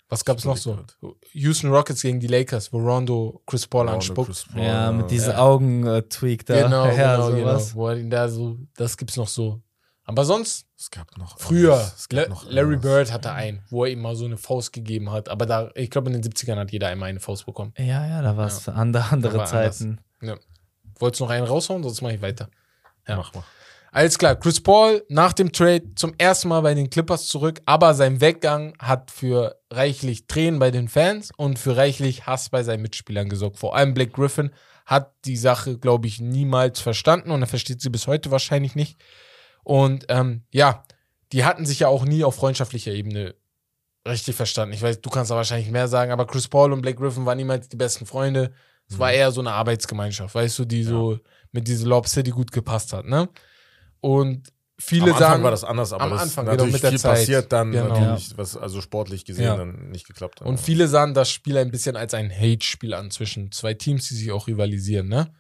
was gab's noch so? Houston Rockets gegen die Lakers, wo Rondo Chris Paul Rondo, anspuckt. Chris Paul, Ja, mit diesen Ja. Augen-Tweak da. Genau, ja, genau, genau. sowas. Wo er ihn da so, das gibt's noch so. Aber sonst, Es gab noch. früher, gab noch Larry. Bird hatte einen, wo er ihm mal so eine Faust gegeben hat. Aber da, ich glaube, in den 70ern hat jeder einmal eine Faust bekommen. Ja, ja, da war es andere, andere war anders. Zeiten. Ja. Wolltest du noch einen raushauen, sonst mache ich weiter. Ja. Mach mal. Alles klar, Chris Paul nach dem Trade zum ersten Mal bei den Clippers zurück, aber sein Weggang hat für reichlich Tränen bei den Fans und für reichlich Hass bei seinen Mitspielern gesorgt. Vor allem Blake Griffin hat die Sache, glaube ich, niemals verstanden und er versteht sie bis heute wahrscheinlich nicht. Und ähm, ja, die hatten sich ja auch nie auf freundschaftlicher Ebene richtig verstanden. Ich weiß, du kannst da wahrscheinlich mehr sagen, aber Chris Paul und Blake Griffin waren niemals die besten Freunde. Es war eher so eine Arbeitsgemeinschaft, weißt du, die so mit dieser Lob City gut gepasst hat, ne? Und viele Am Anfang sagen, war das anders, aber am das Anfang, genau, natürlich mit der viel Zeit. passiert dann Genau. natürlich, was also sportlich gesehen Ja. dann nicht geklappt hat. Und viele sahen das Spiel ein bisschen als ein Hate-Spiel an zwischen zwei Teams, die sich auch rivalisieren. Ne?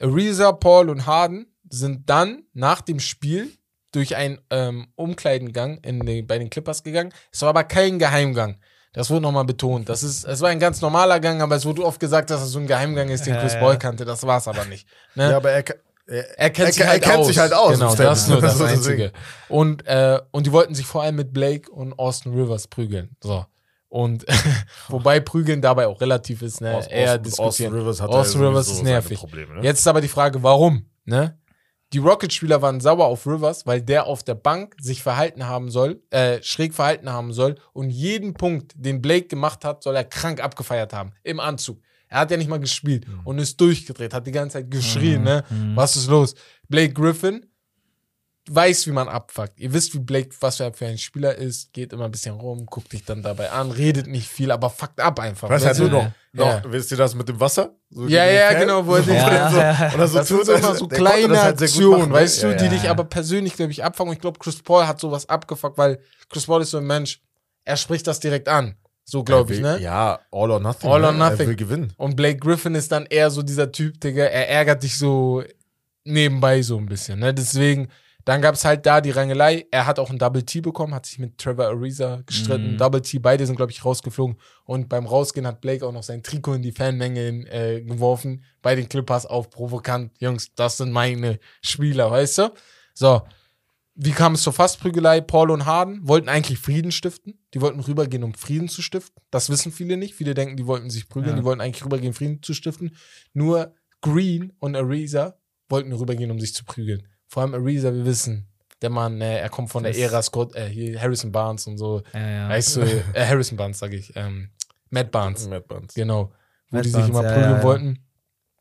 Ariza, Paul und Harden sind dann nach dem Spiel durch einen ähm, Umkleidengang in den, bei den Clippers gegangen. Es war aber kein Geheimgang. Das wurde nochmal betont. Das ist, es war ein ganz normaler Gang, aber es wurde oft gesagt, dass es so ein Geheimgang ist, den Chris. Paul kannte. Das war es aber nicht. Ne? ja, aber er, er, Er kennt, er, sich, er halt kennt aus. sich halt aus. Genau, das ist nur das So Einzige. Und, äh, und die wollten sich vor allem mit Blake und Austin Rivers prügeln. So. Und wobei prügeln dabei auch relativ ist, ne? Aus- Eher Austin- diskutieren. Austin Rivers hat Austin Rivers sowieso ist nervig. Probleme, ne? Jetzt ist aber die Frage, warum? Ne? Die Rocket-Spieler waren sauer auf Rivers, weil der auf der Bank sich verhalten haben soll, äh, schräg verhalten haben soll und jeden Punkt, den Blake gemacht hat, soll er krank abgefeiert haben. Im Anzug. Er hat ja nicht mal gespielt Mhm. und ist durchgedreht, hat die ganze Zeit geschrien, ne? Was ist los? Blake Griffin weiß, wie man abfuckt. Ihr wisst, wie Blake, was er für ein Spieler ist, geht immer ein bisschen rum, guckt dich dann dabei an, redet nicht viel, aber fuckt ab einfach. Weißt Weißt du du? noch, noch Ja. wisst ihr das mit dem Wasser? So Ja, ja, Fan? genau, wo er den- Ja, so. Oder so Das sind tut so er- immer so kleine das halt Aktionen, machen, ne? weißt du, Ja, die ja. dich aber persönlich, glaube ich, abfangen. Und ich glaube, Chris Paul hat sowas abgefuckt, weil Chris Paul ist so ein Mensch, er spricht das direkt an. So glaube ich, ne? Ja, all or nothing. All ne? or nothing. Er will gewinnen. Und Blake Griffin ist dann eher so dieser Typ, Digga, er ärgert dich so nebenbei so ein bisschen, ne? Deswegen, Dann gab es halt da die Rangelei. Er hat auch ein Double T bekommen, hat sich mit Trevor Ariza gestritten. Mhm. Double T, beide sind, glaube ich, rausgeflogen. Und beim Rausgehen hat Blake auch noch sein Trikot in die Fanmenge äh, geworfen. Bei den Clippers auf provokant. Jungs, das sind meine Spieler, weißt du? So. Wie kam es zur Fassprügelei? Paul und Harden wollten eigentlich Frieden stiften. Die wollten rübergehen, um Frieden zu stiften. Das wissen viele nicht. Viele denken, die wollten sich prügeln. Ja. Die wollten eigentlich rübergehen, Frieden zu stiften. Nur Green und Ariza wollten rübergehen, um sich zu prügeln. Vor allem Ariza, wir wissen, der Mann, äh, er kommt von Das- der Ära Scott, äh, hier Harrison Barnes und so. Ja, ja. Weißt du, äh, Harrison Barnes, sage ich. Ähm, Matt Barnes. Matt Barnes. Genau. Wo Matt die sich Barnes, immer ja, prügeln ja, ja. wollten.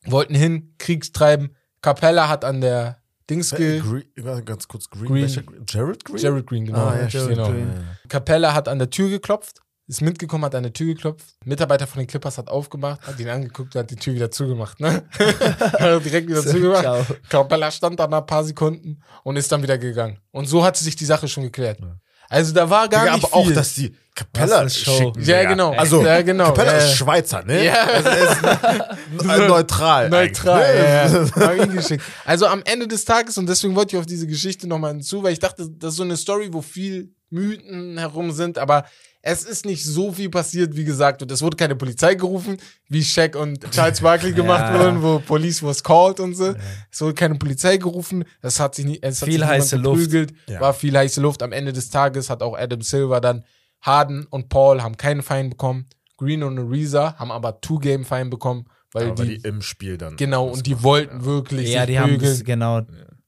Wollten hin, Kriegstreiben. Capella hat an der Dings Äh, ge Green, ganz kurz, Green. Green? Jared Green? Jared Green, genau. Ah, ja, Jared genau. Green. Capella hat an der Tür geklopft, ist mitgekommen, hat an der Tür geklopft. Mitarbeiter von den Clippers hat aufgemacht, hat ihn angeguckt und hat die Tür wieder zugemacht. Ne? hat direkt wieder zugemacht. Ciao. Capella stand da nach ein paar Sekunden und ist dann wieder gegangen. Und so hat sich die Sache schon geklärt. Ja. Also da war gar Digga, nicht aber viel. auch, dass die Capella schicken. Ja, genau. Also, Ja, genau. Capella Ja. ist Schweizer, ne? Ja. Also, ist n- neutral. Neutral, eigentlich, ne? ja. Also am Ende des Tages, und deswegen wollte ich auf diese Geschichte nochmal hinzu, weil ich dachte, das ist so eine Story, wo viel Mythen herum sind, aber es ist nicht so viel passiert, wie gesagt. Und es wurde keine Polizei gerufen, wie Shaq und Charles Barkley gemacht Ja. wurden, wo Police was called und so. Es wurde keine Polizei gerufen. Es hat sich nicht, es hat Viel sich niemand heiße Luft. geprügelt. Ja. War viel heiße Luft. Am Ende des Tages hat auch Adam Silver dann Harden und Paul haben keinen Fein bekommen. Green und Ariza haben aber Two-Game-Fein bekommen, weil Aber die, die im Spiel dann. Genau, und die machen, wollten ja. wirklich Ja, sich die haben prügeln. das, genau.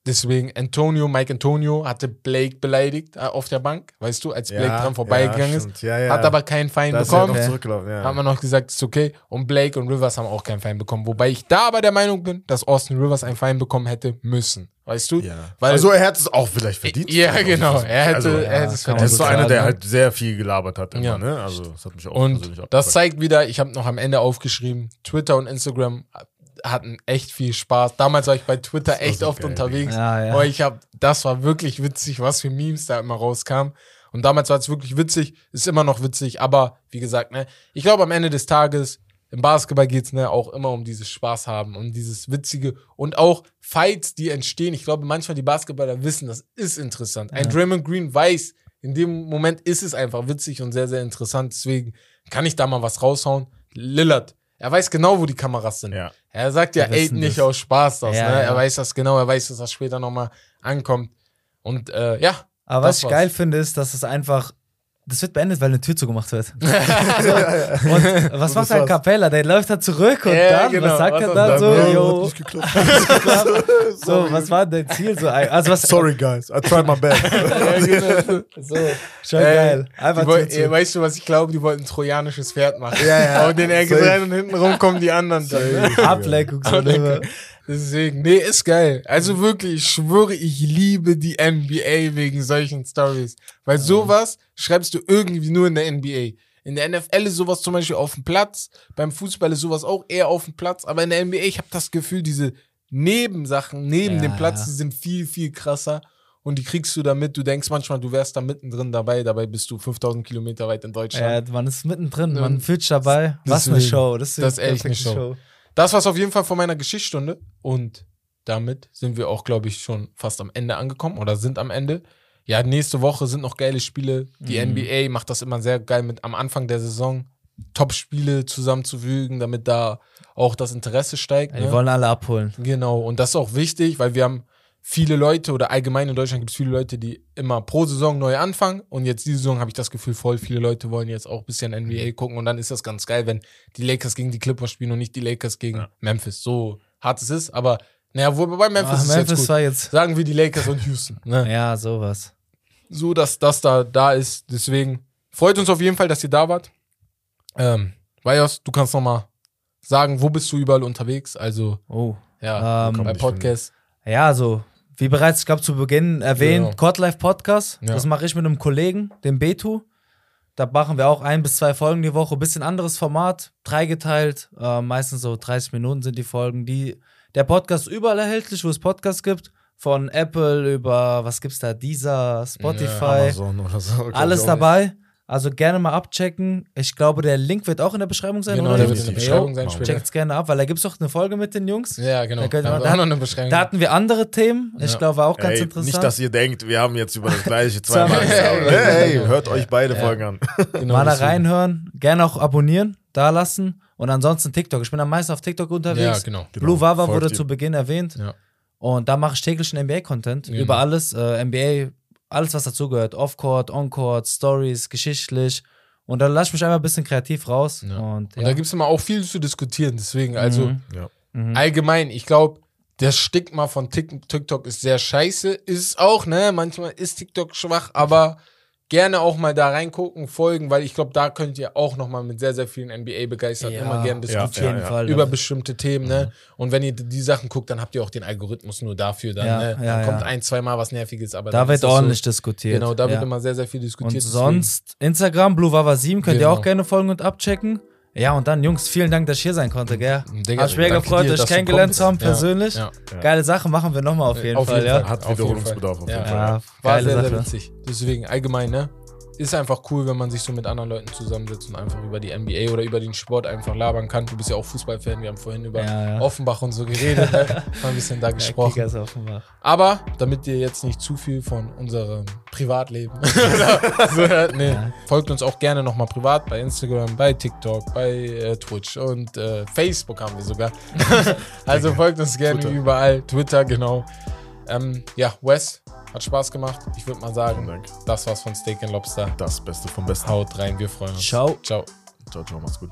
Deswegen Antonio, Mike Antonio hatte Blake beleidigt äh, auf der Bank, weißt du, als Blake Ja, dran vorbeigegangen ja, ist. Ja, ja. Hat aber keinen Fein da ist bekommen. ja. Hat man noch gesagt, ist okay. Und Blake und Rivers haben auch keinen Fein bekommen. Wobei ich da aber der Meinung bin, dass Austin Rivers einen Fein bekommen hätte müssen. Weißt du? ja. Weil, also er hätte es auch vielleicht verdient. Ja, genau. Er hätte- also, er hätte es Er man ist so einer, der halt sehr viel gelabert hat immer, Ja. ne? Also das hat mich auch Und persönlich auch das zeigt wieder, ich habe noch am Ende aufgeschrieben, Twitter und Instagram hatten echt viel Spaß. Damals war ich bei Twitter echt so oft geil, unterwegs. Ja, ja. Aber ich habe, das war wirklich witzig, was für Memes da immer rauskam. Und damals war es wirklich witzig, ist immer noch witzig, aber wie gesagt, ne, ich glaube am Ende des Tages, im Basketball geht's ne, auch immer um dieses Spaß haben, um dieses Witzige und auch Fights, die entstehen. Ich glaube, manchmal die Basketballer wissen, das ist interessant. Ein Ja. Draymond Green weiß, in dem Moment ist es einfach witzig und sehr, sehr interessant. Deswegen kann ich da mal was raushauen. Lillard, er weiß genau, wo die Kameras sind. Ja. Er sagt ja Aiden nicht das. aus Spaß das, Ja, ne? ja. Er weiß das genau, er weiß, dass das später nochmal ankommt. Und äh, ja, Aber was ich war's. geil finde, ist, dass es einfach. Das wird beendet, weil eine Tür zugemacht wird. so, und was macht ein. Capella? Der läuft da zurück und Ja, dann, genau. was sagt Was er dann er so? dann? Yo, so, was war dein Ziel so? Also was, Sorry, guys. I tried my best. ja genau. So, schon Ey, geil. Einfach Tür zu. weißt du, was ich glaube? Die wollten ein trojanisches Pferd machen. Ja, ja. Und den Ecke rein und hinten rum kommen die anderen. Dann, ne? Ablenkung so. Deswegen, nee, ist geil. Also wirklich, ich schwöre, ich liebe die NBA wegen solchen Stories. Weil sowas schreibst du irgendwie nur in der NBA. In der NFL ist sowas zum Beispiel auf dem Platz, beim Fußball ist sowas auch eher auf dem Platz, aber in der NBA, ich habe das Gefühl, diese Nebensachen neben Ja, dem Platz, ja. die sind viel, viel krasser und die kriegst du damit. Du denkst manchmal, du wärst da mittendrin dabei, dabei bist du 5000 Kilometer weit in Deutschland. Ja, man ist mittendrin, man fühlt dabei. Was eine Deswegen. Show. Das ist, Das ist echt eine perfekte Show. Das war's auf jeden Fall von meiner Geschichtsstunde. Und damit sind wir auch, glaube ich, schon fast am Ende angekommen oder sind am Ende. Ja, nächste Woche sind noch geile Spiele. Die Mhm. NBA macht das immer sehr geil mit am Anfang der Saison Top-Spiele zusammenzufügen, damit da auch das Interesse steigt. Ja, die ne? wollen alle abholen. Genau, und das ist auch wichtig, weil wir haben viele Leute oder allgemein in Deutschland gibt es viele Leute, die immer pro Saison neu anfangen und jetzt diese Saison habe ich das Gefühl, voll viele Leute wollen jetzt auch ein bisschen NBA gucken und dann ist das ganz geil, wenn die Lakers gegen die Clippers spielen und nicht die Lakers gegen Ja. Memphis. So hart es ist, aber naja, wobei Memphis Ach, ist jetzt Memphis gut. war jetzt. Sagen wir die Lakers und Houston. Ne? Ja, sowas. So, dass das da da ist. Deswegen freut uns auf jeden Fall, dass ihr da wart. Ähm, Vajos, du kannst noch mal sagen, wo bist du überall unterwegs? Also, Oh. ja, Ähm, kann man bei Podcast. Ja, also, wie bereits, ich glaube, zu Beginn erwähnt, Genau. Codlife Podcast. Ja. Das mache ich mit einem Kollegen, dem Betu. Da machen wir auch ein bis zwei Folgen die Woche. Bisschen anderes Format, dreigeteilt. Äh, meistens so 30 Minuten sind die Folgen. Die, der Podcast ist überall erhältlich, wo es Podcasts gibt. Von Apple über, was gibt's da? Deezer, Spotify. Amazon oder so. alles dabei. Also gerne mal abchecken. Ich glaube, der Link wird auch in der Beschreibung sein, Genau, oder? der wird in der. Beschreibung sein Genau. später. Checkt's gerne ab, weil da gibt es doch eine Folge mit den Jungs. Ja, genau. Da Da, man- auch noch eine Beschreibung. Da hatten wir andere Themen. Ich Ja. glaube, war auch ganz Ey, interessant. nicht, dass ihr denkt, wir haben jetzt über das gleiche zweimal gesagt. Hey, hey, hört euch beide Folgen an. genau, mal da reinhören, gerne auch abonnieren, da lassen und ansonsten TikTok. Ich bin am meisten auf TikTok Ja, unterwegs. genau. Blue Vava Folgt wurde zu Beginn erwähnt Ja. und da mache ich täglichen NBA-Content Genau. über alles, äh, NBA, alles was dazugehört, Off-Court, On-Court, Stories, geschichtlich und da lasse ich mich einfach ein bisschen kreativ raus Ja. und, Und ja. da gibt es immer auch viel zu diskutieren. Deswegen, also Mhm. Ja. Mhm. allgemein, ich glaube, das Stigma von Tik- TikTok ist sehr scheiße. Ist auch, ne? Manchmal ist TikTok schwach, aber gerne auch mal da reingucken, folgen, weil ich glaube, da könnt ihr auch nochmal mit sehr, sehr vielen NBA-Begeisterten Ja, immer gerne ja, diskutieren. jeden Fall. Über bestimmte Themen, ne? Und wenn ihr die Sachen guckt, dann habt ihr auch den Algorithmus nur dafür. Dann, Ja, ne? ja, dann kommt ja. ein, zweimal was Nerviges, aber da dann wird ordentlich So, diskutiert. genau, da wird ja. immer sehr, sehr viel Und diskutiert. deswegen- sonst Instagram, BlueVava7, könnt ihr Genau. auch gerne folgen und abchecken. Ja, und dann, Jungs, vielen Dank, dass ich hier sein konnte, gell? Digga, Hat danke gefreut, dir, euch kennengelernt zu haben, Ja, persönlich. ja. Geile Sache machen wir nochmal auf jeden Auf Fall, jeden ja. Fall. Hat Auf jeden Wiederholungsbedarf auf jeden Ja. Fall. Ja, War geile sehr, sehr Sache. witzig. Deswegen allgemein, ne? Ist einfach cool, wenn man sich so mit anderen Leuten zusammensetzt und einfach über die NBA oder über den Sport einfach labern kann. Du bist ja auch Fußballfan, wir haben vorhin über Ja, ja. Offenbach und so geredet, ne? Mal ein bisschen da Ja, gesprochen. Kickers Offenbach. Aber damit ihr jetzt nicht zu viel von unserem Privatleben so hört, nee, Ja. folgt uns auch gerne nochmal privat bei Instagram, bei TikTok, bei äh, Twitch und äh, Facebook haben wir sogar. also folgt uns gerne Twitter. überall. Twitter, genau. Ähm, ja, Wes, hat Spaß gemacht. Ich würde mal sagen, Dank. das war's von Steak Lobster. Das Beste vom Besten. Haut rein, wir freuen uns. Ciao. Ciao. Ciao, ciao, macht's gut.